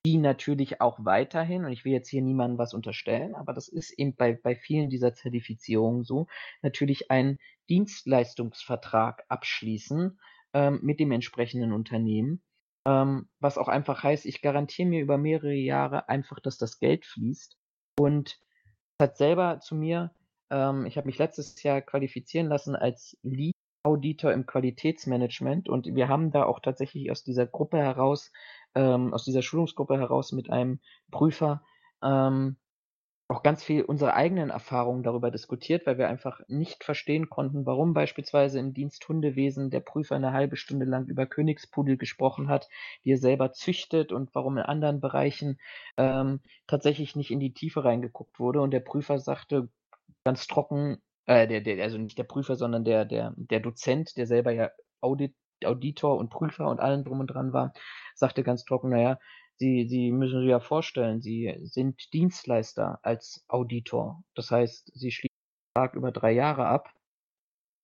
die natürlich auch weiterhin, und ich will jetzt hier niemandem was unterstellen, aber das ist eben bei, bei vielen dieser Zertifizierungen so, natürlich einen Dienstleistungsvertrag abschließen ähm, mit dem entsprechenden Unternehmen, ähm, was auch einfach heißt, ich garantiere mir über mehrere Jahre einfach, dass das Geld fließt. Und hat selber zu mir, ähm, ich habe mich letztes Jahr qualifizieren lassen als Lead Auditor im Qualitätsmanagement und wir haben da auch tatsächlich aus dieser Gruppe heraus, ähm, aus dieser Schulungsgruppe heraus mit einem Prüfer ähm, auch ganz viel unsere eigenen Erfahrungen darüber diskutiert, weil wir einfach nicht verstehen konnten, warum beispielsweise im Dienst Hundewesen der Prüfer eine halbe Stunde lang über Königspudel gesprochen hat, die er selber züchtet und warum in anderen Bereichen ähm, tatsächlich nicht in die Tiefe reingeguckt wurde. Und der Prüfer sagte ganz trocken, äh, der, der, also nicht der Prüfer, sondern der, der, der Dozent, der selber ja Audit, Auditor und Prüfer und allen drum und dran war, sagte ganz trocken, naja, Sie, Sie müssen sich ja vorstellen, Sie sind Dienstleister als Auditor. Das heißt, Sie schließen den Vertrag über drei Jahre ab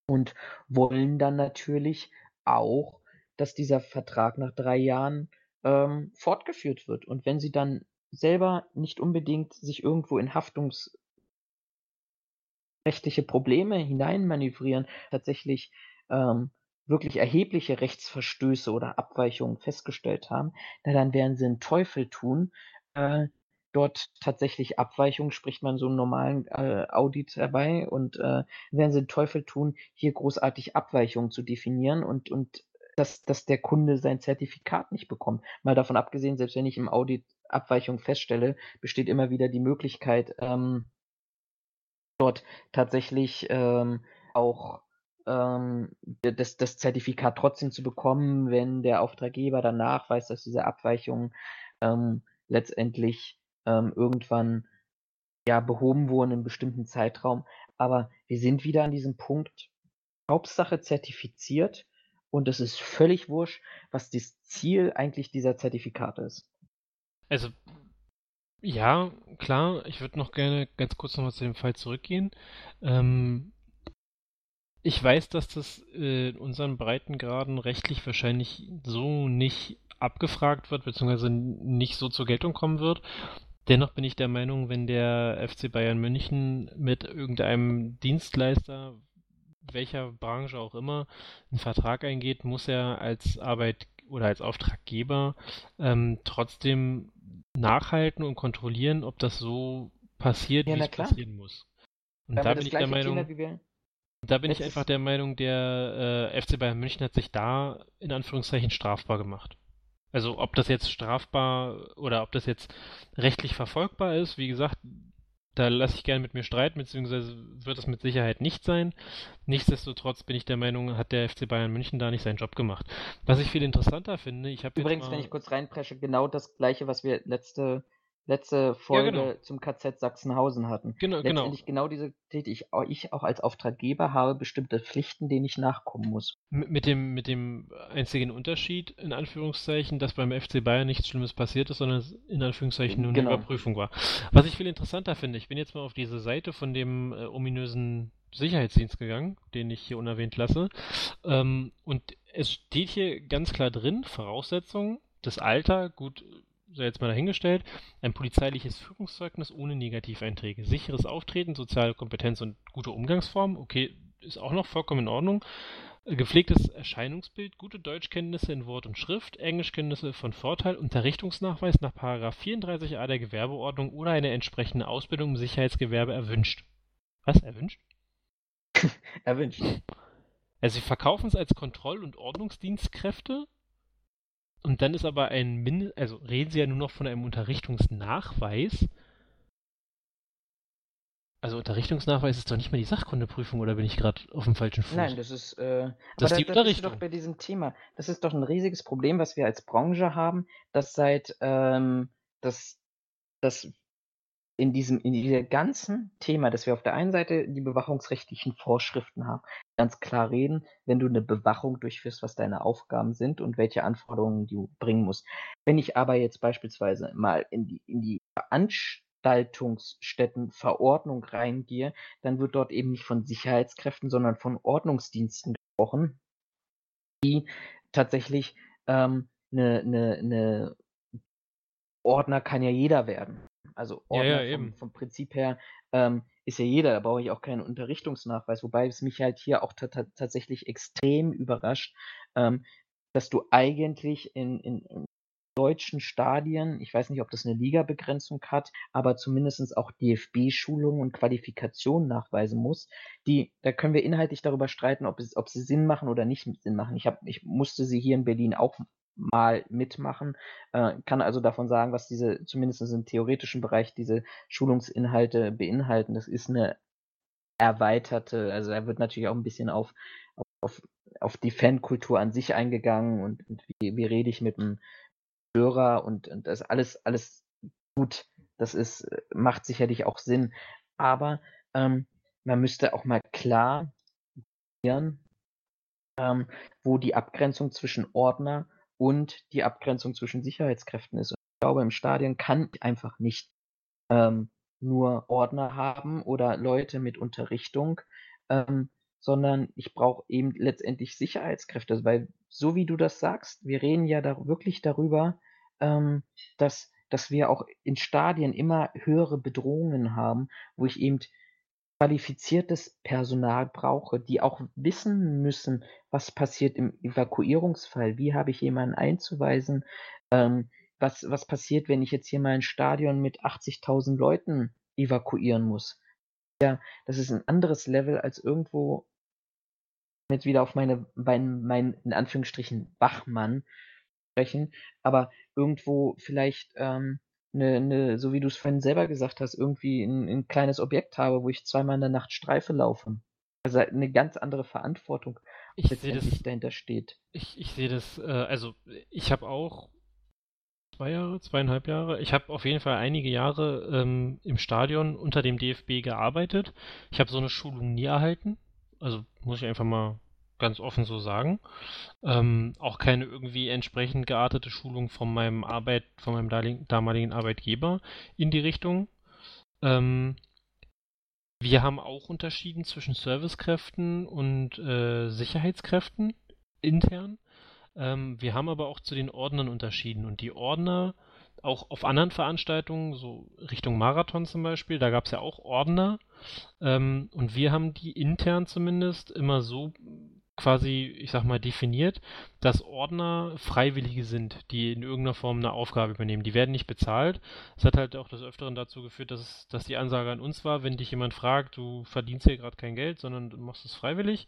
und wollen dann natürlich auch, dass dieser Vertrag nach drei Jahren ähm, fortgeführt wird. Und wenn Sie dann selber nicht unbedingt sich irgendwo in haftungsrechtliche Probleme hineinmanövrieren, tatsächlich ähm, wirklich erhebliche Rechtsverstöße oder Abweichungen festgestellt haben, na dann werden sie einen Teufel tun, äh, dort tatsächlich Abweichungen, spricht man so einen normalen äh, Audit herbei und äh, werden sie einen Teufel tun, hier großartig Abweichungen zu definieren und, und dass, dass der Kunde sein Zertifikat nicht bekommt. Mal davon abgesehen, selbst wenn ich im Audit Abweichungen feststelle, besteht immer wieder die Möglichkeit, ähm, dort tatsächlich ähm, auch ähm, das, das Zertifikat trotzdem zu bekommen, wenn der Auftraggeber dann nachweist, dass diese Abweichungen ähm, letztendlich ähm, irgendwann ja behoben wurden in einem bestimmten Zeitraum. Aber wir sind wieder an diesem Punkt, Hauptsache zertifiziert und es ist völlig wurscht, was das Ziel eigentlich dieser Zertifikate ist. Also ja, klar, ich würde noch gerne ganz kurz nochmal zu dem Fall zurückgehen. Ähm, ich weiß, dass das äh, in unseren Breitengraden rechtlich wahrscheinlich so nicht abgefragt wird, beziehungsweise nicht so zur Geltung kommen wird. Dennoch bin ich der Meinung, wenn der FC Bayern München mit irgendeinem Dienstleister, welcher Branche auch immer, einen Vertrag eingeht, muss er als Arbeit oder als Auftraggeber ähm, trotzdem nachhalten und kontrollieren, ob das so passiert, ja, wie es passieren muss. Und da bin ich der Meinung. Da bin ich einfach der Meinung, der äh, FC Bayern München hat sich da in Anführungszeichen strafbar gemacht. Also ob das jetzt strafbar oder ob das jetzt rechtlich verfolgbar ist, wie gesagt, da lasse ich gerne mit mir streiten, beziehungsweise wird es mit Sicherheit nicht sein. Nichtsdestotrotz bin ich der Meinung, hat der FC Bayern München da nicht seinen Job gemacht. Was ich viel interessanter finde, ich habe Übrigens, wenn ich kurz reinpresche, genau das gleiche, was wir letzte letzte Folge ja, genau. zum KZ Sachsenhausen hatten. Genau, genau. Letztendlich genau. genau diese Tätigkeit. Ich, ich auch als Auftraggeber habe bestimmte Pflichten, denen ich nachkommen muss. Mit, mit, dem, mit dem einzigen Unterschied, in Anführungszeichen, dass beim FC Bayern nichts Schlimmes passiert ist, sondern es in Anführungszeichen nur eine genau. Überprüfung war. Was ich viel interessanter finde, ich bin jetzt mal auf diese Seite von dem äh, ominösen Sicherheitsdienst gegangen, den ich hier unerwähnt lasse. Ähm, und es steht hier ganz klar drin, Voraussetzungen, das Alter, gut, sei jetzt mal dahingestellt, ein polizeiliches Führungszeugnis ohne Negativeinträge, sicheres Auftreten, soziale Kompetenz und gute Umgangsform, okay, ist auch noch vollkommen in Ordnung. Gepflegtes Erscheinungsbild, gute Deutschkenntnisse in Wort und Schrift, Englischkenntnisse von Vorteil, Unterrichtungsnachweis nach 34a der Gewerbeordnung oder eine entsprechende Ausbildung im Sicherheitsgewerbe erwünscht. Was? Erwünscht? Erwünscht. Also sie verkaufen es als Kontroll- und Ordnungsdienstkräfte und dann ist aber ein Mind also reden sie ja nur noch von einem Unterrichtungsnachweis. Also Unterrichtungsnachweis ist doch nicht mehr die Sachkundeprüfung oder bin ich gerade auf dem falschen Fuß? Nein, das ist, äh, das ist die da, da bist du doch bei diesem Thema. Das ist doch ein riesiges Problem, was wir als Branche haben, dass seit ähm, das, das in diesem, in diesem ganzen Thema, dass wir auf der einen Seite die bewachungsrechtlichen Vorschriften haben, ganz klar reden, wenn du eine Bewachung durchführst, was deine Aufgaben sind und welche Anforderungen du bringen musst. Wenn ich aber jetzt beispielsweise mal in die, in die Veranstaltungsstättenverordnung reingehe, dann wird dort eben nicht von Sicherheitskräften, sondern von Ordnungsdiensten gesprochen, die tatsächlich ähm, eine, eine, eine Ordner kann ja jeder werden. Also Ja, Ordner ja, vom, eben. vom Prinzip her ähm, ist ja jeder, da brauche ich auch keinen Unterrichtungsnachweis, wobei es mich halt hier auch ta ta tatsächlich extrem überrascht, ähm, dass du eigentlich in, in, in deutschen Stadien, ich weiß nicht, ob das eine Ligabegrenzung hat, aber zumindest auch DFB-Schulungen und Qualifikationen nachweisen muss. Die, da können wir inhaltlich darüber streiten, ob, es, ob sie Sinn machen oder nicht Sinn machen. Ich, hab, ich musste sie hier in Berlin auch mal mitmachen, äh, kann also davon sagen, was diese, zumindest im theoretischen Bereich, diese Schulungsinhalte beinhalten. Das ist eine erweiterte, also da wird natürlich auch ein bisschen auf, auf, auf die Fankultur an sich eingegangen und, und wie, wie rede ich mit dem Hörer und, und das alles, alles gut. Das ist, macht sicherlich auch Sinn. Aber ähm, man müsste auch mal klar ähm, wo die Abgrenzung zwischen Ordner und die Abgrenzung zwischen Sicherheitskräften ist. Und ich glaube, im Stadion kann ich einfach nicht ähm, nur Ordner haben oder Leute mit Unterrichtung, ähm, sondern ich brauche eben letztendlich Sicherheitskräfte, weil so wie du das sagst, wir reden ja da wirklich darüber, ähm, dass, dass wir auch in Stadien immer höhere Bedrohungen haben, wo ich eben qualifiziertes Personal brauche, die auch wissen müssen, was passiert im Evakuierungsfall, wie habe ich jemanden einzuweisen, ähm, was, was passiert, wenn ich jetzt hier mal ein Stadion mit 80.000 Leuten evakuieren muss. Ja, das ist ein anderes Level als irgendwo jetzt wieder auf meine, mein, mein in Anführungsstrichen Wachmann sprechen, aber irgendwo vielleicht ähm, eine, eine, so wie du es vorhin selber gesagt hast, irgendwie ein, ein kleines Objekt habe, wo ich zweimal in der Nacht Streife laufe. Also eine ganz andere Verantwortung Ich sehe letztendlich das, dahinter steht. ich, ich sehe das, äh, also ich habe auch zwei Jahre, zweieinhalb Jahre, ich habe auf jeden Fall einige Jahre ähm, im Stadion unter dem DFB gearbeitet. Ich habe so eine Schulung nie erhalten, also muss ich einfach mal ganz offen so sagen. Ähm, auch keine irgendwie entsprechend geartete Schulung von meinem Arbeit, von meinem damaligen- Arbeitgeber in die Richtung. Ähm, wir haben auch unterschieden zwischen Servicekräften und äh, Sicherheitskräften intern. Ähm, wir haben aber auch zu den Ordnern unterschieden und die Ordner auch auf anderen Veranstaltungen, so Richtung Marathon zum Beispiel, da gab es ja auch Ordner ähm, und wir haben die intern zumindest immer so quasi, ich sag mal, definiert, dass Ordner Freiwillige sind, die in irgendeiner Form eine Aufgabe übernehmen. Die werden nicht bezahlt. Es hat halt auch des Öfteren dazu geführt, dass, dass die Ansage an uns war, wenn dich jemand fragt, du verdienst hier gerade kein Geld, sondern du machst es freiwillig.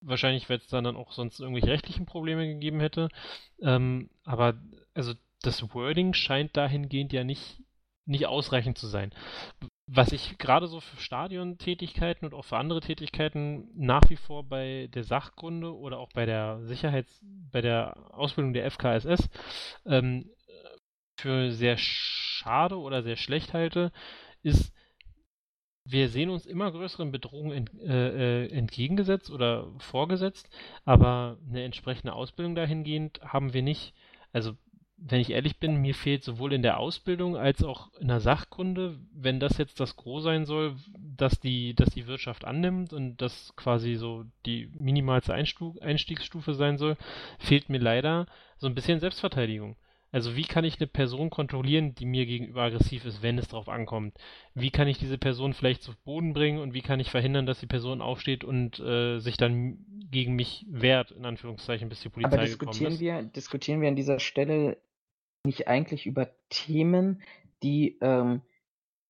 Wahrscheinlich, weil es dann, dann auch sonst irgendwelche rechtlichen Probleme gegeben hätte. Ähm, aber also das Wording scheint dahingehend ja nicht, nicht ausreichend zu sein was ich gerade so für Stadiontätigkeiten und auch für andere Tätigkeiten nach wie vor bei der Sachkunde oder auch bei der Sicherheits-, bei der Ausbildung der FKSS ähm, für sehr schade oder sehr schlecht halte, ist, wir sehen uns immer größeren Bedrohungen ent, äh, entgegengesetzt oder vorgesetzt, aber eine entsprechende Ausbildung dahingehend haben wir nicht. Also wenn ich ehrlich bin, mir fehlt sowohl in der Ausbildung als auch in der Sachkunde, wenn das jetzt das Gros sein soll, dass die, dass die Wirtschaft annimmt und das quasi so die minimalste Einstu Einstiegsstufe sein soll, fehlt mir leider so ein bisschen Selbstverteidigung. Also wie kann ich eine Person kontrollieren, die mir gegenüber aggressiv ist, wenn es drauf ankommt? Wie kann ich diese Person vielleicht zu Boden bringen und wie kann ich verhindern, dass die Person aufsteht und äh, sich dann gegen mich wehrt, in Anführungszeichen, bis die Polizei Aber diskutieren wir, diskutieren wir an dieser Stelle nicht eigentlich über Themen, die ähm,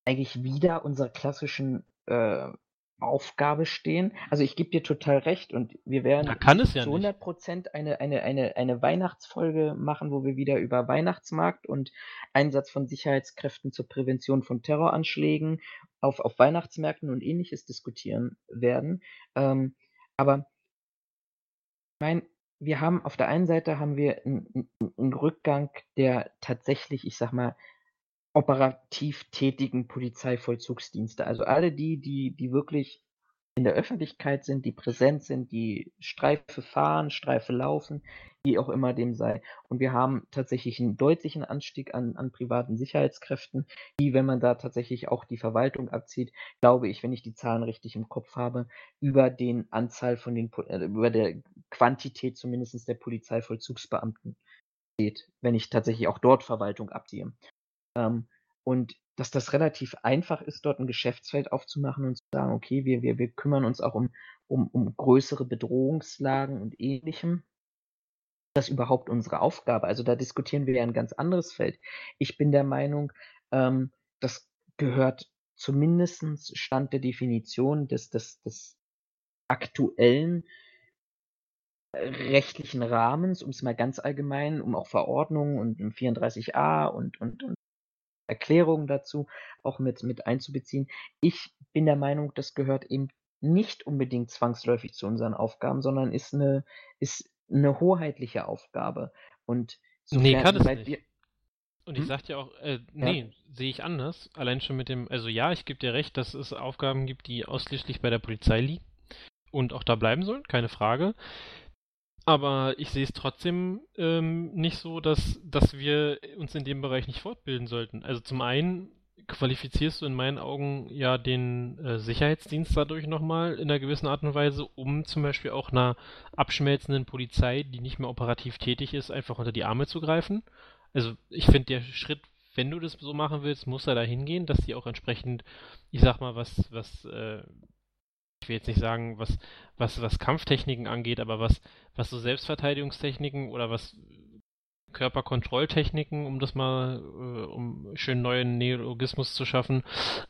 eigentlich wieder unserer klassischen äh, Aufgabe stehen. Also ich gebe dir total recht und wir werden ja zu nicht. 100 Prozent eine, eine, eine, eine Weihnachtsfolge machen, wo wir wieder über Weihnachtsmarkt und Einsatz von Sicherheitskräften zur Prävention von Terroranschlägen auf, auf Weihnachtsmärkten und ähnliches diskutieren werden. Ähm, aber ich meine, wir haben auf der einen Seite haben wir einen, einen Rückgang der tatsächlich, ich sag mal, operativ tätigen Polizeivollzugsdienste. Also alle die, die, die wirklich in der Öffentlichkeit sind, die präsent sind, die Streife fahren, Streife laufen, wie auch immer dem sei. Und wir haben tatsächlich einen deutlichen Anstieg an, an privaten Sicherheitskräften, die, wenn man da tatsächlich auch die Verwaltung abzieht, glaube ich, wenn ich die Zahlen richtig im Kopf habe, über den Anzahl von den, äh, über der Quantität zumindest der Polizeivollzugsbeamten steht, wenn ich tatsächlich auch dort Verwaltung abziehe. Ähm, und dass das relativ einfach ist, dort ein Geschäftsfeld aufzumachen und zu sagen, okay, wir, wir, wir kümmern uns auch um, um, um größere Bedrohungslagen und ähnlichem. Das ist überhaupt unsere Aufgabe. Also da diskutieren wir ja ein ganz anderes Feld. Ich bin der Meinung, ähm, das gehört zumindest Stand der Definition des, des, des aktuellen rechtlichen Rahmens, um es mal ganz allgemein, um auch Verordnungen und 34a und, und, und Erklärungen dazu auch mit, mit einzubeziehen. Ich bin der Meinung, das gehört eben nicht unbedingt zwangsläufig zu unseren Aufgaben, sondern ist eine, ist eine hoheitliche Aufgabe. Und Nee, sofern- kann es nicht. Und ich Hm? sag dir auch, äh, nee, sehe ich anders. Allein schon mit dem, also ja, ich gebe dir recht, dass es Aufgaben gibt, die ausschließlich bei der Polizei liegen und auch da bleiben sollen, keine Frage. Aber ich sehe es trotzdem ähm, nicht so, dass, dass wir uns in dem Bereich nicht fortbilden sollten. Also zum einen qualifizierst du in meinen Augen ja den äh, Sicherheitsdienst dadurch nochmal in einer gewissen Art und Weise, um zum Beispiel auch einer abschmelzenden Polizei, die nicht mehr operativ tätig ist, einfach unter die Arme zu greifen. Also ich finde, der Schritt, wenn du das so machen willst, muss er da hingehen, dass die auch entsprechend, ich sag mal, was, was, äh, ich will jetzt nicht sagen, was, was, was Kampftechniken angeht, aber was, was so Selbstverteidigungstechniken oder was Körperkontrolltechniken, um das mal, äh, um schön neuen Neologismus zu schaffen,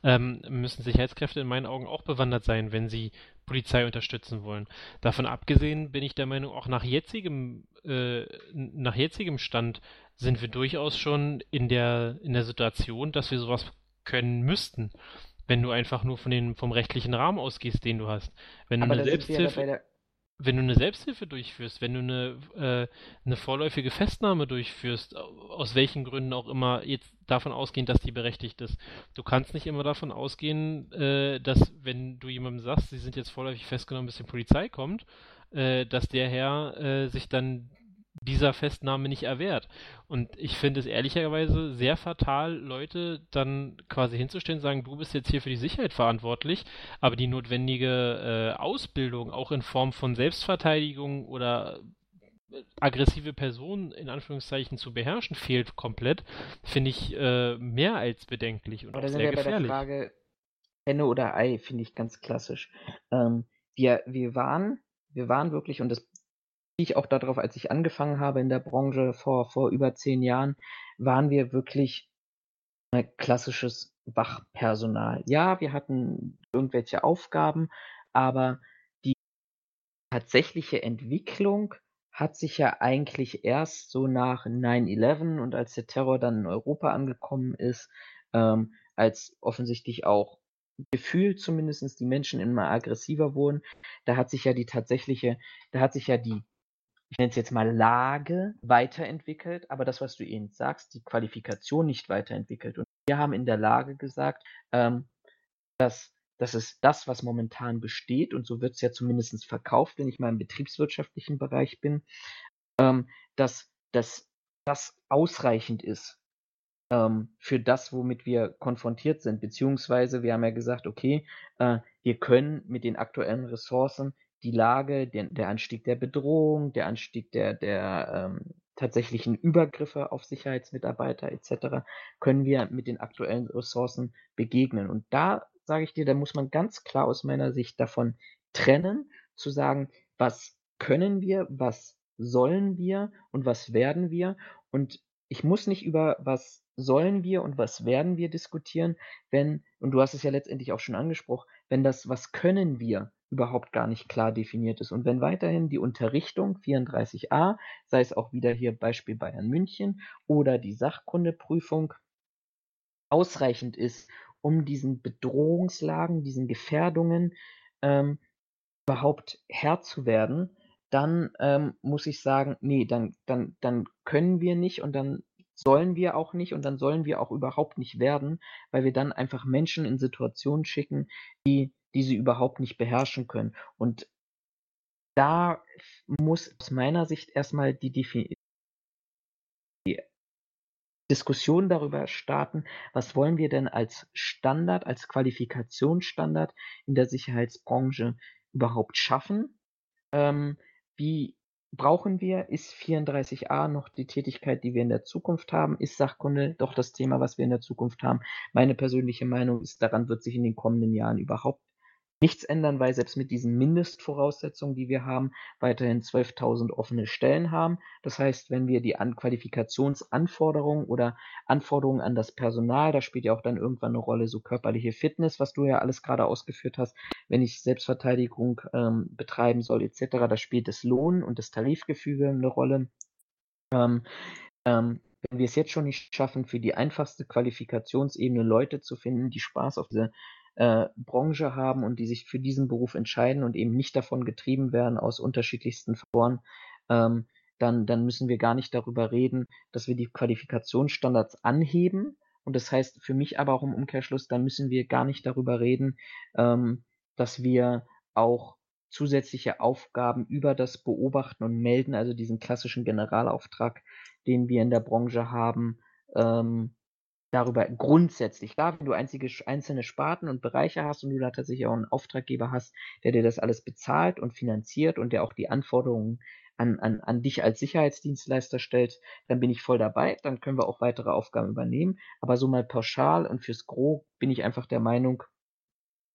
ähm, müssen Sicherheitskräfte in meinen Augen auch bewandert sein, wenn sie Polizei unterstützen wollen. Davon abgesehen bin ich der Meinung, auch nach jetzigem, äh, nach jetzigem Stand sind wir durchaus schon in der, in der Situation, dass wir sowas können müssten, wenn du einfach nur von den, vom rechtlichen Rahmen ausgehst, den du hast. Wenn du aber eine ja Selbsthilfe, der, wenn du eine Selbsthilfe durchführst, wenn du eine, äh, eine vorläufige Festnahme durchführst, au- aus welchen Gründen auch immer, jetzt davon ausgehend, dass die berechtigt ist. Du kannst nicht immer davon ausgehen, äh, dass wenn du jemandem sagst, sie sind jetzt vorläufig festgenommen, bis die Polizei kommt, äh, dass der Herr äh, sich dann dieser Festnahme nicht erwehrt. Und ich finde es ehrlicherweise sehr fatal, Leute dann quasi hinzustellen und sagen, du bist jetzt hier für die Sicherheit verantwortlich, aber die notwendige äh, Ausbildung, auch in Form von Selbstverteidigung oder äh, aggressive Personen in Anführungszeichen zu beherrschen, fehlt komplett, finde ich äh, mehr als bedenklich und aber auch sehr wir bei der gefährlich. Frage Henne oder Ei, finde ich ganz klassisch. Ähm, wir, wir waren, wir waren wirklich, und das ich auch darauf, als ich angefangen habe in der Branche vor, vor über zehn Jahren, waren wir wirklich äh, klassisches Wachpersonal. Ja, wir hatten irgendwelche Aufgaben, aber die tatsächliche Entwicklung hat sich ja eigentlich erst so nach 9-11 und als der Terror dann in Europa angekommen ist, ähm, als offensichtlich auch gefühlt zumindest die Menschen immer aggressiver wurden, da hat sich ja die tatsächliche, da hat sich ja die ich nenne es jetzt mal Lage weiterentwickelt, aber das, was du eben sagst, die Qualifikation nicht weiterentwickelt. Und wir haben in der Lage gesagt, ähm, dass das ist das, was momentan besteht, und so wird es ja zumindest verkauft, wenn ich mal im betriebswirtschaftlichen Bereich bin, ähm, dass, dass das ausreichend ist ähm, für das, womit wir konfrontiert sind. Beziehungsweise wir haben ja gesagt, okay, äh, wir können mit den aktuellen Ressourcen die Lage, den, der Anstieg der Bedrohung, der Anstieg der, der ähm, tatsächlichen Übergriffe auf Sicherheitsmitarbeiter etc., können wir mit den aktuellen Ressourcen begegnen. Und da sage ich dir, da muss man ganz klar aus meiner Sicht davon trennen, zu sagen, was können wir, was sollen wir und was werden wir. Und ich muss nicht über was sollen wir und was werden wir diskutieren, wenn, und du hast es ja letztendlich auch schon angesprochen, wenn das, was können wir, überhaupt gar nicht klar definiert ist. Und wenn weiterhin die Unterrichtung 34a, sei es auch wieder hier Beispiel Bayern München, oder die Sachkundeprüfung ausreichend ist, um diesen Bedrohungslagen, diesen Gefährdungen ähm, überhaupt Herr zu werden, dann ähm, muss ich sagen, nee, dann, dann, dann können wir nicht und dann sollen wir auch nicht und dann sollen wir auch überhaupt nicht werden, weil wir dann einfach Menschen in Situationen schicken, die, die sie überhaupt nicht beherrschen können. Und da muss aus meiner Sicht erstmal die, die Diskussion darüber starten, was wollen wir denn als Standard, als Qualifikationsstandard in der Sicherheitsbranche überhaupt schaffen? Ähm, wie brauchen wir? Ist 34a noch die Tätigkeit, die wir in der Zukunft haben? Ist Sachkunde doch das Thema, was wir in der Zukunft haben? Meine persönliche Meinung ist, daran wird sich in den kommenden Jahren überhaupt nichts ändern, weil selbst mit diesen Mindestvoraussetzungen, die wir haben, weiterhin 12.000 offene Stellen haben. Das heißt, wenn wir die an Qualifikationsanforderungen oder Anforderungen an das Personal, da spielt ja auch dann irgendwann eine Rolle so körperliche Fitness, was du ja alles gerade ausgeführt hast, wenn ich Selbstverteidigung ähm, betreiben soll etc., da spielt das Lohn und das Tarifgefüge eine Rolle. Ähm, ähm, wenn wir es jetzt schon nicht schaffen, für die einfachste Qualifikationsebene Leute zu finden, die Spaß auf diese äh, Branche haben und die sich für diesen Beruf entscheiden und eben nicht davon getrieben werden aus unterschiedlichsten Faktoren, ähm, dann, dann müssen wir gar nicht darüber reden, dass wir die Qualifikationsstandards anheben. Und das heißt für mich aber auch im Umkehrschluss, dann müssen wir gar nicht darüber reden, ähm, dass wir auch zusätzliche Aufgaben über das Beobachten und Melden, also diesen klassischen Generalauftrag, den wir in der Branche haben, ähm, darüber grundsätzlich, klar, wenn du einzige, einzelne Sparten und Bereiche hast und du da tatsächlich auch einen Auftraggeber hast, der dir das alles bezahlt und finanziert und der auch die Anforderungen an, an, an dich als Sicherheitsdienstleister stellt, dann bin ich voll dabei, dann können wir auch weitere Aufgaben übernehmen. Aber so mal pauschal und fürs Gro bin ich einfach der Meinung,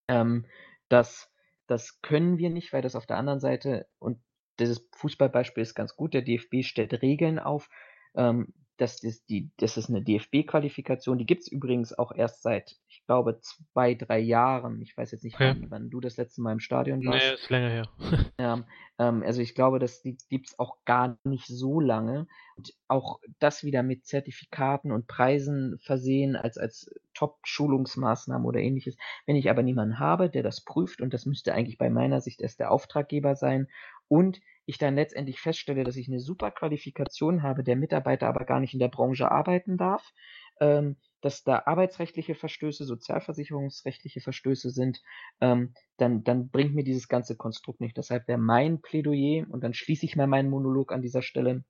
ähm, dass das können wir nicht, weil das auf der anderen Seite, und dieses Fußballbeispiel ist ganz gut, der DFB stellt Regeln auf, ähm, das ist, die, das ist eine DFB-Qualifikation. Die gibt es übrigens auch erst seit, ich glaube, zwei, drei Jahren. Ich weiß jetzt nicht, okay. wann, wann, du das letzte Mal im Stadion warst. Nee, ist länger her. ja, ähm, also ich glaube, das gibt es auch gar nicht so lange. Und auch das wieder mit Zertifikaten und Preisen versehen als, als Top-Schulungsmaßnahmen oder ähnliches. Wenn ich aber niemanden habe, der das prüft, und das müsste eigentlich bei meiner Sicht erst der Auftraggeber sein, und ich dann letztendlich feststelle, dass ich eine super Qualifikation habe, der Mitarbeiter aber gar nicht in der Branche arbeiten darf, ähm, dass da arbeitsrechtliche Verstöße, sozialversicherungsrechtliche Verstöße sind, ähm, dann, dann bringt mir dieses ganze Konstrukt nicht. Deshalb wäre mein Plädoyer, und dann schließe ich mal meinen Monolog an dieser Stelle,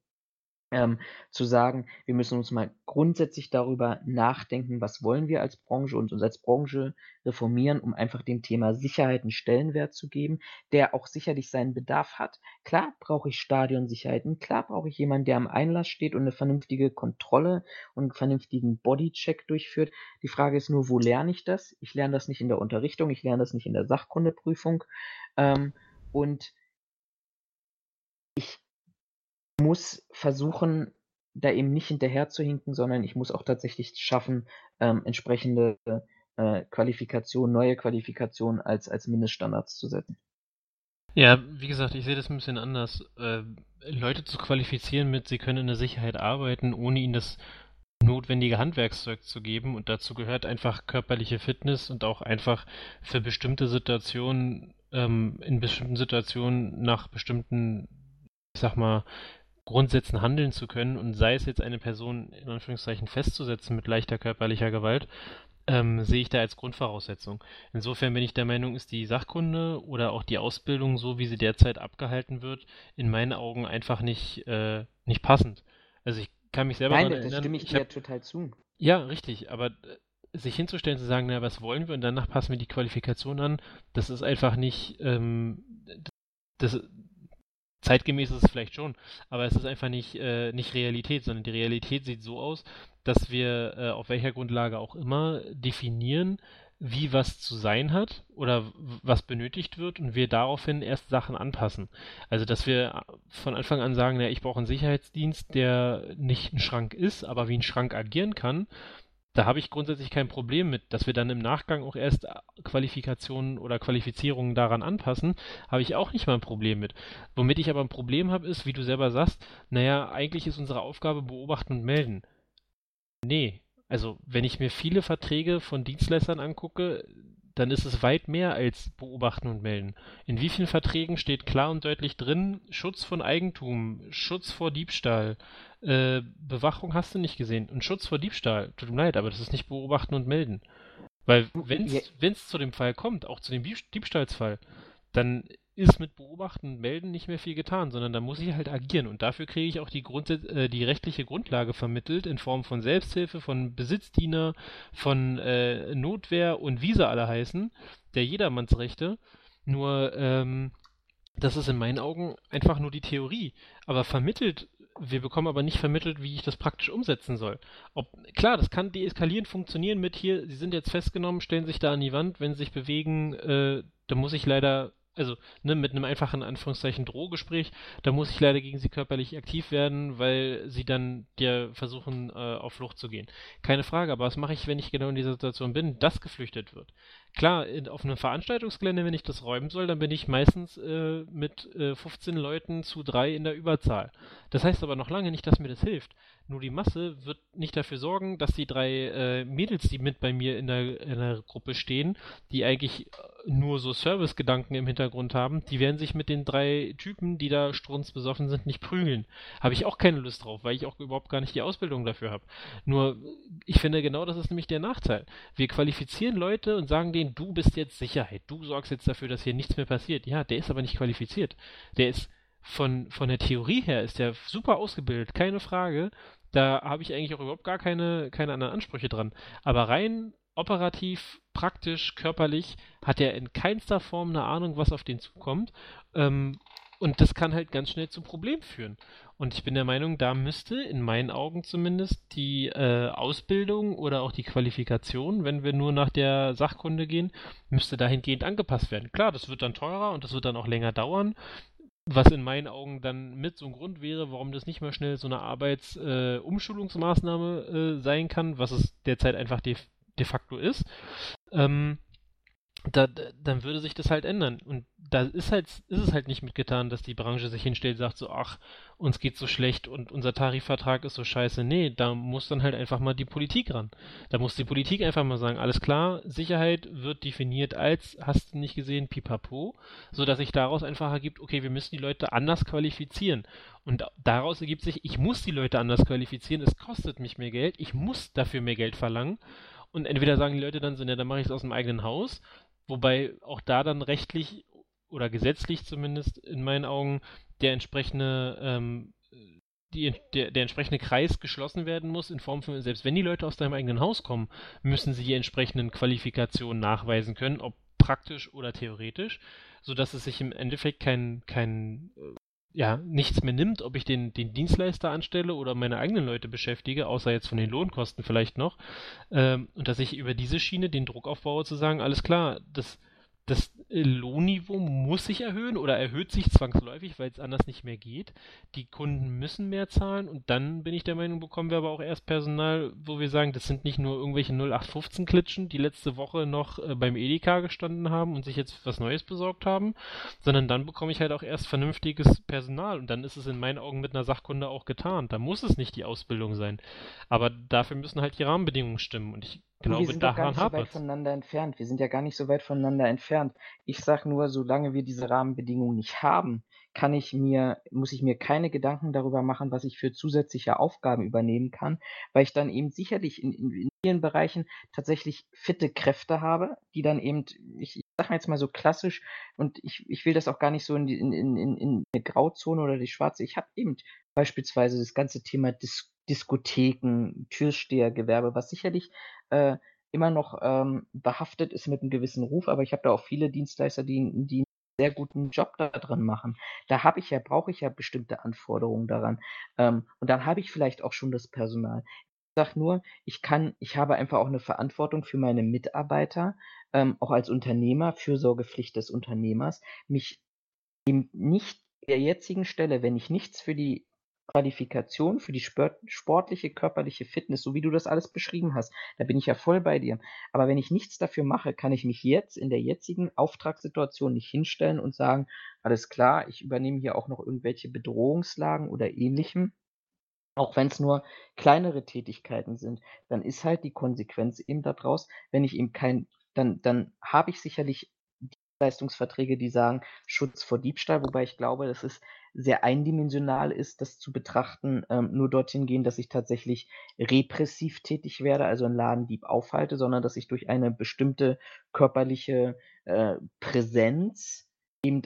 ähm, zu sagen, wir müssen uns mal grundsätzlich darüber nachdenken, was wollen wir als Branche und uns als Branche reformieren, um einfach dem Thema Sicherheit einen Stellenwert zu geben, der auch sicherlich seinen Bedarf hat. Klar brauche ich Stadionsicherheiten, klar brauche ich jemanden, der am Einlass steht und eine vernünftige Kontrolle und einen vernünftigen Bodycheck durchführt. Die Frage ist nur, wo lerne ich das? Ich lerne das nicht in der Unterrichtung, ich lerne das nicht in der Sachkundeprüfung. Ähm, und ich muss versuchen, da eben nicht hinterher zu hinken, sondern ich muss auch tatsächlich schaffen, ähm, entsprechende äh, Qualifikationen, neue Qualifikationen als, als Mindeststandards zu setzen. Ja, wie gesagt, ich sehe das ein bisschen anders. Äh, Leute zu qualifizieren mit, sie können in der Sicherheit arbeiten, ohne ihnen das notwendige Handwerkszeug zu geben. Und dazu gehört einfach körperliche Fitness und auch einfach für bestimmte Situationen, ähm, in bestimmten Situationen nach bestimmten, ich sag mal, Grundsätzen handeln zu können und sei es jetzt eine Person in Anführungszeichen festzusetzen mit leichter körperlicher Gewalt, ähm, sehe ich da als Grundvoraussetzung. Insofern bin ich der Meinung, ist die Sachkunde oder auch die Ausbildung, so wie sie derzeit abgehalten wird, in meinen Augen einfach nicht, äh, nicht passend. Also ich kann mich selber Nein, daran erinnern. stimme ich, ich dir hab, total zu. Ja, richtig, aber äh, sich hinzustellen, zu sagen, na, was wollen wir und danach passen wir die Qualifikation an, das ist einfach nicht, ähm, das, Zeitgemäß ist es vielleicht schon, aber es ist einfach nicht, äh, nicht Realität, sondern die Realität sieht so aus, dass wir äh, auf welcher Grundlage auch immer definieren, wie was zu sein hat oder was benötigt wird und wir daraufhin erst Sachen anpassen. Also dass wir von Anfang an sagen, ja, ich brauche einen Sicherheitsdienst, der nicht ein Schrank ist, aber wie ein Schrank agieren kann. Da habe ich grundsätzlich kein Problem mit, dass wir dann im Nachgang auch erst Qualifikationen oder Qualifizierungen daran anpassen, habe ich auch nicht mal ein Problem mit. Womit ich aber ein Problem habe, ist, wie du selber sagst, naja, eigentlich ist unsere Aufgabe beobachten und melden. Nee, also wenn ich mir viele Verträge von Dienstleistern angucke, dann ist es weit mehr als beobachten und melden. In wie vielen Verträgen steht klar und deutlich drin, Schutz von Eigentum, Schutz vor Diebstahl, äh, Bewachung hast du nicht gesehen und Schutz vor Diebstahl, tut mir leid, aber das ist nicht beobachten und melden. Weil wenn es zu dem Fall kommt, auch zu dem Diebstahlsfall, dann ist mit Beobachten und Melden nicht mehr viel getan, sondern da muss ich halt agieren. Und dafür kriege ich auch die, äh, die rechtliche Grundlage vermittelt in Form von Selbsthilfe, von Besitzdiener, von äh, Notwehr und wie sie alle heißen, der Jedermannsrechte. Nur, ähm, das ist in meinen Augen einfach nur die Theorie. Aber vermittelt, wir bekommen aber nicht vermittelt, wie ich das praktisch umsetzen soll. Ob, klar, das kann deeskalierend funktionieren mit hier, sie sind jetzt festgenommen, stellen sich da an die Wand, wenn sie sich bewegen, äh, da muss ich leider also ne, mit einem einfachen Anführungszeichen Drohgespräch, da muss ich leider gegen sie körperlich aktiv werden, weil sie dann dir versuchen, äh, auf Flucht zu gehen. Keine Frage, aber was mache ich, wenn ich genau in dieser Situation bin, dass geflüchtet wird? Klar, in, auf einem Veranstaltungsgelände, wenn ich das räumen soll, dann bin ich meistens äh, mit äh, 15 Leuten zu drei in der Überzahl. Das heißt aber noch lange nicht, dass mir das hilft. Nur die Masse wird nicht dafür sorgen, dass die drei äh, Mädels, die mit bei mir in der, in der Gruppe stehen, die eigentlich nur so Servicegedanken im Hintergrund haben, die werden sich mit den drei Typen, die da strunzbesoffen sind, nicht prügeln. Habe ich auch keine Lust drauf, weil ich auch überhaupt gar nicht die Ausbildung dafür habe. Nur, ich finde genau, das ist nämlich der Nachteil. Wir qualifizieren Leute und sagen denen, du bist jetzt Sicherheit, du sorgst jetzt dafür, dass hier nichts mehr passiert. Ja, der ist aber nicht qualifiziert. Der ist von, von der Theorie her ist der super ausgebildet, keine Frage. Da habe ich eigentlich auch überhaupt gar keine, keine anderen Ansprüche dran. Aber rein operativ, praktisch, körperlich hat er in keinster Form eine Ahnung, was auf den zukommt. Ähm, und das kann halt ganz schnell zu Problemen führen. Und ich bin der Meinung, da müsste, in meinen Augen zumindest, die äh, Ausbildung oder auch die Qualifikation, wenn wir nur nach der Sachkunde gehen, müsste dahingehend angepasst werden. Klar, das wird dann teurer und das wird dann auch länger dauern. Was in meinen Augen dann mit so ein Grund wäre, warum das nicht mal schnell so eine Arbeitsumschulungsmaßnahme äh, äh, sein kann, was es derzeit einfach de, de facto ist. Ähm, da, dann würde sich das halt ändern. Und da ist halt, ist es halt nicht mitgetan, dass die Branche sich hinstellt und sagt so, ach, uns geht's so schlecht und unser Tarifvertrag ist so scheiße. Nee, da muss dann halt einfach mal die Politik ran. Da muss die Politik einfach mal sagen, alles klar, Sicherheit wird definiert als, hast du nicht gesehen, pipapo, so dass sich daraus einfach ergibt, okay, wir müssen die Leute anders qualifizieren. Und daraus ergibt sich, ich muss die Leute anders qualifizieren, es kostet mich mehr Geld, ich muss dafür mehr Geld verlangen. Und entweder sagen die Leute dann so, ne, dann mache ich es aus dem eigenen Haus, Wobei auch da dann rechtlich oder gesetzlich zumindest in meinen Augen der entsprechende ähm, die, der, der entsprechende Kreis geschlossen werden muss, in Form von, selbst wenn die Leute aus deinem eigenen Haus kommen, müssen sie die entsprechenden Qualifikationen nachweisen können, ob praktisch oder theoretisch, sodass es sich im Endeffekt kein, kein äh, ja, nichts mehr nimmt, ob ich den, den Dienstleister anstelle oder meine eigenen Leute beschäftige, außer jetzt von den Lohnkosten vielleicht noch. Ähm, und dass ich über diese Schiene den Druck aufbaue, zu sagen, alles klar, das, das Lohnniveau muss sich erhöhen oder erhöht sich zwangsläufig, weil es anders nicht mehr geht. Die Kunden müssen mehr zahlen und dann bin ich der Meinung, bekommen wir aber auch erst Personal, wo wir sagen, das sind nicht nur irgendwelche 0815-Klitschen, die letzte Woche noch äh, beim Edeka gestanden haben und sich jetzt was Neues besorgt haben, sondern dann bekomme ich halt auch erst vernünftiges Personal und dann ist es in meinen Augen mit einer Sachkunde auch getan. Da muss es nicht die Ausbildung sein. Aber dafür müssen halt die Rahmenbedingungen stimmen und ich Genau, wir sind doch gar nicht so weit voneinander entfernt. Wir sind ja gar nicht so weit voneinander entfernt. Ich sage nur, solange wir diese Rahmenbedingungen nicht haben, kann ich mir, muss ich mir keine Gedanken darüber machen, was ich für zusätzliche Aufgaben übernehmen kann, weil ich dann eben sicherlich in, in, in vielen Bereichen tatsächlich fitte Kräfte habe, die dann eben, ich, ich sage jetzt mal so klassisch, und ich, ich will das auch gar nicht so in, die, in, in, in eine Grauzone oder die schwarze, ich habe eben beispielsweise das ganze Thema Dis Diskotheken, Türstehergewerbe, was sicherlich äh, immer noch ähm, behaftet ist mit einem gewissen Ruf, aber ich habe da auch viele Dienstleister, die, die sehr guten Job da drin machen. Da habe ich ja, brauche ich ja bestimmte Anforderungen daran. Ähm, und dann habe ich vielleicht auch schon das Personal. sage nur, ich kann, ich habe einfach auch eine Verantwortung für meine Mitarbeiter, ähm, auch als Unternehmer, Fürsorgepflicht des Unternehmers, mich eben nicht der jetzigen Stelle, wenn ich nichts für die Qualifikation, für die sportliche, körperliche Fitness, so wie du das alles beschrieben hast, da bin ich ja voll bei dir. Aber wenn ich nichts dafür mache, kann ich mich jetzt in der jetzigen Auftragssituation nicht hinstellen und sagen, alles klar, ich übernehme hier auch noch irgendwelche Bedrohungslagen oder ähnlichem. Auch wenn es nur kleinere Tätigkeiten sind, dann ist halt die Konsequenz eben daraus, wenn ich eben kein, dann, dann habe ich sicherlich Leistungsverträge, die sagen Schutz vor Diebstahl, wobei ich glaube, dass es sehr eindimensional ist, das zu betrachten, ähm, nur dorthin gehen, dass ich tatsächlich repressiv tätig werde, also einen Ladendieb aufhalte, sondern dass ich durch eine bestimmte körperliche äh, Präsenz eben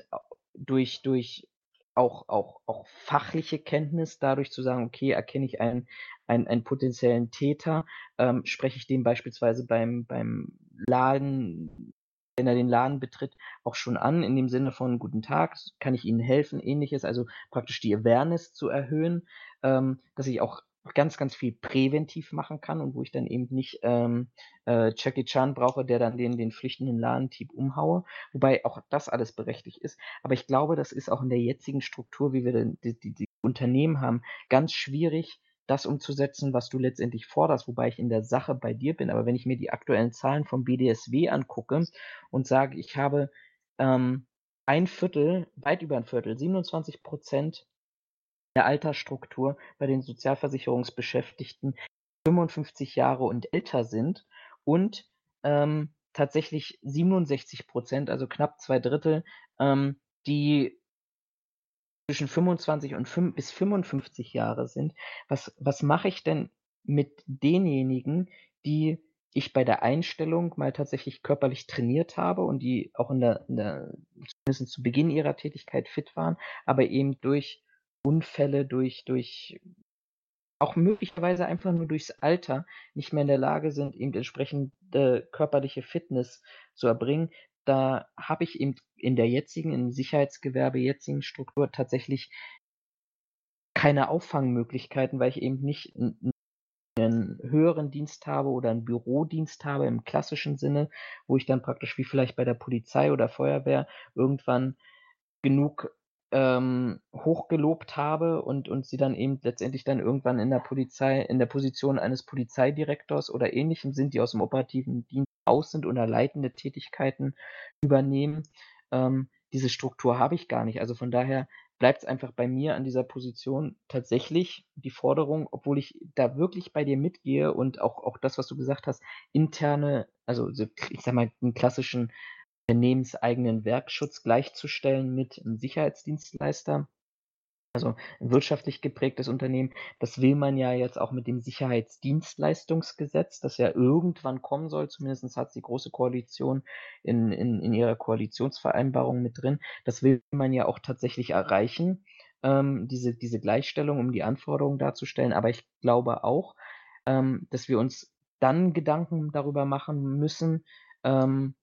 durch, durch auch, auch, auch fachliche Kenntnis, dadurch zu sagen, okay, erkenne ich einen, einen, einen potenziellen Täter, ähm, spreche ich dem beispielsweise beim, beim Laden wenn er den Laden betritt, auch schon an, in dem Sinne von Guten Tag, kann ich Ihnen helfen, ähnliches, also praktisch die Awareness zu erhöhen, ähm, dass ich auch ganz, ganz viel präventiv machen kann und wo ich dann eben nicht ähm, äh, Jackie Chan brauche, der dann den, den flüchtenden Ladentyp umhaue, wobei auch das alles berechtigt ist. Aber ich glaube, das ist auch in der jetzigen Struktur, wie wir die, die, die Unternehmen haben, ganz schwierig, das umzusetzen, was du letztendlich forderst, wobei ich in der Sache bei dir bin. Aber wenn ich mir die aktuellen Zahlen vom BDSW angucke und sage, ich habe ähm, ein Viertel, weit über ein Viertel, 27 Prozent der Altersstruktur bei den Sozialversicherungsbeschäftigten 55 Jahre und älter sind und ähm, tatsächlich 67 Prozent, also knapp zwei Drittel, ähm, die zwischen 25 und 5 bis 55 Jahre sind, was, was mache ich denn mit denjenigen, die ich bei der Einstellung mal tatsächlich körperlich trainiert habe und die auch in der, in der zumindest zu Beginn ihrer Tätigkeit fit waren, aber eben durch Unfälle, durch, durch auch möglicherweise einfach nur durchs Alter nicht mehr in der Lage sind, eben entsprechende körperliche Fitness zu erbringen, da habe ich eben in der jetzigen, im Sicherheitsgewerbe jetzigen Struktur tatsächlich keine Auffangmöglichkeiten, weil ich eben nicht einen höheren Dienst habe oder einen Bürodienst habe im klassischen Sinne, wo ich dann praktisch wie vielleicht bei der Polizei oder Feuerwehr irgendwann genug ähm, hochgelobt habe und, und sie dann eben letztendlich dann irgendwann in der Polizei, in der Position eines Polizeidirektors oder ähnlichem sind, die aus dem operativen Dienst aus sind oder leitende Tätigkeiten übernehmen. Ähm, diese Struktur habe ich gar nicht. Also von daher bleibt es einfach bei mir an dieser Position tatsächlich die Forderung, obwohl ich da wirklich bei dir mitgehe und auch, auch das, was du gesagt hast, interne, also ich sag mal, einen klassischen unternehmenseigenen Werkschutz gleichzustellen mit einem Sicherheitsdienstleister, also ein wirtschaftlich geprägtes Unternehmen. Das will man ja jetzt auch mit dem Sicherheitsdienstleistungsgesetz, das ja irgendwann kommen soll. Zumindest hat die Große Koalition in, in, in ihrer Koalitionsvereinbarung mit drin. Das will man ja auch tatsächlich erreichen, ähm, diese, diese Gleichstellung, um die Anforderungen darzustellen. Aber ich glaube auch, ähm, dass wir uns dann Gedanken darüber machen müssen, ähm,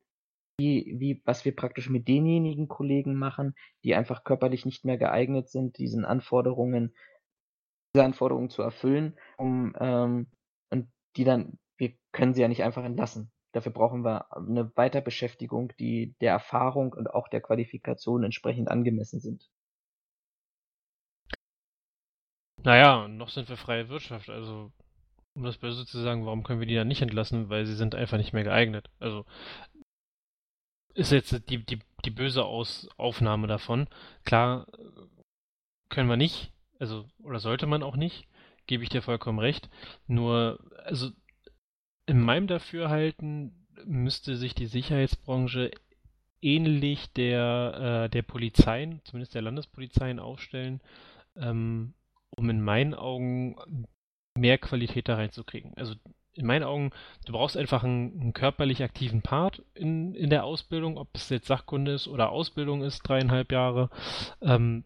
wie wie was wir praktisch mit denjenigen Kollegen machen, die einfach körperlich nicht mehr geeignet sind, diesen Anforderungen diese Anforderungen zu erfüllen, um, ähm und die dann wir können sie ja nicht einfach entlassen. Dafür brauchen wir eine Weiterbeschäftigung, die der Erfahrung und auch der Qualifikation entsprechend angemessen sind. Naja, noch sind wir freie Wirtschaft, also um das Böse zu sagen, warum können wir die dann nicht entlassen? Weil sie sind einfach nicht mehr geeignet. Also ist jetzt die, die, die böse Aus Aufnahme davon. Klar, können wir nicht, also, oder sollte man auch nicht, gebe ich dir vollkommen recht. Nur, also, in meinem Dafürhalten müsste sich die Sicherheitsbranche ähnlich der, äh, der Polizeien, zumindest der Landespolizeien aufstellen, ähm, um in meinen Augen mehr Qualität da reinzukriegen. Also in meinen Augen, du brauchst einfach einen, einen, körperlich aktiven Part in, in der Ausbildung, ob es jetzt Sachkunde ist oder Ausbildung ist, dreieinhalb Jahre. Ähm,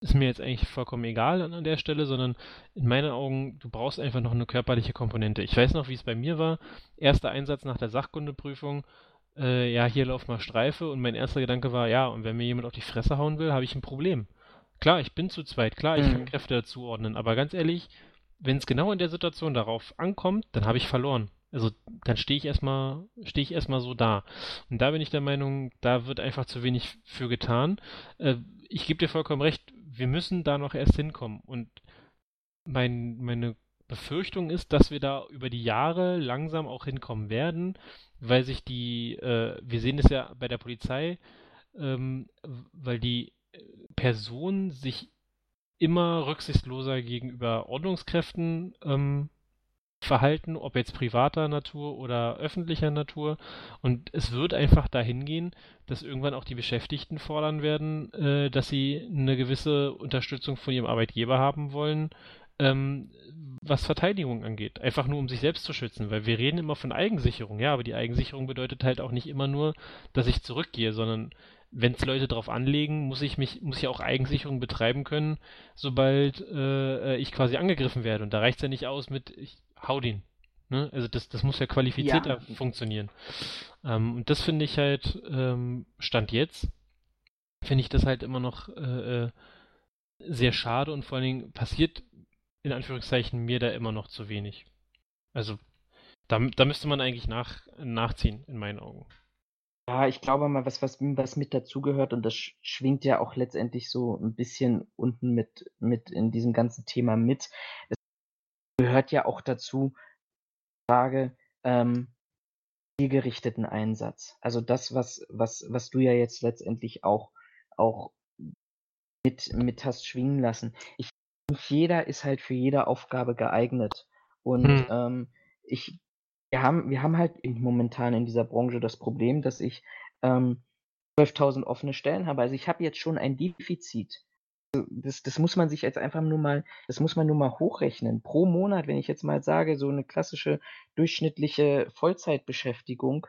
ist mir jetzt eigentlich vollkommen egal an, der Stelle, sondern in meinen Augen, du brauchst einfach noch eine körperliche Komponente. Ich weiß noch, wie es bei mir war. Erster Einsatz nach der Sachkundeprüfung. Äh, ja, hier lauf mal Streife und mein erster Gedanke war, ja, und wenn mir jemand auf die Fresse hauen will, habe ich ein Problem. Klar, ich bin zu zweit, klar, ich mhm. kann Kräfte zuordnen, aber ganz ehrlich, wenn es genau in der Situation darauf ankommt, dann habe ich verloren. Also dann stehe ich erstmal, stehe ich erstmal so da. Und da bin ich der Meinung, da wird einfach zu wenig für getan. Äh, ich gebe dir vollkommen recht, wir müssen da noch erst hinkommen. Und mein, meine Befürchtung ist, dass wir da über die Jahre langsam auch hinkommen werden, weil sich die, äh, wir sehen es ja bei der Polizei, ähm, weil die Personen sich immer rücksichtsloser gegenüber Ordnungskräften ähm, verhalten, ob jetzt privater Natur oder öffentlicher Natur. Und es wird einfach dahin gehen, dass irgendwann auch die Beschäftigten fordern werden, äh, dass sie eine gewisse Unterstützung von ihrem Arbeitgeber haben wollen, ähm, was Verteidigung angeht. Einfach nur, um sich selbst zu schützen, weil wir reden immer von Eigensicherung, ja, aber die Eigensicherung bedeutet halt auch nicht immer nur, dass ich zurückgehe, sondern wenn es Leute drauf anlegen, muss ich mich, muss ich auch Eigensicherung betreiben können, sobald äh, ich quasi angegriffen werde. Und da reicht es ja nicht aus mit, ich hau den. Ne? Also das, das muss ja qualifizierter ja. funktionieren. Ähm, und das finde ich halt, ähm, Stand jetzt, finde ich das halt immer noch äh, äh, sehr schade und vor allen Dingen passiert in Anführungszeichen mir da immer noch zu wenig. Also da, da müsste man eigentlich nach, nachziehen, in meinen Augen. Ja, ich glaube mal, was, was, was mit dazugehört, und das schwingt ja auch letztendlich so ein bisschen unten mit, mit in diesem ganzen Thema mit. Es gehört ja auch dazu, Frage, ähm, zielgerichteten Einsatz. Also das, was, was, was du ja jetzt letztendlich auch, auch mit, mit hast schwingen lassen. Ich, nicht jeder ist halt für jede Aufgabe geeignet. Und hm. ähm, ich wir haben wir haben halt momentan in dieser Branche das Problem, dass ich, ähm, 12.000 offene Stellen habe. Also, ich habe jetzt schon ein Defizit. das das muss man sich jetzt einfach nur mal das muss man nur mal hochrechnen. Pro Monat, wenn ich jetzt mal sage, so eine klassische durchschnittliche Vollzeitbeschäftigung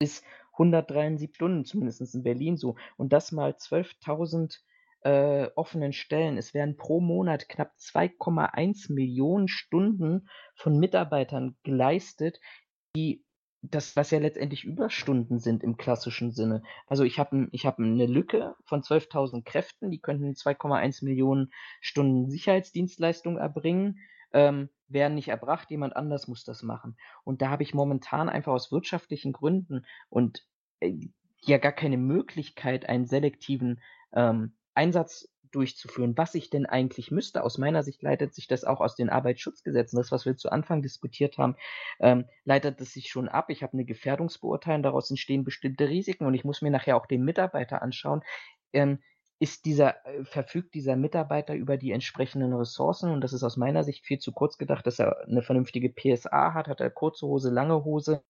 ist 173 Stunden, zumindest in Berlin so. Und das mal 12.000 äh, offenen Stellen. Es werden pro Monat knapp 2,1 Millionen Stunden von Mitarbeitern geleistet, die das, was ja letztendlich Überstunden sind im klassischen Sinne. Also ich habe ich hab eine Lücke von 12.000 Kräften, die könnten 2,1 Millionen Stunden Sicherheitsdienstleistung erbringen, ähm, werden nicht erbracht, jemand anders muss das machen. Und da habe ich momentan einfach aus wirtschaftlichen Gründen und äh, ja gar keine Möglichkeit, einen selektiven ähm, Einsatz durchzuführen, was ich denn eigentlich müsste. Aus meiner Sicht leitet sich das auch aus den Arbeitsschutzgesetzen, das, was wir zu Anfang diskutiert haben, ähm, leitet es sich schon ab. Ich habe eine Gefährdungsbeurteilung, daraus entstehen bestimmte Risiken und ich muss mir nachher auch den Mitarbeiter anschauen. Ähm, ist dieser, äh, verfügt dieser Mitarbeiter über die entsprechenden Ressourcen und das ist aus meiner Sicht viel zu kurz gedacht, dass er eine vernünftige PSA hat, hat er kurze Hose, lange Hose,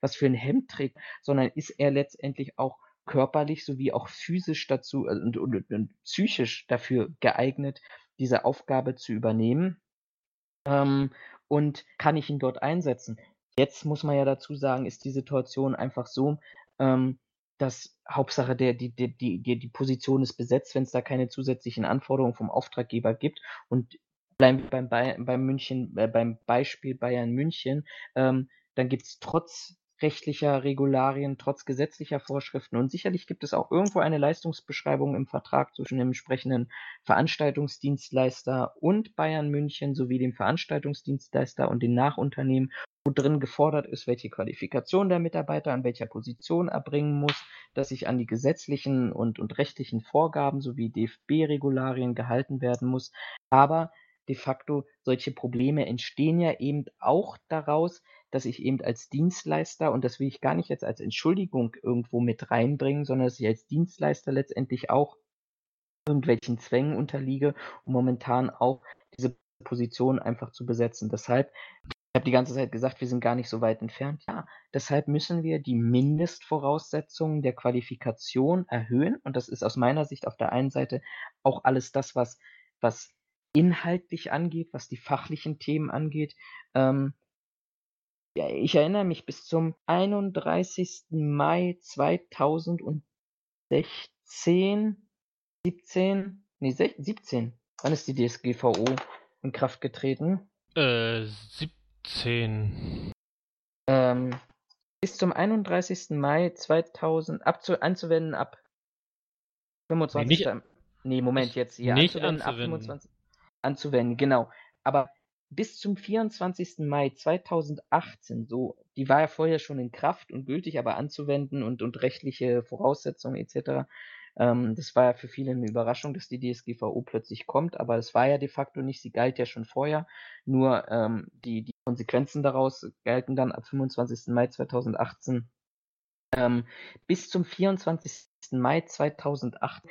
was für ein Hemd trägt, sondern ist er letztendlich auch körperlich sowie auch physisch dazu äh, und, und, und, psychisch dafür geeignet, diese Aufgabe zu übernehmen? Ähm, und kann ich ihn dort einsetzen? Jetzt muss man ja dazu sagen, ist die Situation einfach so, ähm, dass Hauptsache der, die, die, die, die Position ist besetzt, wenn es da keine zusätzlichen Anforderungen vom Auftraggeber gibt. Und bleiben wir beim, beim München, äh, beim Beispiel Bayern München, ähm, dann gibt es trotz rechtlicher Regularien, trotz gesetzlicher Vorschriften. Und sicherlich gibt es auch irgendwo eine Leistungsbeschreibung im Vertrag zwischen dem entsprechenden Veranstaltungsdienstleister und Bayern München sowie dem Veranstaltungsdienstleister und den Nachunternehmen, wo drin gefordert ist, welche Qualifikation der Mitarbeiter an welcher Position erbringen muss, dass sich an die gesetzlichen und, und rechtlichen Vorgaben sowie DFB-Regularien gehalten werden muss. Aber de facto solche Probleme entstehen ja eben auch daraus, dass ich eben als Dienstleister, und das will ich gar nicht jetzt als Entschuldigung irgendwo mit reinbringen, sondern dass ich als Dienstleister letztendlich auch irgendwelchen Zwängen unterliege, um momentan auch diese Position einfach zu besetzen. Deshalb, ich habe die ganze Zeit gesagt, wir sind gar nicht so weit entfernt. Ja, deshalb müssen wir die Mindestvoraussetzungen der Qualifikation erhöhen. Und das ist aus meiner Sicht auf der einen Seite auch alles das, was, was inhaltlich angeht, was die fachlichen Themen angeht. Ähm, ja, ich erinnere mich bis zum 31. Mai 2016, 17, nee, 17. Wann ist die DSGVO in Kraft getreten? Äh, 17. Ähm, bis zum 31. Mai 2000 abzu anzuwenden ab 25. Nee, nicht, nee Moment, jetzt ja. Nicht anzuwenden. Ab 25, anzuwenden, genau. aber bis zum 24. Mai 2018, so, die war ja vorher schon in Kraft und gültig, aber anzuwenden und, und rechtliche Voraussetzungen etc. Ähm, das war ja für viele eine Überraschung, dass die DSGVO plötzlich kommt, aber es war ja de facto nicht, sie galt ja schon vorher, nur ähm, die, die Konsequenzen daraus gelten dann ab 25. Mai 2018. Ähm, bis zum 24. Mai 2008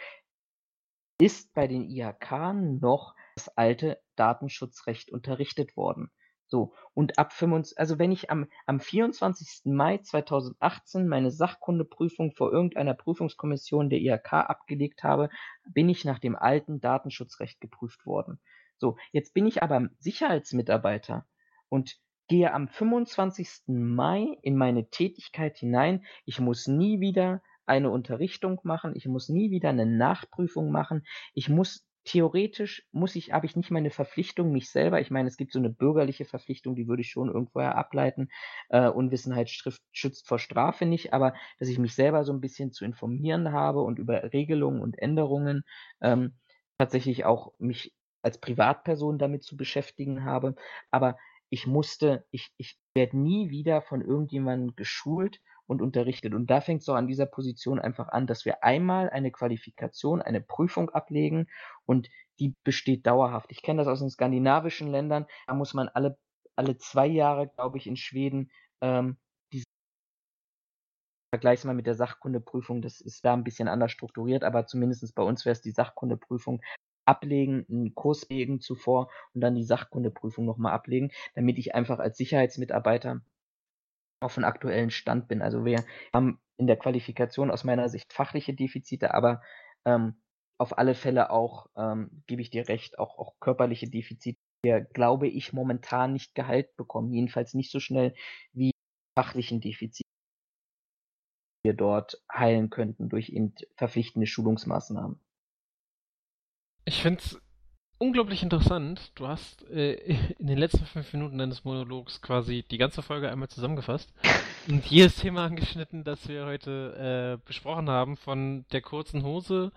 ist bei den IHK noch das alte Datenschutzrecht unterrichtet worden. So, und ab 25, also wenn ich am, am 24. Mai 2018 meine Sachkundeprüfung vor irgendeiner Prüfungskommission der IHK abgelegt habe, bin ich nach dem alten Datenschutzrecht geprüft worden. So, jetzt bin ich aber Sicherheitsmitarbeiter und gehe am 25. Mai in meine Tätigkeit hinein. Ich muss nie wieder eine Unterrichtung machen, ich muss nie wieder eine Nachprüfung machen, ich muss theoretisch muss ich, habe ich nicht meine Verpflichtung, mich selber, ich meine, es gibt so eine bürgerliche Verpflichtung, die würde ich schon irgendwoher ableiten. Äh, Unwissenheit schützt vor Strafe nicht, aber dass ich mich selber so ein bisschen zu informieren habe und über Regelungen und Änderungen ähm, tatsächlich auch mich als Privatperson damit zu beschäftigen habe. Aber ich musste, ich, ich werde nie wieder von irgendjemandem geschult und unterrichtet. Und da fängt es auch an dieser Position einfach an, dass wir einmal eine Qualifikation, eine Prüfung ablegen und die besteht dauerhaft. Ich kenne das aus den skandinavischen Ländern, da muss man alle, alle zwei Jahre, glaube ich, in Schweden ähm, Vergleichs mal mit der Sachkundeprüfung, das ist da ein bisschen anders strukturiert, aber zumindest bei uns wäre es die Sachkundeprüfung ablegen, einen Kurs legen zuvor und dann die Sachkundeprüfung nochmal ablegen, damit ich einfach als Sicherheitsmitarbeiter auf dem aktuellen Stand bin. Also wir haben in der Qualifikation aus meiner Sicht fachliche Defizite, aber ähm, auf alle Fälle auch, ähm, gebe ich dir recht, auch, auch körperliche Defizite, die glaube ich, momentan nicht geheilt bekommen. Jedenfalls nicht so schnell wie fachlichen Defizite wir dort heilen könnten durch eben verpflichtende Schulungsmaßnahmen. Ich finde es unglaublich interessant. Du hast äh, in den letzten fünf Minuten deines Monologs quasi die ganze Folge einmal zusammengefasst und jedes Thema angeschnitten, das wir heute äh, besprochen haben, von der kurzen Hose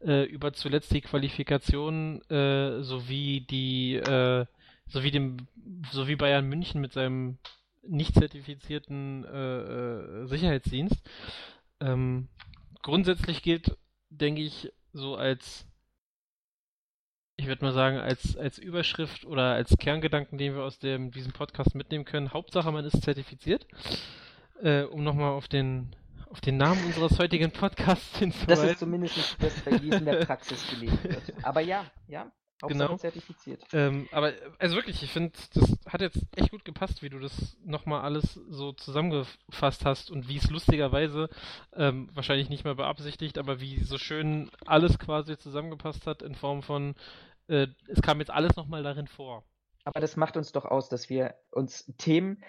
äh, über zuletzt die Qualifikation äh, sowie die äh, sowie dem sowie Bayern München mit seinem nicht zertifizierten äh, Sicherheitsdienst. Ähm, grundsätzlich gilt, denke ich, so als ich würde mal sagen, als, als Überschrift oder als Kerngedanken, den wir aus dem, diesem Podcast mitnehmen können, Hauptsache man ist zertifiziert. Äh, um nochmal auf den, auf den Namen unseres heutigen Podcasts hinzuweisen. Das ist zumindest das, in der Praxis gelebt wird. Aber ja, ja, genau. zertifiziert. Ähm, aber also wirklich, ich finde, das hat jetzt echt gut gepasst, wie du das nochmal alles so zusammengefasst hast und wie es lustigerweise, ähm, wahrscheinlich nicht mehr beabsichtigt, aber wie so schön alles quasi zusammengepasst hat in Form von, äh, es kam jetzt alles nochmal darin vor. Aber das macht uns doch aus, dass wir uns Themen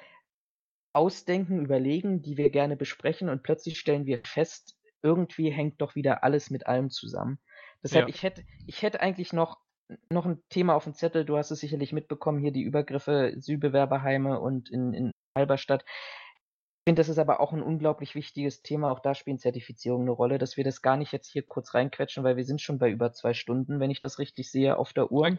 ausdenken, überlegen, die wir gerne besprechen und plötzlich stellen wir fest, irgendwie hängt doch wieder alles mit allem zusammen. Deshalb, ja. ich hätte, ich hätte eigentlich noch noch ein Thema auf dem Zettel, du hast es sicherlich mitbekommen, hier die Übergriffe Südbewerberheime und in, in Halberstadt. Ich finde, das ist aber auch ein unglaublich wichtiges Thema. Auch da spielen Zertifizierungen eine Rolle, dass wir das gar nicht jetzt hier kurz reinquetschen, weil wir sind schon bei über zwei Stunden, wenn ich das richtig sehe, auf der Uhr.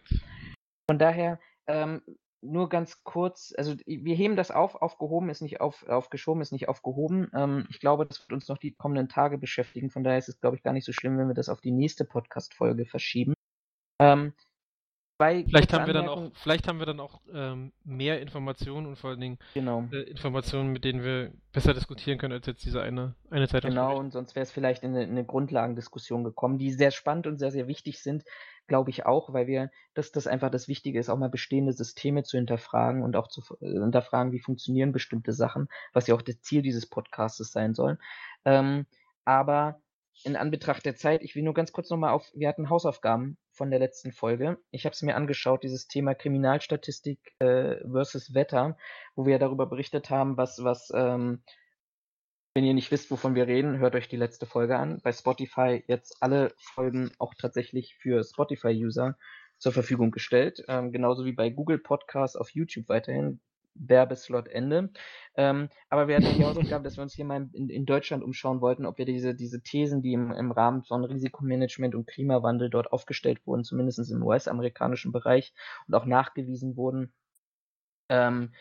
Von daher, ähm, nur ganz kurz, also wir heben das auf, aufgehoben ist nicht auf, aufgeschoben, ist nicht aufgehoben. Ähm, ich glaube, das wird uns noch die kommenden Tage beschäftigen. Von daher ist es, glaube ich, gar nicht so schlimm, wenn wir das auf die nächste Podcast-Folge verschieben. Ähm, vielleicht, haben wir dann auch, vielleicht haben wir dann auch ähm, mehr Informationen und vor allen Dingen genau. äh, Informationen, mit denen wir besser diskutieren können als jetzt diese eine, eine Zeitung. Genau, und sonst wäre es vielleicht in eine, in eine, Grundlagendiskussion gekommen, die sehr spannend und sehr, sehr wichtig sind, glaube ich auch, weil wir, dass das einfach das Wichtige ist, auch mal bestehende Systeme zu hinterfragen und auch zu äh, hinterfragen, wie funktionieren bestimmte Sachen, was ja auch das Ziel dieses Podcasts sein soll. Ähm, aber in Anbetracht der Zeit, ich will nur ganz kurz nochmal auf, wir hatten Hausaufgaben von der letzten Folge. Ich habe es mir angeschaut, dieses Thema Kriminalstatistik äh, versus Wetter, wo wir darüber berichtet haben, was, was, ähm, wenn ihr nicht wisst, wovon wir reden, hört euch die letzte Folge an. Bei Spotify jetzt alle Folgen auch tatsächlich für Spotify-User zur Verfügung gestellt. Ähm, genauso wie bei Google Podcasts auf YouTube weiterhin. Werbeslot Ende. Ähm, aber wir hatten die Hausaufgabe, dass wir uns hier mal in, in, Deutschland umschauen wollten, ob wir diese, diese Thesen, die im, im Rahmen von Risikomanagement und Klimawandel dort aufgestellt wurden, zumindest im US-amerikanischen Bereich und auch nachgewiesen wurden, ähm,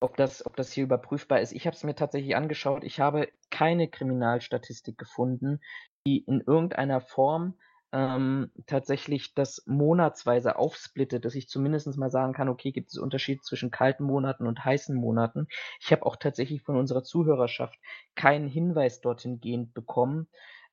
ob das, ob das hier überprüfbar ist. Ich habe es mir tatsächlich angeschaut. Ich habe keine Kriminalstatistik gefunden, die in irgendeiner Form ähm, tatsächlich das monatsweise aufsplittet, dass ich zumindest mal sagen kann, okay, gibt es Unterschied zwischen kalten Monaten und heißen Monaten. Ich habe auch tatsächlich von unserer Zuhörerschaft keinen Hinweis dorthin gehend bekommen.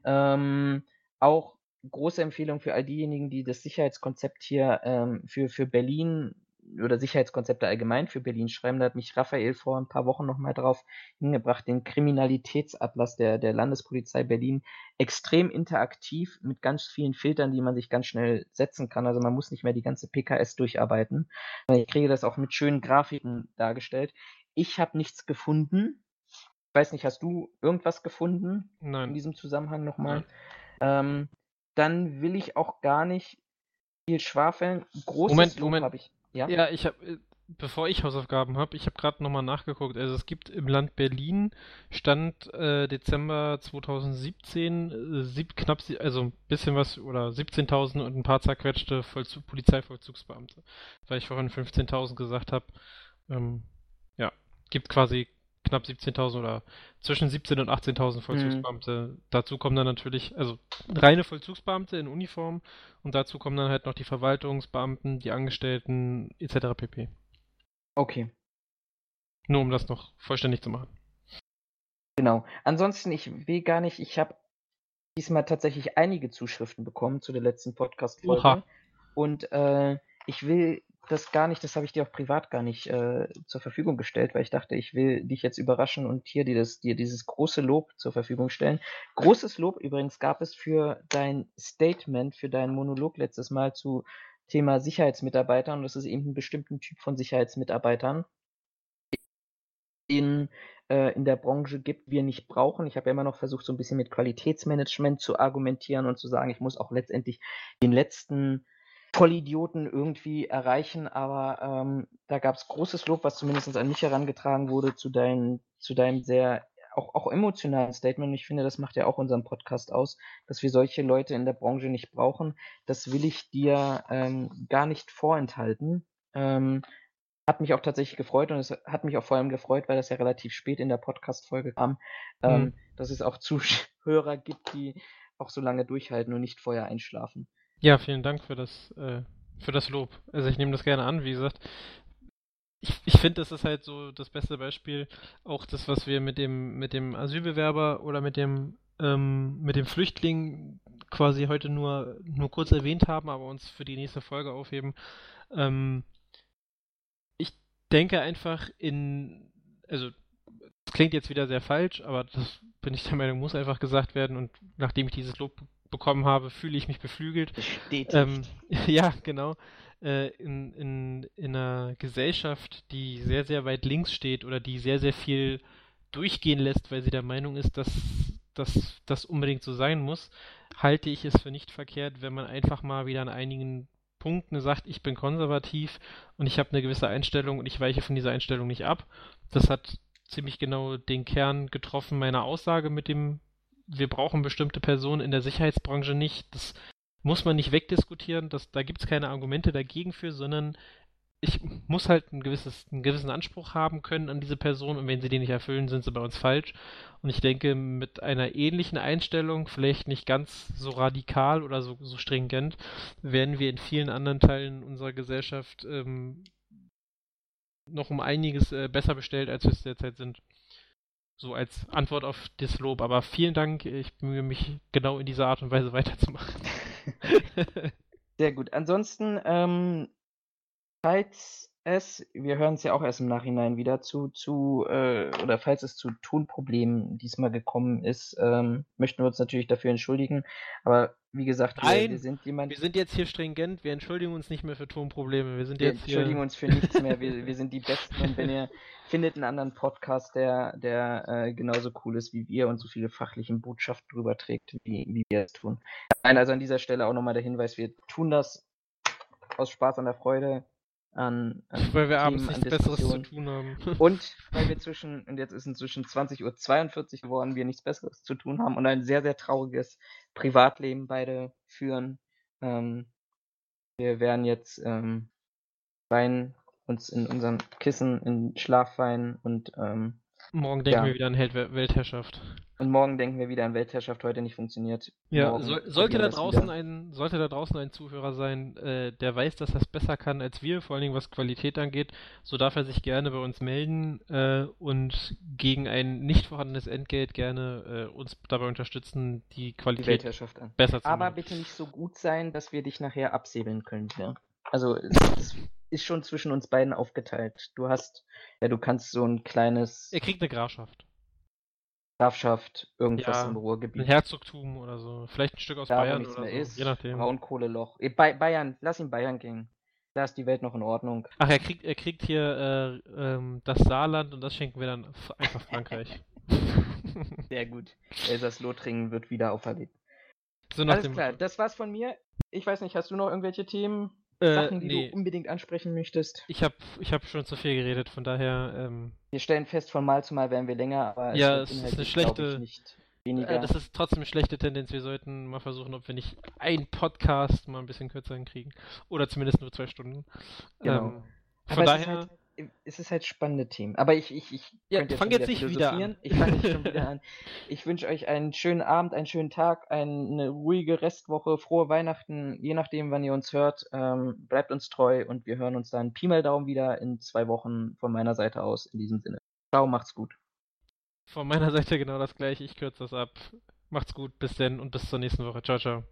Ähm, auch große Empfehlung für all diejenigen, die das Sicherheitskonzept hier ähm, für, für Berlin oder Sicherheitskonzepte allgemein für Berlin schreiben. Da hat mich Raphael vor ein paar Wochen nochmal drauf hingebracht, den Kriminalitätsatlas der, der Landespolizei Berlin. Extrem interaktiv mit ganz vielen Filtern, die man sich ganz schnell setzen kann. Also man muss nicht mehr die ganze PKS durcharbeiten. Ich kriege das auch mit schönen Grafiken dargestellt. Ich habe nichts gefunden. Ich weiß nicht, hast du irgendwas gefunden Nein. in diesem Zusammenhang nochmal? Ähm, dann will ich auch gar nicht viel schwafeln. Großes Moment, Lob habe ich. Ja, ja ich habe, äh, bevor ich Hausaufgaben habe, ich habe gerade nochmal nachgeguckt. Also es gibt im Land Berlin Stand äh, Dezember 2017 äh, sieb, knapp, also ein bisschen was oder 17.000 und ein paar zerquetschte Vollzug, Polizeivollzugsbeamte. Weil ich vorhin 15.000 gesagt habe. Ähm, ja, gibt quasi knapp 17.000 oder zwischen 17.000 und 18.000 mhm. Vollzugsbeamte. Mhm. Dazu kommen dann natürlich, also reine Vollzugsbeamte in Uniform und dazu kommen dann halt noch die Verwaltungsbeamten, die Angestellten etc. pp. Okay. Nur um das noch vollständig zu machen. Genau. Ansonsten, ich will gar nicht, ich habe diesmal tatsächlich einige Zuschriften bekommen zu der letzten Podcast-Folge. Und äh, ich will das gar nicht, das habe ich dir auch privat gar nicht äh, zur Verfügung gestellt, weil ich dachte, ich will dich jetzt überraschen und hier dir, das, dir dieses große Lob zur Verfügung stellen. Großes Lob übrigens gab es für dein Statement, für deinen Monolog letztes Mal zu Thema Sicherheitsmitarbeitern und das ist eben ein bestimmten Typ von Sicherheitsmitarbeitern in, äh, in der Branche gibt, wir nicht brauchen. Ich habe ja immer noch versucht, so ein bisschen mit Qualitätsmanagement zu argumentieren und zu sagen, ich muss auch letztendlich den letzten Vollidioten irgendwie erreichen, aber ähm, da gab es großes Lob, was zumindest an mich herangetragen wurde, zu, dein, zu deinem sehr auch, auch emotionalen Statement. Und ich finde, das macht ja auch unseren Podcast aus, dass wir solche Leute in der Branche nicht brauchen. Das will ich dir ähm, gar nicht vorenthalten. Ähm, hat mich auch tatsächlich gefreut und es hat mich auch vor allem gefreut, weil das ja relativ spät in der Podcast-Folge kam, ähm, mhm. dass es auch Zuhörer gibt, die auch so lange durchhalten und nicht vorher einschlafen. Ja, vielen Dank für das, äh, für das Lob. Also ich nehme das gerne an, wie gesagt. Ich, ich finde, das ist halt so das beste Beispiel, auch das, was wir mit dem, mit dem Asylbewerber oder mit dem, ähm, mit dem Flüchtling quasi heute nur, nur kurz erwähnt haben, aber uns für die nächste Folge aufheben. Ähm, ich denke einfach in, also das klingt jetzt wieder sehr falsch, aber das bin ich der Meinung, muss einfach gesagt werden und nachdem ich dieses Lob bekommen habe, fühle ich mich beflügelt. Ähm, ja, genau. Äh, in, in, in einer Gesellschaft, die sehr, sehr weit links steht oder die sehr, sehr viel durchgehen lässt, weil sie der Meinung ist, dass das unbedingt so sein muss, halte ich es für nicht verkehrt, wenn man einfach mal wieder an einigen Punkten sagt, ich bin konservativ und ich habe eine gewisse Einstellung und ich weiche von dieser Einstellung nicht ab. Das hat ziemlich genau den Kern getroffen meiner Aussage mit dem wir brauchen bestimmte Personen in der Sicherheitsbranche nicht. Das muss man nicht wegdiskutieren, das, da gibt es keine Argumente dagegen für, sondern ich muss halt ein gewisses, einen gewissen Anspruch haben können an diese Person und wenn sie den nicht erfüllen, sind sie bei uns falsch. Und ich denke, mit einer ähnlichen Einstellung, vielleicht nicht ganz so radikal oder so, so stringent, werden wir in vielen anderen Teilen unserer Gesellschaft ähm, noch um einiges äh, besser bestellt, als wir es derzeit sind so als Antwort auf das Lob. Aber vielen Dank, ich bemühe mich genau in dieser Art und Weise weiterzumachen. Sehr gut. Ansonsten, ähm, falls es, wir hören es ja auch erst im Nachhinein wieder zu, zu äh, oder falls es zu Tonproblemen diesmal gekommen ist, ähm, möchten wir uns natürlich dafür entschuldigen. Aber wie gesagt, Nein, wir, sind jemand. Wir sind jetzt hier stringent, wir entschuldigen uns nicht mehr für Tonprobleme. Wir sind wir jetzt entschuldigen hier... uns für nichts mehr. Wir, wir sind die Besten und wenn ihr findet einen anderen Podcast, der, der äh, genauso cool ist wie wir und so viele fachliche Botschaften drüber trägt, wie, wie wir es tun. Nein, also an dieser Stelle auch nochmal der Hinweis, wir tun das aus Spaß an der Freude an, an Weil wir Themen, abends nichts Besseres zu tun haben. Und weil wir zwischen, und jetzt ist inzwischen 20.42 Uhr geworden, wir nichts Besseres zu tun haben und ein sehr, sehr trauriges Privatleben beide führen. Ähm, wir werden jetzt ähm, weinen, uns in unserem Kissen in Schlaf weinen und, ähm, Morgen denken Ja. wir wieder an Held Weltherrschaft. und morgen denken wir wieder an Weltherrschaft, heute nicht funktioniert. Ja, probieren sollte da draußen wieder. ein, sollte da draußen ein Zuhörer sein, äh, der weiß, dass er es besser kann als wir, vor allen Dingen was Qualität angeht, so darf er sich gerne bei uns melden äh, und gegen ein nicht vorhandenes Entgelt gerne äh, uns dabei unterstützen, die die Qualität Weltherrschaft an. besser zu Aber machen. bitte nicht so gut sein, dass wir dich nachher absäbeln können. Ja? Also es, es ist schon zwischen uns beiden aufgeteilt. Du hast, ja, du kannst so ein kleines Er kriegt eine Grafschaft. Grafschaft, irgendwas Ja, im Ein Ruhrgebiet. Herzogtum oder so. Vielleicht ein Stück aus da, Bayern nichts oder mehr so. ist. Je nachdem. Braunkohleloch. Eh, Bay Bayern, lass ihn Bayern gehen. Da ist die Welt noch in Ordnung. Ach, er kriegt, er kriegt hier äh, ähm, das Saarland und das schenken wir dann einfach Frankreich. Sehr gut. Elsass-Lothringen wird wieder auferlebt. so Alles dem klar, das war's von mir. Ich weiß nicht, hast du noch irgendwelche Themen, Äh, Sachen, die nee, du unbedingt ansprechen möchtest? ich habe ich hab schon zu viel geredet, von daher, ähm, Wir stellen fest, von Mal zu Mal werden wir länger, aber Ja, es ist eine schlechte- ich, nicht weniger. äh, das ist trotzdem eine schlechte Tendenz. Wir sollten mal versuchen, ob wir nicht einen Podcast mal ein bisschen kürzer hinkriegen. Oder zumindest nur zwei Stunden. Genau. Ähm, Aber von es daher, ist halt, es ist halt spannende Themen. Aber ich, ich, ich Ja, könnte fang jetzt nicht wieder an. Ich fange nicht schon wieder an. Ich wünsche euch einen schönen Abend, einen schönen Tag, eine ruhige Restwoche, frohe Weihnachten, je nachdem, wann ihr uns hört. Ähm, bleibt uns treu und wir hören uns dann Pi mal Daumen wieder in zwei Wochen von meiner Seite aus. In diesem Sinne. Ciao, macht's gut. von meiner Seite genau das gleiche. Ich kürze das ab. Macht's gut, bis denn und bis zur nächsten Woche. Ciao, ciao.